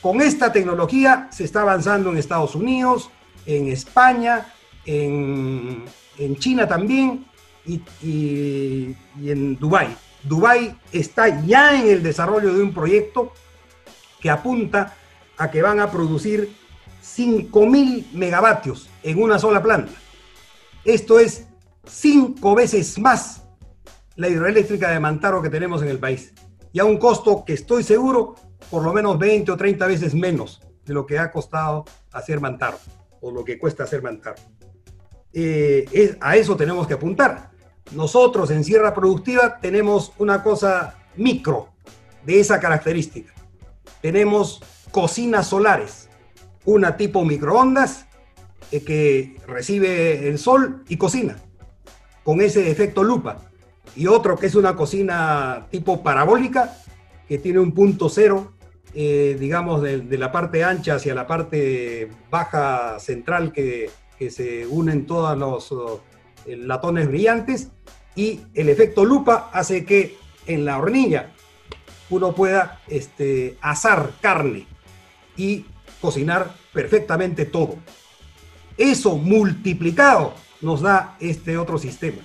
Con esta tecnología se está avanzando en Estados Unidos, en España, en, China también y, en Dubái. Dubái está ya en el desarrollo de un proyecto que apunta a que van a producir 5.000 megavatios en una sola planta. Esto es cinco veces más la hidroeléctrica de Mantaro que tenemos en el país. Y a un costo que estoy seguro, por lo menos 20 o 30 veces menos de lo que ha costado hacer Mantaro, o lo que cuesta hacer Mantaro. Eh, a eso tenemos que apuntar. Nosotros en Sierra Productiva tenemos una cosa micro de esa característica. Tenemos cocinas solares, una tipo microondas eh, que recibe el sol y cocina con ese efecto lupa y otro que es una cocina tipo parabólica que tiene un punto cero eh, digamos de, la parte ancha hacia la parte baja central que, que se unen todos los eh, latones brillantes y el efecto lupa hace que en la hornilla uno pueda este, asar carne y cocinar perfectamente todo. Eso multiplicado nos da este otro sistema.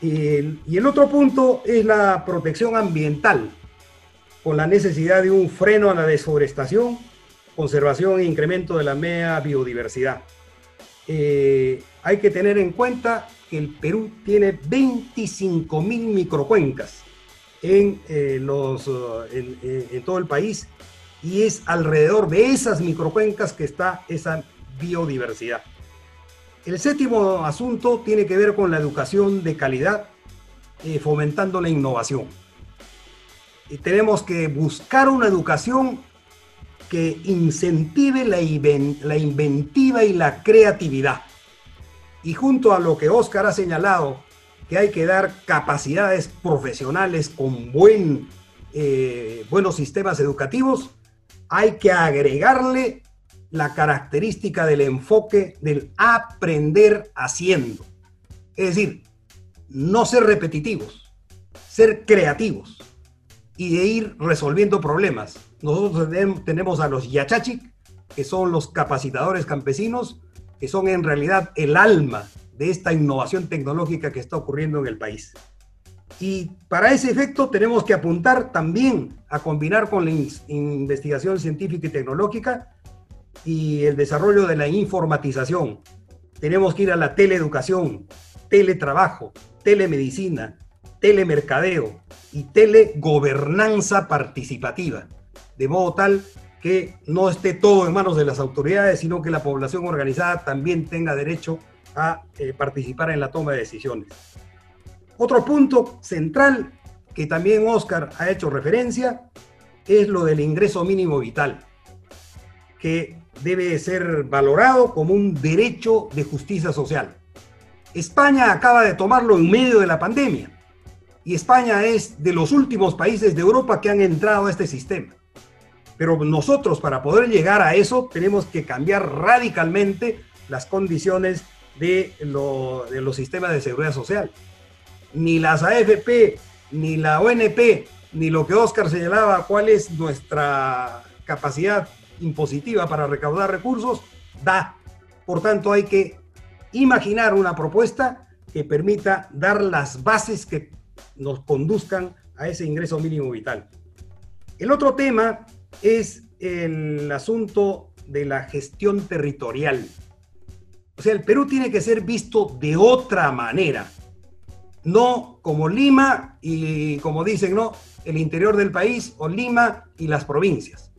y el otro punto es la protección ambiental, con la necesidad de un freno a la deforestación, conservación e incremento de la mea biodiversidad. Eh, hay que tener en cuenta que el Perú tiene 25 mil microcuencas en, eh, los, eh, en todo el país y es alrededor de esas microcuencas que está esa biodiversidad. El séptimo asunto tiene que ver con la educación de calidad, eh, fomentando la innovación. Tenemos que buscar una educación que incentive la, la inventiva y la creatividad. Y junto a lo que Oscar ha señalado, que hay que dar capacidades profesionales con buen, eh, buenos sistemas educativos, hay que agregarle la característica del enfoque del aprender haciendo. Es decir, no ser repetitivos, ser creativos y de ir resolviendo problemas. Nosotros tenemos a los yachachic, que son los capacitadores campesinos, que son en realidad el alma de esta innovación tecnológica que está ocurriendo en el país. Y para ese efecto tenemos que apuntar también a combinar con la investigación científica y tecnológica y el desarrollo de la informatización. Tenemos que ir a la teleeducación, teletrabajo, telemedicina, telemercadeo y telegobernanza participativa, de modo tal que no esté todo en manos de las autoridades, sino que la población organizada también tenga derecho a eh, participar en la toma de decisiones. Otro punto central que también Oscar ha hecho referencia es lo del ingreso mínimo vital, que debe ser valorado como un derecho de justicia social. España acaba de tomarlo en medio de la pandemia y España es de los últimos países de Europa que han entrado a este sistema. Pero nosotros para poder llegar a eso tenemos que cambiar radicalmente las condiciones de, de los sistemas de seguridad social ni las AFP, ni la ONP, ni lo que Oscar señalaba, cuál es nuestra capacidad impositiva para recaudar recursos, da. Por tanto, hay que imaginar una propuesta que permita dar las bases que nos conduzcan a ese ingreso mínimo vital. El otro tema es el asunto de la gestión territorial. O sea, el Perú tiene que ser visto de otra manera no como Lima y como dicen, no, el interior del país o Lima y las provincias.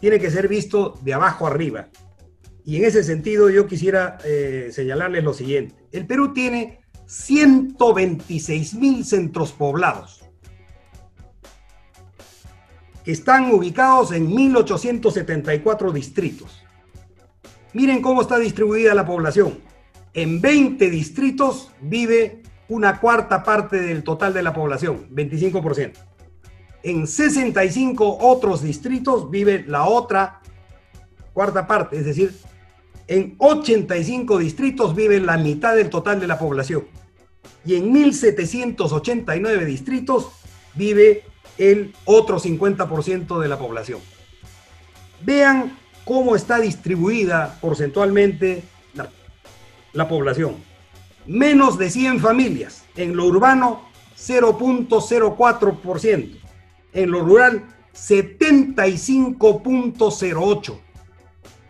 Tiene que ser visto de abajo arriba. Y en ese sentido yo quisiera eh, señalarles lo siguiente. El Perú tiene 126 mil centros poblados que están ubicados en 1874 distritos. Miren cómo está distribuida la población. En 20 distritos vive una cuarta parte del total de la población, 25%. En 65 otros distritos vive la otra cuarta parte, es decir, en 85 distritos vive la mitad del total de la población. Y en 1789 distritos vive el otro 50% de la población. Vean cómo está distribuida porcentualmente la, la población. Menos de 100 familias. En lo urbano, 0.04%. En lo rural, 75.08%.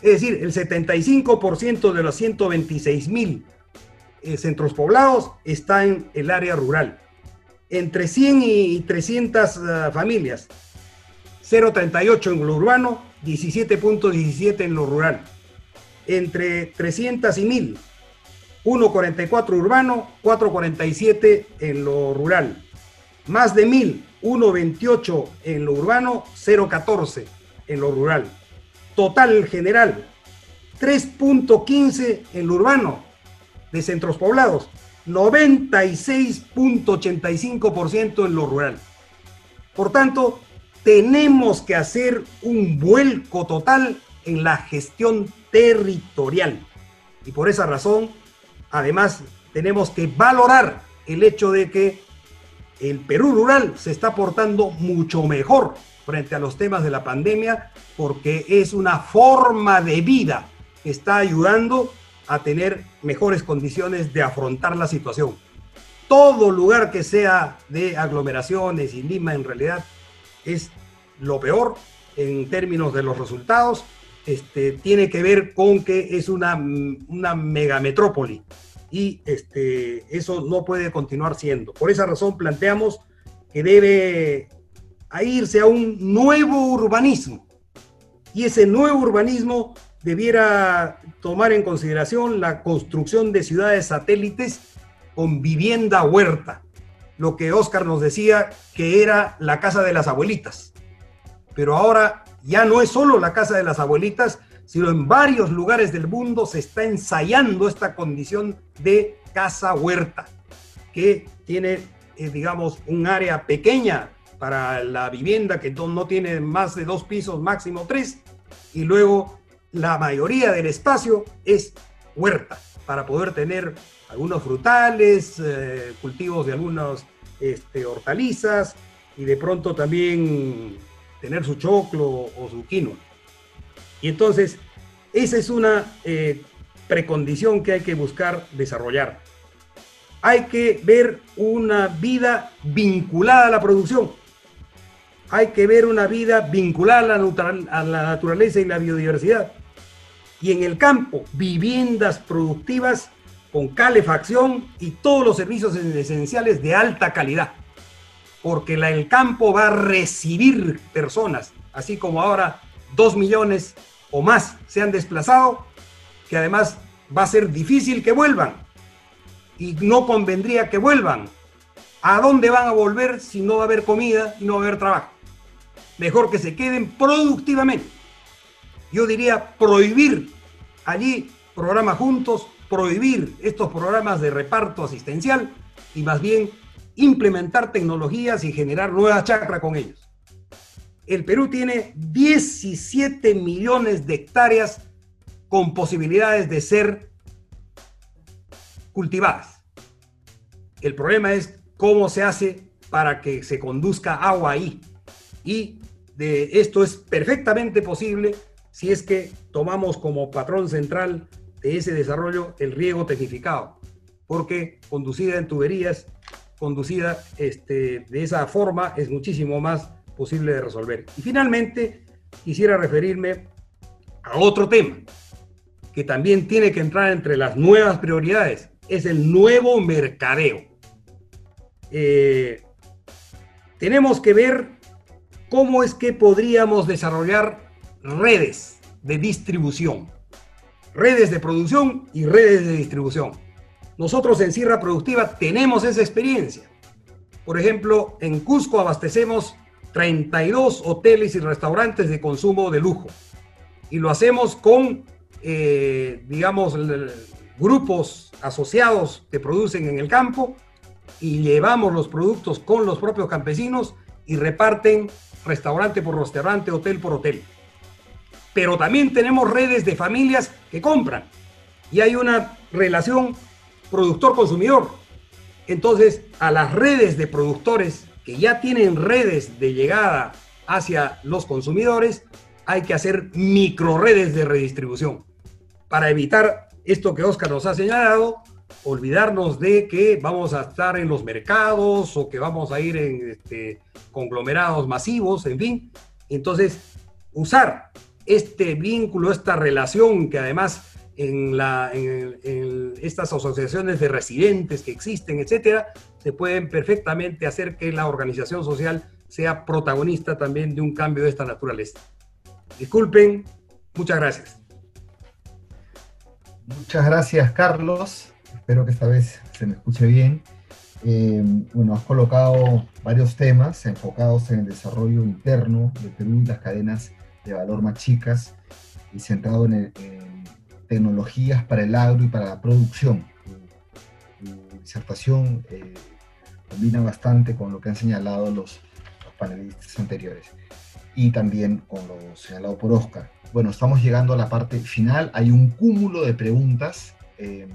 Es decir, el 75% de los 126 mil eh, centros poblados está en el área rural. Entre 100 y 300 uh, familias, 0.38 en lo urbano, 17.17 en lo rural. Entre 300 y 1000, 1.44 urbano, 4.47 en lo rural. Más de 1000, 1.28 en lo urbano, 0.14 en lo rural. Total general, 3.15 en lo urbano de centros poblados, 96.85% en lo rural. Por tanto, tenemos que hacer un vuelco total en la gestión territorial. Y por esa razón, además, tenemos que valorar el hecho de que el Perú rural se está portando mucho mejor frente a los temas de la pandemia porque es una forma de vida que está ayudando a tener mejores condiciones de afrontar la situación. Todo lugar que sea de aglomeraciones y Lima en realidad es lo peor en términos de los resultados. Este, tiene que ver con que es una, una megametrópoli y este, eso no puede continuar siendo. Por esa razón planteamos que debe irse a un nuevo urbanismo. Y ese nuevo urbanismo debiera tomar en consideración la construcción de ciudades satélites con vivienda huerta, lo que Oscar nos decía que era la casa de las abuelitas. Pero ahora ya no es solo la casa de las abuelitas, sino en varios lugares del mundo se está ensayando esta condición de casa huerta, que tiene, eh, digamos, un área pequeña para la vivienda que no tiene más de dos pisos, máximo tres, y luego la mayoría del espacio es huerta, para poder tener algunos frutales, eh, cultivos de algunas este, hortalizas y de pronto también tener su choclo o su quinoa. Y entonces, esa es una eh, precondición que hay que buscar desarrollar. Hay que ver una vida vinculada a la producción. Hay que ver una vida vinculada a la, naturaleza y la biodiversidad. Y en el campo, viviendas productivas con calefacción y todos los servicios esenciales de alta calidad porque el campo va a recibir personas, así como ahora dos millones o más se han desplazado, que además va a ser difícil que vuelvan y no convendría que vuelvan. ¿A dónde van a volver si no va a haber comida y no va a haber trabajo? Mejor que se queden productivamente. Yo diría prohibir allí programas juntos, prohibir estos programas de reparto asistencial y más bien implementar tecnologías y generar nuevas chacras con ellos. El Perú tiene 17 millones de hectáreas con posibilidades de ser cultivadas. El problema es cómo se hace para que se conduzca agua ahí. Y de esto es perfectamente posible si es que tomamos como patrón central de ese desarrollo el riego tecnificado, porque conducida en tuberías conducida este, de esa forma es muchísimo más posible de resolver. Y finalmente, quisiera referirme a otro tema que también tiene que entrar entre las nuevas prioridades, es el nuevo mercadeo. Eh, tenemos que ver cómo es que podríamos desarrollar redes de distribución, redes de producción y redes de distribución. Nosotros en Sierra Productiva tenemos esa experiencia. Por ejemplo, en Cusco abastecemos 32 hoteles y restaurantes de consumo de lujo. Y lo hacemos con, eh, digamos, grupos asociados que producen en el campo y llevamos los productos con los propios campesinos y reparten restaurante por restaurante, hotel por hotel. Pero también tenemos redes de familias que compran y hay una relación productor-consumidor. Entonces, a las redes de productores que ya tienen redes de llegada hacia los consumidores, hay que hacer micro redes de redistribución para evitar esto que Oscar nos ha señalado, olvidarnos de que vamos a estar en los mercados o que vamos a ir en este, conglomerados masivos, en fin. Entonces, usar este vínculo, esta relación que además en, la, en, estas asociaciones de residentes que existen, etcétera, se pueden perfectamente hacer que la organización social sea protagonista también de un cambio de esta naturaleza. Disculpen, muchas gracias. Muchas gracias, Carlos. Espero que esta vez se me escuche bien. Eh, bueno, has colocado varios temas enfocados en el desarrollo interno de Perú y las cadenas de valor más chicas y centrado en, tecnologías para el agro y para la producción. Tu, disertación eh, combina bastante con lo que han señalado los, los panelistas anteriores y también con lo señalado por Oscar. Bueno, estamos llegando a la parte final. Hay un cúmulo de preguntas eh,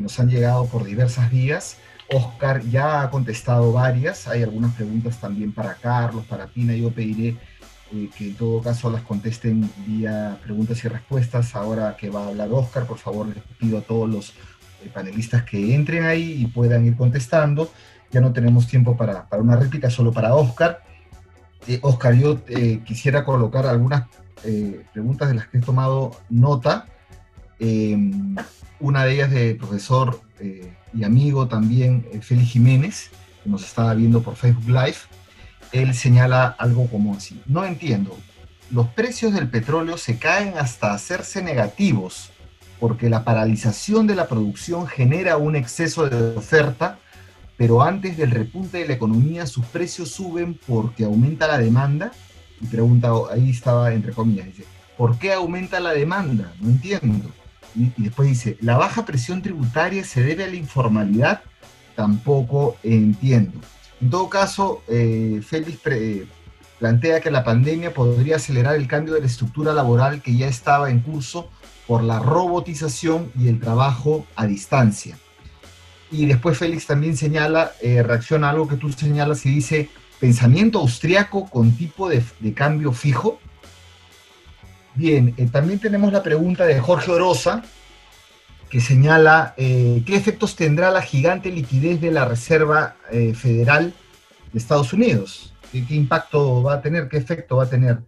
nos han llegado por diversas vías. Oscar ya ha contestado varias. Hay algunas preguntas también para Carlos, para Pina. Yo pediré eh, que en todo caso las contesten vía preguntas y respuestas. Ahora que va a hablar Oscar, por favor les pido a todos los eh, panelistas que entren ahí y puedan ir contestando. Ya no tenemos tiempo para, una réplica, solo para Oscar. Eh, Oscar, yo eh, quisiera colocar algunas preguntas de las que he tomado nota. Una de ellas del profesor y amigo también, Félix Jiménez, que nos estaba viendo por Facebook Live. Él señala algo como así. No entiendo. Los precios del petróleo se caen hasta hacerse negativos porque la paralización de la producción genera un exceso de oferta pero antes del repunte de la economía sus precios suben porque aumenta la demanda. Y pregunta, ahí estaba entre comillas, dice, ¿por qué aumenta la demanda? No entiendo. Y, después dice, ¿la baja presión tributaria se debe a la informalidad? Tampoco entiendo. En todo caso, eh, Félix plantea que la pandemia podría acelerar el cambio de la estructura laboral que ya estaba en curso por la robotización y el trabajo a distancia. Y después Félix también señala, eh, reacciona a algo que tú señalas y dice, pensamiento austriaco con tipo de, cambio fijo. Bien, eh, también tenemos la pregunta de Jorge Orosa, que señala, eh, ¿qué efectos tendrá la gigante liquidez de la Reserva Federal de Estados Unidos? ¿Qué, ¿Qué, impacto va a tener? ¿Qué efecto va a tener?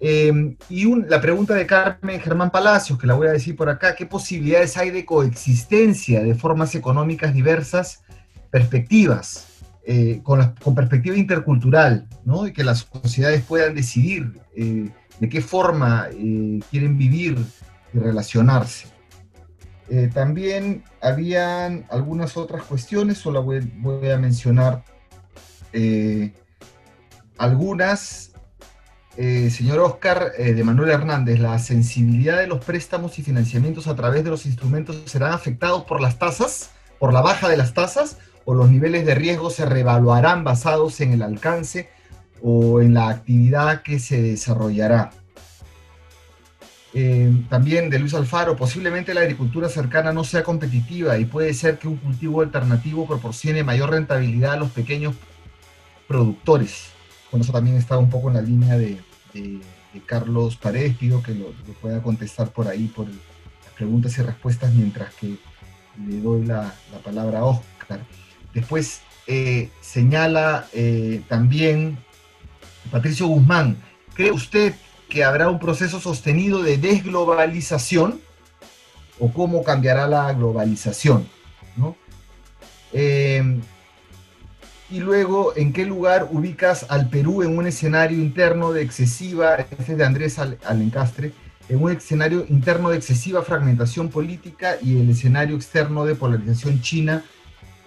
Em, y la pregunta de Carmen Germán Palacios, que la voy a decir por acá, ¿qué posibilidades hay de coexistencia de formas económicas diversas, perspectivas, eh, con, perspectiva intercultural, ¿no? y que las sociedades puedan decidir eh, de qué forma eh, quieren vivir y relacionarse? también habían algunas otras cuestiones, solo voy, voy a mencionar algunas eh, señor Oscar eh, de Manuel Hernández, la sensibilidad de los préstamos y financiamientos a través de los instrumentos serán afectados por las tasas, por la baja de las tasas, o los niveles de riesgo se reevaluarán basados en el alcance o en la actividad que se desarrollará. Eh, también de Luis Alfaro, posiblemente la agricultura cercana no sea competitiva y puede ser que un cultivo alternativo proporcione mayor rentabilidad a los pequeños productores. Con eso también está un poco en la línea de, Carlos Paredes. Pido que lo, pueda contestar por ahí, por las preguntas y respuestas, mientras que le doy la, palabra a Oscar. Después eh, señala eh, también Patricio Guzmán, ¿cree usted que habrá un proceso sostenido de desglobalización o cómo cambiará la globalización? ¿no? Eh, y luego, ¿en qué lugar ubicas al Perú en un escenario interno de excesiva, este es de Andrés Alencastre, en un escenario interno de excesiva fragmentación política y el escenario externo de polarización China,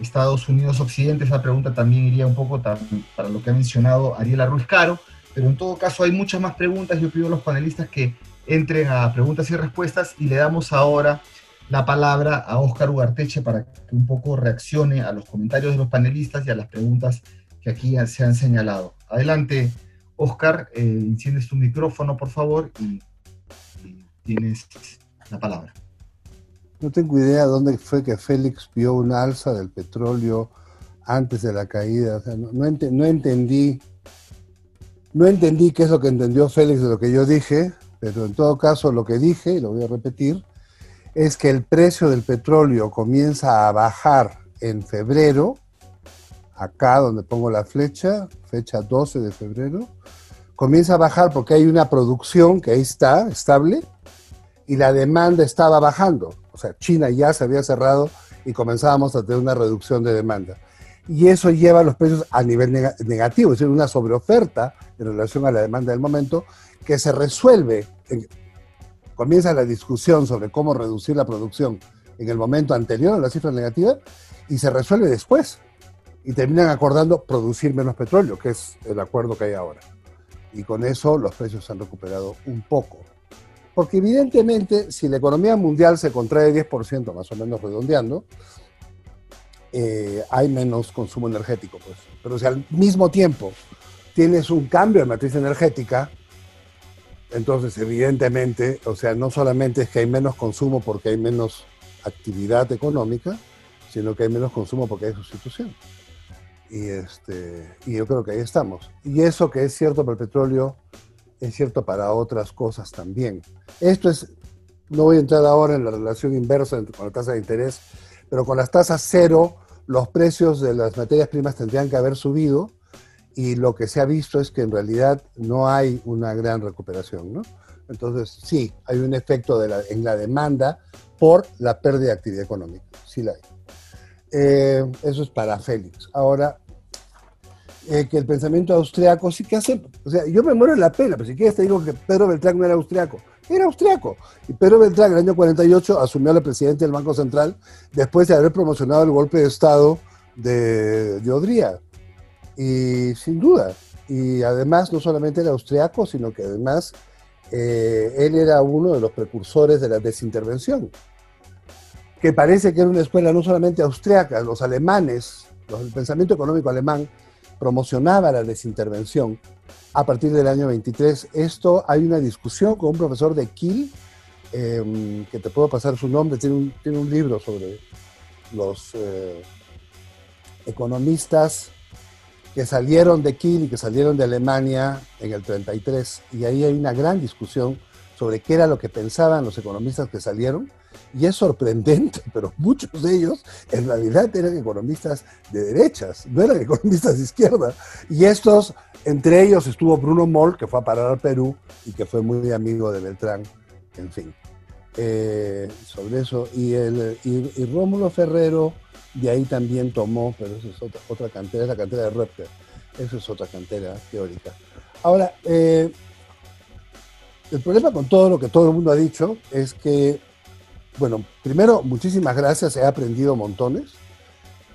Estados Unidos, Occidente? Esa pregunta también iría un poco para lo que ha mencionado Ariela Ruiz Caro, pero en todo caso hay muchas más preguntas. Yo pido a los panelistas que entren a preguntas y respuestas y le damos ahora la palabra a Oscar Ugarteche para que un poco reaccione a los comentarios de los panelistas y a las preguntas que aquí se han señalado. Adelante, Oscar, eh, enciendes tu micrófono, por favor, y, tienes la palabra. No tengo idea dónde fue que Félix vio una alza del petróleo antes de la caída. no, entendí, no entendí qué es lo que entendió Félix de lo que yo dije, pero en todo caso lo que dije, y lo voy a repetir, es que el precio del petróleo comienza a bajar en febrero, acá donde pongo la flecha, fecha 12 de febrero, comienza a bajar porque hay una producción que ahí está, estable, y la demanda estaba bajando. O sea, China ya se había cerrado y comenzábamos a tener una reducción de demanda. Y eso lleva los precios a nivel negativo, es decir, una sobreoferta en relación a la demanda del momento que se resuelve comienza la discusión sobre cómo reducir la producción en el momento anterior a la cifra negativa y se resuelve después. Y terminan acordando producir menos petróleo, que es el acuerdo que hay ahora. Y con eso los precios se han recuperado un poco. Porque evidentemente, si la economía mundial se contrae 10%, más o menos redondeando, eh, hay menos consumo energético. Pues. Pero si al mismo tiempo tienes un cambio de matriz energética, entonces, evidentemente, o sea, no solamente es que hay menos consumo porque hay menos actividad económica, sino que hay menos consumo porque hay sustitución. Y, este, y yo creo que ahí estamos. Y eso que es cierto para el petróleo, es cierto para otras cosas también. Esto es, no voy a entrar ahora en la relación inversa con la tasa de interés, pero con las tasas cero, los precios de las materias primas tendrían que haber subido y lo que se ha visto es que en realidad no hay una gran recuperación, ¿no? Entonces, sí, hay un efecto de la, en la demanda por la pérdida de actividad económica, sí la hay. Eh, eso es para Félix. Ahora, eh, que el pensamiento austriaco sí que hace, o sea, yo me muero en la pena, pero si quieres te digo que Pedro Beltrán no era austriaco, era austriaco. Y Pedro Beltrán en el año 48 asumió la presidencia del Banco Central después de haber promocionado el golpe de Estado de, de Odría. Y sin duda, y además no solamente era austriaco, sino que además eh, él era uno de los precursores de la desintervención, que parece que era una escuela no solamente austriaca, los alemanes, el pensamiento económico alemán promocionaba la desintervención a partir del año 23. Esto hay una discusión con un profesor de Kiel, em, que te puedo pasar su nombre, tiene un, tiene un libro sobre los eh, economistas que salieron de Kiel y que salieron de Alemania en el 33, y ahí hay una gran discusión sobre qué era lo que pensaban los economistas que salieron, y es sorprendente, <laughs> pero muchos de ellos en realidad eran economistas de derechas, no eran economistas de izquierda, y estos, entre ellos estuvo Bruno Moll, que fue a parar al Perú y que fue muy amigo de Beltrán, en fin. Eh, sobre eso, y, el, y Rómulo Ferrero, de ahí también tomó, pero eso es otra, otra cantera, es la cantera de Röpke. Eso es otra cantera teórica. Ahora, eh, el problema con todo lo que todo el mundo ha dicho es que, bueno, primero, muchísimas gracias, he aprendido montones.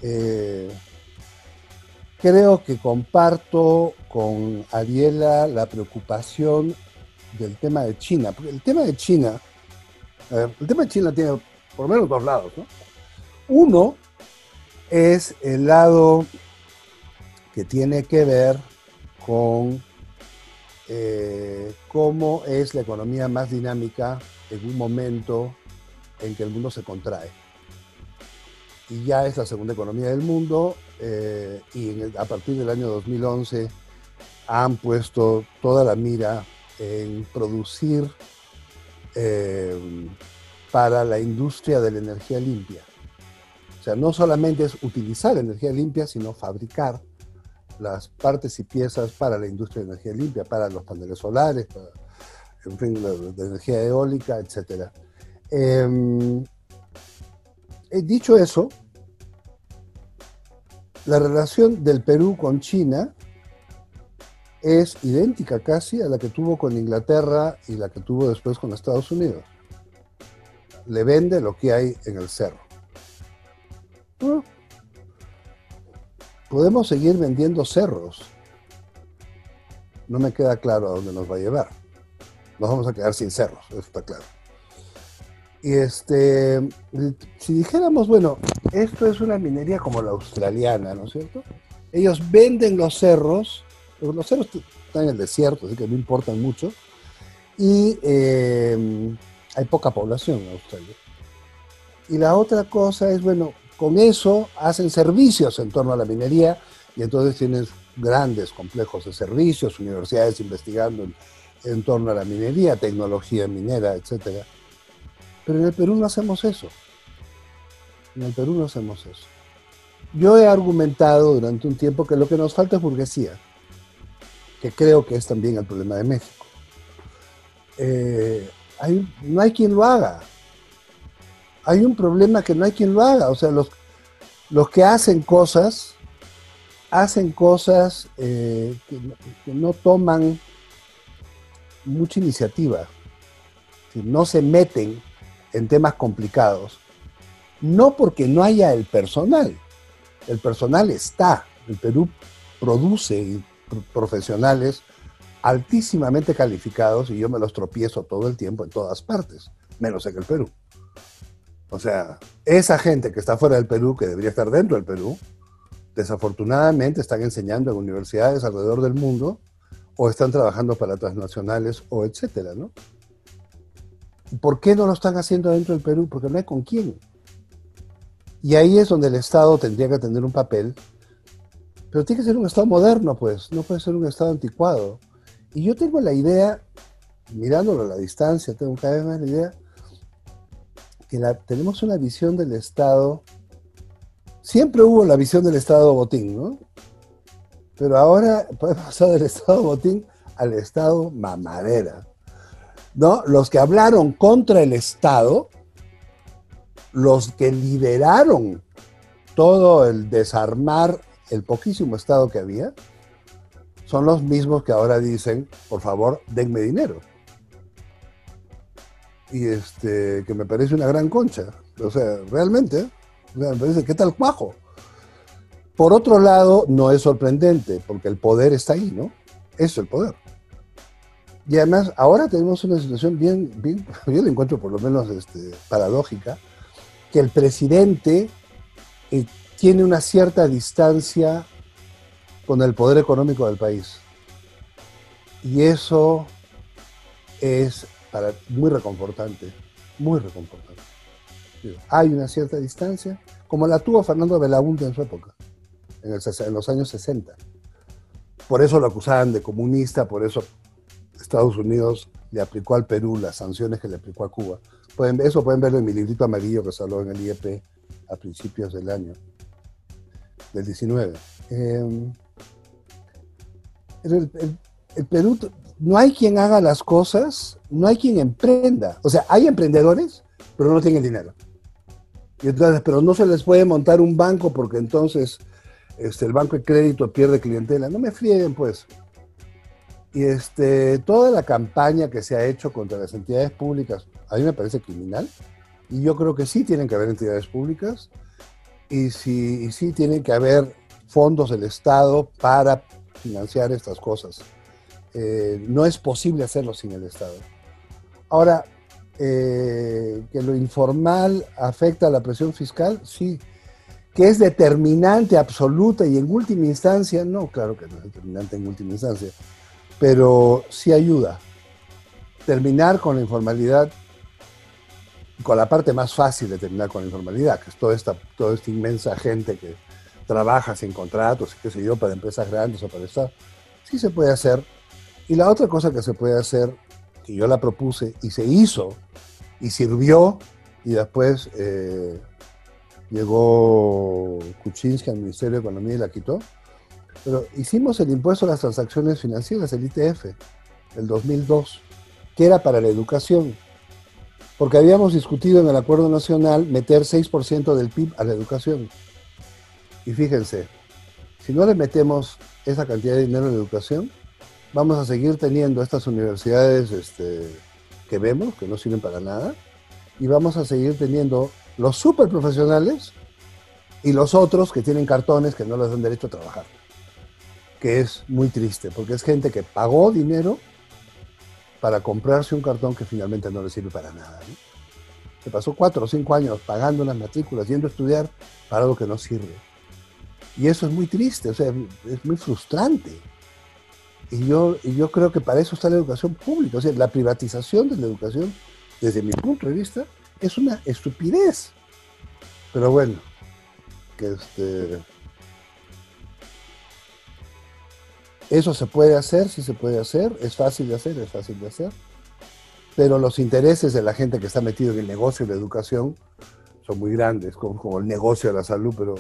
Eh, creo que comparto con Ariela la preocupación del tema de China, porque el tema de China, el tema de China tiene por lo menos dos lados, ¿no? Uno es el lado que tiene que ver con eh, cómo es la economía más dinámica en un momento en que el mundo se contrae. Y ya es la segunda economía del mundo eh, y a partir del año 2011 han puesto toda la mira en producir eh, para la industria de la energía limpia sea, no solamente es utilizar energía limpia, sino fabricar las partes y piezas para la industria de energía limpia, para los paneles solares, para, en fin, la, energía eólica, etc. Em, he dicho eso, la relación del Perú con China es idéntica casi a la que tuvo con Inglaterra y la que tuvo después con Estados Unidos. Le vende lo que hay en el cerro. Podemos seguir vendiendo cerros. No me queda claro a dónde nos va a llevar. Nos vamos a quedar sin cerros, eso está claro. Y este, si dijéramos, bueno, esto es una minería como la australiana, ¿no es cierto? Ellos venden los cerros, los cerros están en el desierto, así que no importan mucho, y eh, hay poca población en Australia. Y la otra cosa es, bueno, con eso hacen servicios en torno a la minería y entonces tienen grandes complejos de servicios, universidades investigando en, torno a la minería, tecnología minera, etc. Pero en el Perú no hacemos eso. En el Perú no hacemos eso. Yo he argumentado durante un tiempo que lo que nos falta es burguesía, que creo que es también el problema de México. Eh, no hay quien lo haga hay un problema que no hay quien lo haga. O sea, los, los que hacen cosas, hacen cosas eh, que, no toman mucha iniciativa, no se meten en temas complicados, no porque no haya el personal, el personal está, el Perú produce profesionales altísimamente calificados y yo me los tropiezo todo el tiempo en todas partes, menos en el Perú. O sea, esa gente que está fuera del Perú, que debería estar dentro del Perú, desafortunadamente están enseñando en universidades alrededor del mundo o están trabajando para transnacionales o etcétera, ¿no? ¿Por qué no lo están haciendo dentro del Perú? Porque no hay con quién. Y ahí es donde el Estado tendría que tener un papel, pero tiene que ser un Estado moderno, pues, no puede ser un Estado anticuado. Y yo tengo la idea, mirándolo a la distancia, tengo cada vez más la idea que tenemos una visión del Estado, siempre hubo la visión del Estado botín, ¿no? Pero ahora <laughs> podemos pasar del Estado botín al Estado mamadera, ¿no? Los que hablaron contra el Estado, los que lideraron todo el desarmar el poquísimo Estado que había, son los mismos que ahora dicen, por favor, denme dinero y este, que me parece una gran concha. O sea, realmente, me parece, ¿qué tal cuajo? Por otro lado, no es sorprendente, porque el poder está ahí, ¿no? Es el poder. Y además, ahora tenemos una situación bien, bien <laughs> yo la encuentro por lo menos este, paradójica, que el presidente eh, tiene una cierta distancia con el poder económico del país. Y eso es muy reconfortante, muy reconfortante. Hay una cierta distancia, como la tuvo Fernando Belaúnde en su época, en, en los años 60. Por eso lo acusaban de comunista, por eso Estados Unidos le aplicó al Perú las sanciones que le aplicó a Cuba. Eso pueden verlo en mi librito amarillo que salió en el IEP a principios del año, del 19. Em, el, Perú no hay quien haga las cosas, no hay quien emprenda. O sea, hay emprendedores, pero no tienen dinero. Y entonces, pero no se les puede montar un banco porque entonces este, el banco de crédito pierde clientela. No me frieguen, pues. Y este, toda la campaña que se ha hecho contra las entidades públicas, a mí me parece criminal. Y yo creo que sí tienen que haber entidades públicas. Y sí, y sí tienen que haber fondos del Estado para financiar estas cosas. Eh, no es posible hacerlo sin el Estado. Ahora, eh, que lo informal afecta a la presión fiscal, sí. Que es determinante, absoluta y en última instancia, no, claro que no es determinante en última instancia, pero sí ayuda. Terminar con la informalidad, con la parte más fácil de terminar con la informalidad, que es toda esta, toda esta inmensa gente que trabaja sin contratos, qué sé yo, para empresas grandes o para Estado, sí se puede hacer y la otra cosa que se puede hacer, que yo la propuse y se hizo y sirvió, y después eh, llegó Kuczynski al Ministerio de Economía y la quitó, pero hicimos el impuesto a las transacciones financieras, el ITF, el 2002, que era para la educación, porque habíamos discutido en el Acuerdo Nacional meter 6% del PIB a la educación. Y fíjense, si no le metemos esa cantidad de dinero la educación, vamos a seguir teniendo estas universidades este, que vemos, que no sirven para nada, y vamos a seguir teniendo los super profesionales y los otros que tienen cartones que no les dan derecho a trabajar. Que es muy triste, porque es gente que pagó dinero para comprarse un cartón que finalmente no le sirve para nada. Se pasó cuatro o cinco años pagando las matrículas, yendo a estudiar para algo que no sirve. Y eso es muy triste, o sea, es muy frustrante. Y yo, y yo creo que para eso está la educación pública. O sea, la privatización de la educación, desde mi punto de vista, es una estupidez. Pero bueno, que este. Eso se puede hacer, sí se puede hacer, es fácil de hacer, es fácil de hacer, pero los intereses de la gente que está metido en el negocio de la educación son muy grandes, como, el negocio de la salud, pero,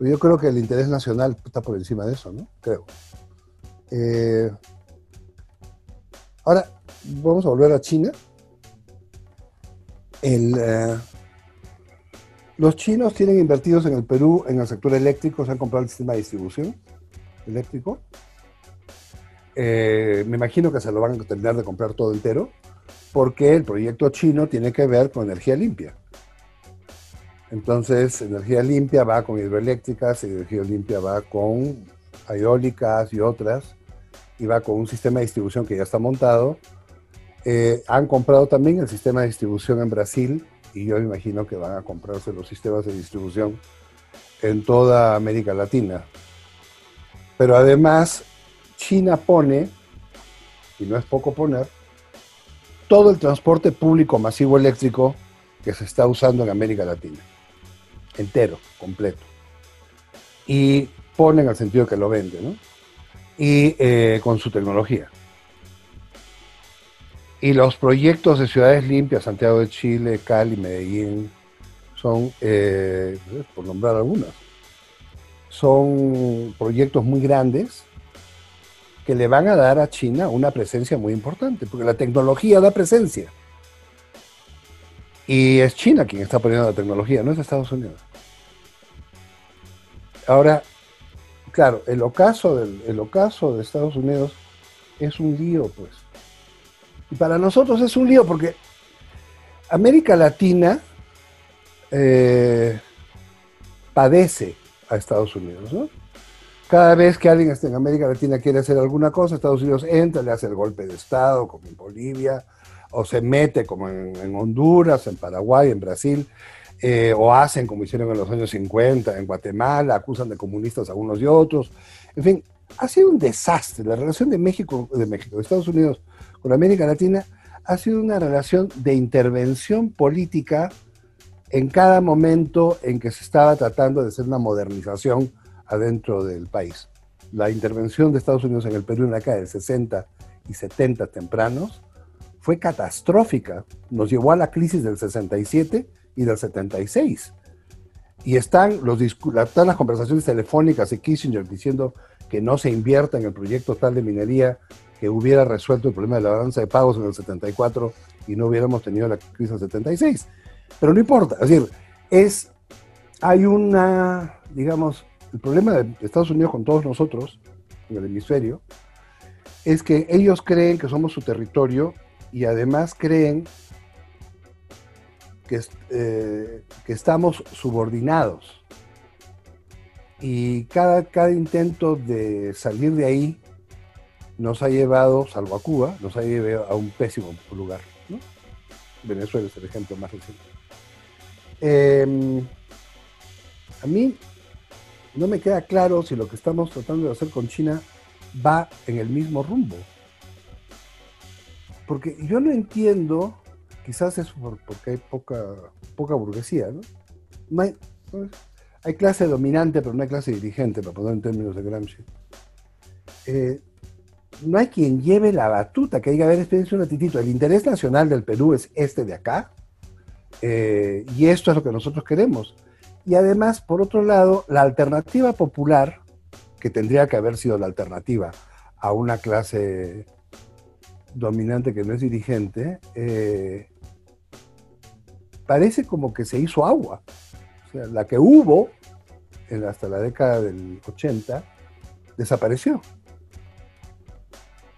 yo creo que el interés nacional está por encima de eso, ¿no? Creo. Eh, ahora, vamos a volver a China. Eh, los chinos tienen invertidos en el Perú en el sector eléctrico, se han comprado el sistema de distribución eléctrico. Eh, me imagino que se lo van a terminar de comprar todo entero, porque el proyecto chino tiene que ver con energía limpia. Entonces, energía limpia va con hidroeléctricas, energía limpia va con eólicas y otras, y va con un sistema de distribución que ya está montado. Eh, han comprado también el sistema de distribución en Brasil, y yo imagino que van a comprarse los sistemas de distribución en toda América Latina. Pero además, China pone, y no es poco poner, todo el transporte público masivo eléctrico que se está usando en América Latina. Entero, completo. Y pone en el sentido que lo vende, ¿no? Y eh, con su tecnología. Y los proyectos de ciudades limpias, Santiago de Chile, Cali, Medellín, son, eh, por nombrar algunas, son proyectos muy grandes que le van a dar a China una presencia muy importante, porque la tecnología da presencia. Y es China quien está poniendo la tecnología, no es Estados Unidos. Ahora, claro, el ocaso, del, el ocaso de Estados Unidos es un lío, pues. Y para nosotros es un lío porque América Latina eh, padece a Estados Unidos, ¿no? Cada vez que alguien en América Latina quiere hacer alguna cosa, Estados Unidos entra, le hace el golpe de Estado, como en Bolivia, o se mete como en, Honduras, en Paraguay, en Brasil, eh, o hacen como hicieron en los años 50 en Guatemala, acusan de comunistas a unos y otros. En fin, ha sido un desastre. La relación de México, de México, de Estados Unidos con América Latina ha sido una relación de intervención política en cada momento en que se estaba tratando de hacer una modernización adentro del país. La intervención de Estados Unidos en el Perú en la década del 60 y 70 tempranos fue catastrófica. Nos llevó a la crisis del 67 y del 76. Y están, los, están las conversaciones telefónicas de Kissinger diciendo que no se invierta en el proyecto tal de minería que hubiera resuelto el problema de la balanza de pagos en el 74 y no hubiéramos tenido la crisis del 76. Pero no importa, es decir, es, hay una, digamos, el problema de Estados Unidos con todos nosotros, en el hemisferio, es que ellos creen que somos su territorio y además creen que, eh, que estamos subordinados. Y cada, cada intento de salir de ahí nos ha llevado, salvo a Cuba, nos ha llevado a un pésimo lugar. Venezuela es el ejemplo más reciente. Em, a mí no me queda claro si lo que estamos tratando de hacer con China va en el mismo rumbo. Porque yo no entiendo, quizás es porque hay poca, poca burguesía, ¿no? hay, hay, clase dominante, pero no hay clase dirigente, para poner en términos de Gramsci. Eh, no hay quien lleve la batuta, que diga, a ver, espérense un ratitito, el interés nacional del Perú es este de acá, eh, y esto es lo que nosotros queremos. Y además, por otro lado, la alternativa popular, que tendría que haber sido la alternativa a una clase dominante que no es dirigente, eh, parece como que se hizo agua. O sea, la que hubo hasta la década del 80 desapareció.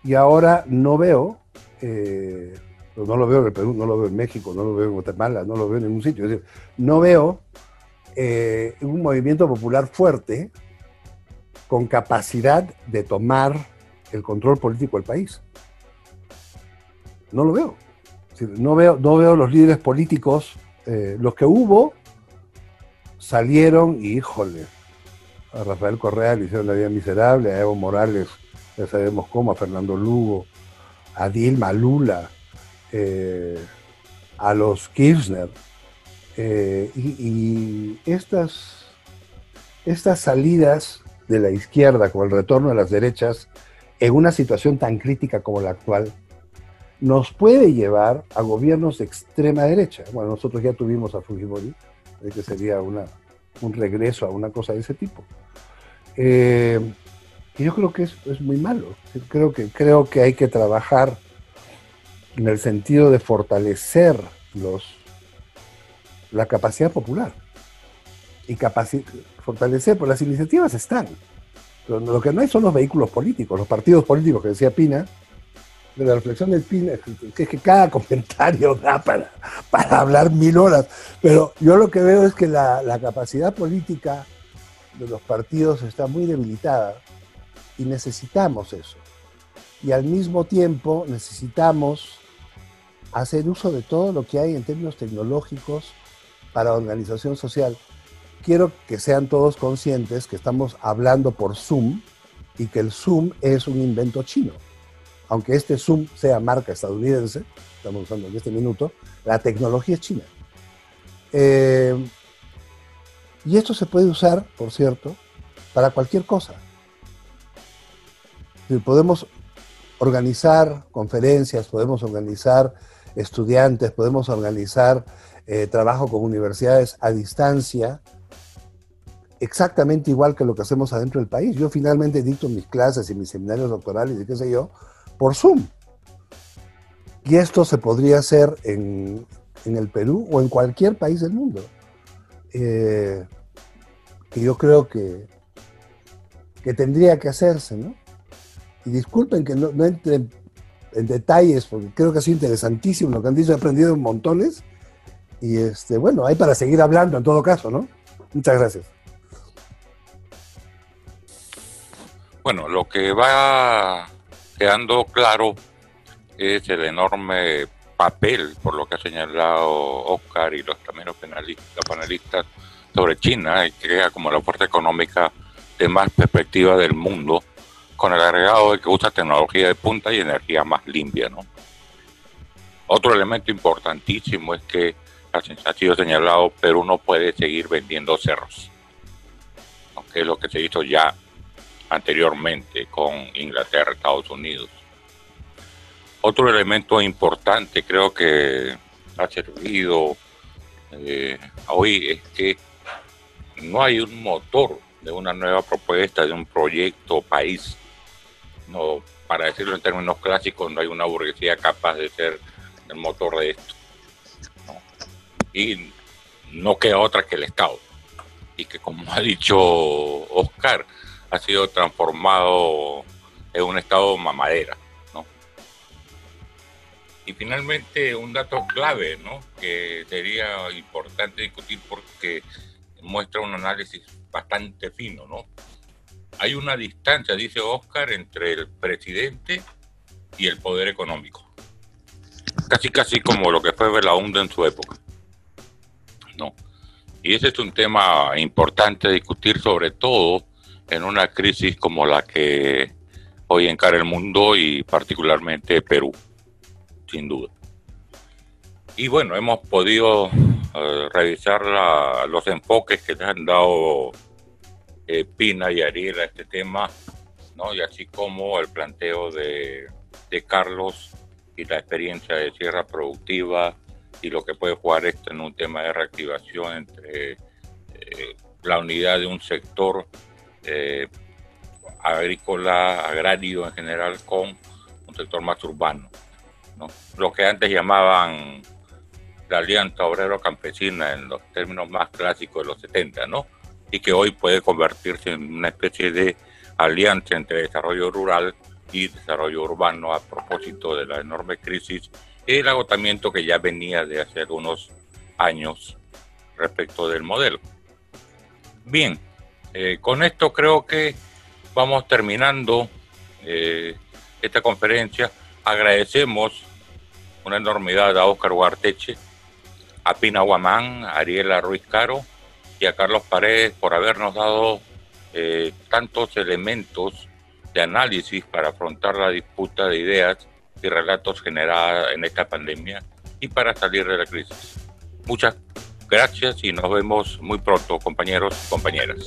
Y ahora no veo, eh, no lo veo en el Perú, no lo veo en México, no lo veo en Guatemala, no lo veo en ningún sitio. No veo eh, un movimiento popular fuerte con capacidad de tomar el control político del país. No lo veo. No veo, no veo los líderes políticos, eh, los que hubo, salieron y, híjole, a Rafael Correa le hicieron la vida miserable, a Evo Morales, ya sabemos cómo, a Fernando Lugo, a Dilma Lula, eh, a los Kirchner. Eh, y, estas, estas salidas de la izquierda con el retorno a las derechas en una situación tan crítica como la actual, nos puede llevar a gobiernos de extrema derecha. Bueno, nosotros ya tuvimos a Fujimori, que sería una, un regreso a una cosa de ese tipo. Eh, y yo creo que es, es, muy malo. Creo que, creo que hay que trabajar en el sentido de fortalecer los, la capacidad popular. Y fortalecer, pues las iniciativas están. Lo que no hay son los vehículos políticos, los partidos políticos que decía Pina, de la reflexión del Pina, que es que cada comentario <laughs> da para, para hablar mil horas. Pero yo lo que veo es que la, la capacidad política de los partidos está muy debilitada y necesitamos eso. Y al mismo tiempo necesitamos hacer uso de todo lo que hay en términos tecnológicos para organización social. Quiero que sean todos conscientes que estamos hablando por Zoom y que el Zoom es un invento chino. Aunque este Zoom sea marca estadounidense, estamos usando en este minuto, la tecnología es china. Eh, y esto se puede usar, por cierto, para cualquier cosa. Podemos organizar conferencias, podemos organizar estudiantes, podemos organizar eh, trabajo con universidades a distancia, exactamente igual que lo que hacemos adentro del país. Yo finalmente dicto mis clases y mis seminarios doctorales y qué sé yo, por Zoom. Y esto se podría hacer en, el Perú o en cualquier país del mundo. Eh, que yo creo que, que tendría que hacerse, ¿no? Y disculpen que no, no entre en detalles, porque creo que ha sido interesantísimo lo que han dicho, he aprendido montones. Y este, bueno, hay para seguir hablando en todo caso, ¿no? Muchas gracias. Bueno, lo que va quedando claro es el enorme papel, por lo que ha señalado Oscar y los también los panelistas, sobre China, y crea como la fuerza económica de más perspectiva del mundo con el agregado de que usa tecnología de punta y energía más limpia. ¿no? Otro elemento importantísimo es que, ha sido señalado, Perú no puede seguir vendiendo cerros, que es lo que se hizo ya anteriormente con Inglaterra, Estados Unidos. Otro elemento importante creo que ha servido eh, hoy es que no hay un motor de una nueva propuesta, de un proyecto país no, para decirlo en términos clásicos, no hay una burguesía capaz de ser el motor de esto. Y no queda otra que el Estado. Y que, como ha dicho Oscar, ha sido transformado en un Estado mamadera. ¿no? Y finalmente, un dato clave ¿no? que sería importante discutir porque muestra un análisis bastante fino, ¿no? hay una distancia, dice Oscar, entre el presidente y el poder económico. Casi, casi como lo que fue Belaunde en su época. No. Y ese es un tema importante a discutir, sobre todo en una crisis como la que hoy encara el mundo y particularmente Perú, sin duda. Y bueno, hemos podido eh, revisar los enfoques que le han dado eh, Pina y Ariel a este tema, ¿no? y así como el planteo de, Carlos y la experiencia de sierra productiva y lo que puede jugar esto en un tema de reactivación entre eh, la unidad de un sector eh, agrícola, agrario en general, con un sector más urbano. ¿no? Lo que antes llamaban la alianza obrero-campesina en los términos más clásicos de los 70, ¿no? y que hoy puede convertirse en una especie de alianza entre desarrollo rural y desarrollo urbano a propósito de la enorme crisis y el agotamiento que ya venía de hace unos años respecto del modelo. Bien, eh, con esto creo que vamos terminando eh, esta conferencia. Agradecemos una enormidad a Oscar Huarteche, a Pina Guamán, a Ariela Ruiz Caro y a Carlos Paredes por habernos dado eh, tantos elementos de análisis para afrontar la disputa de ideas y relatos generada en esta pandemia y para salir de la crisis. Muchas gracias y nos vemos muy pronto, compañeros y compañeras.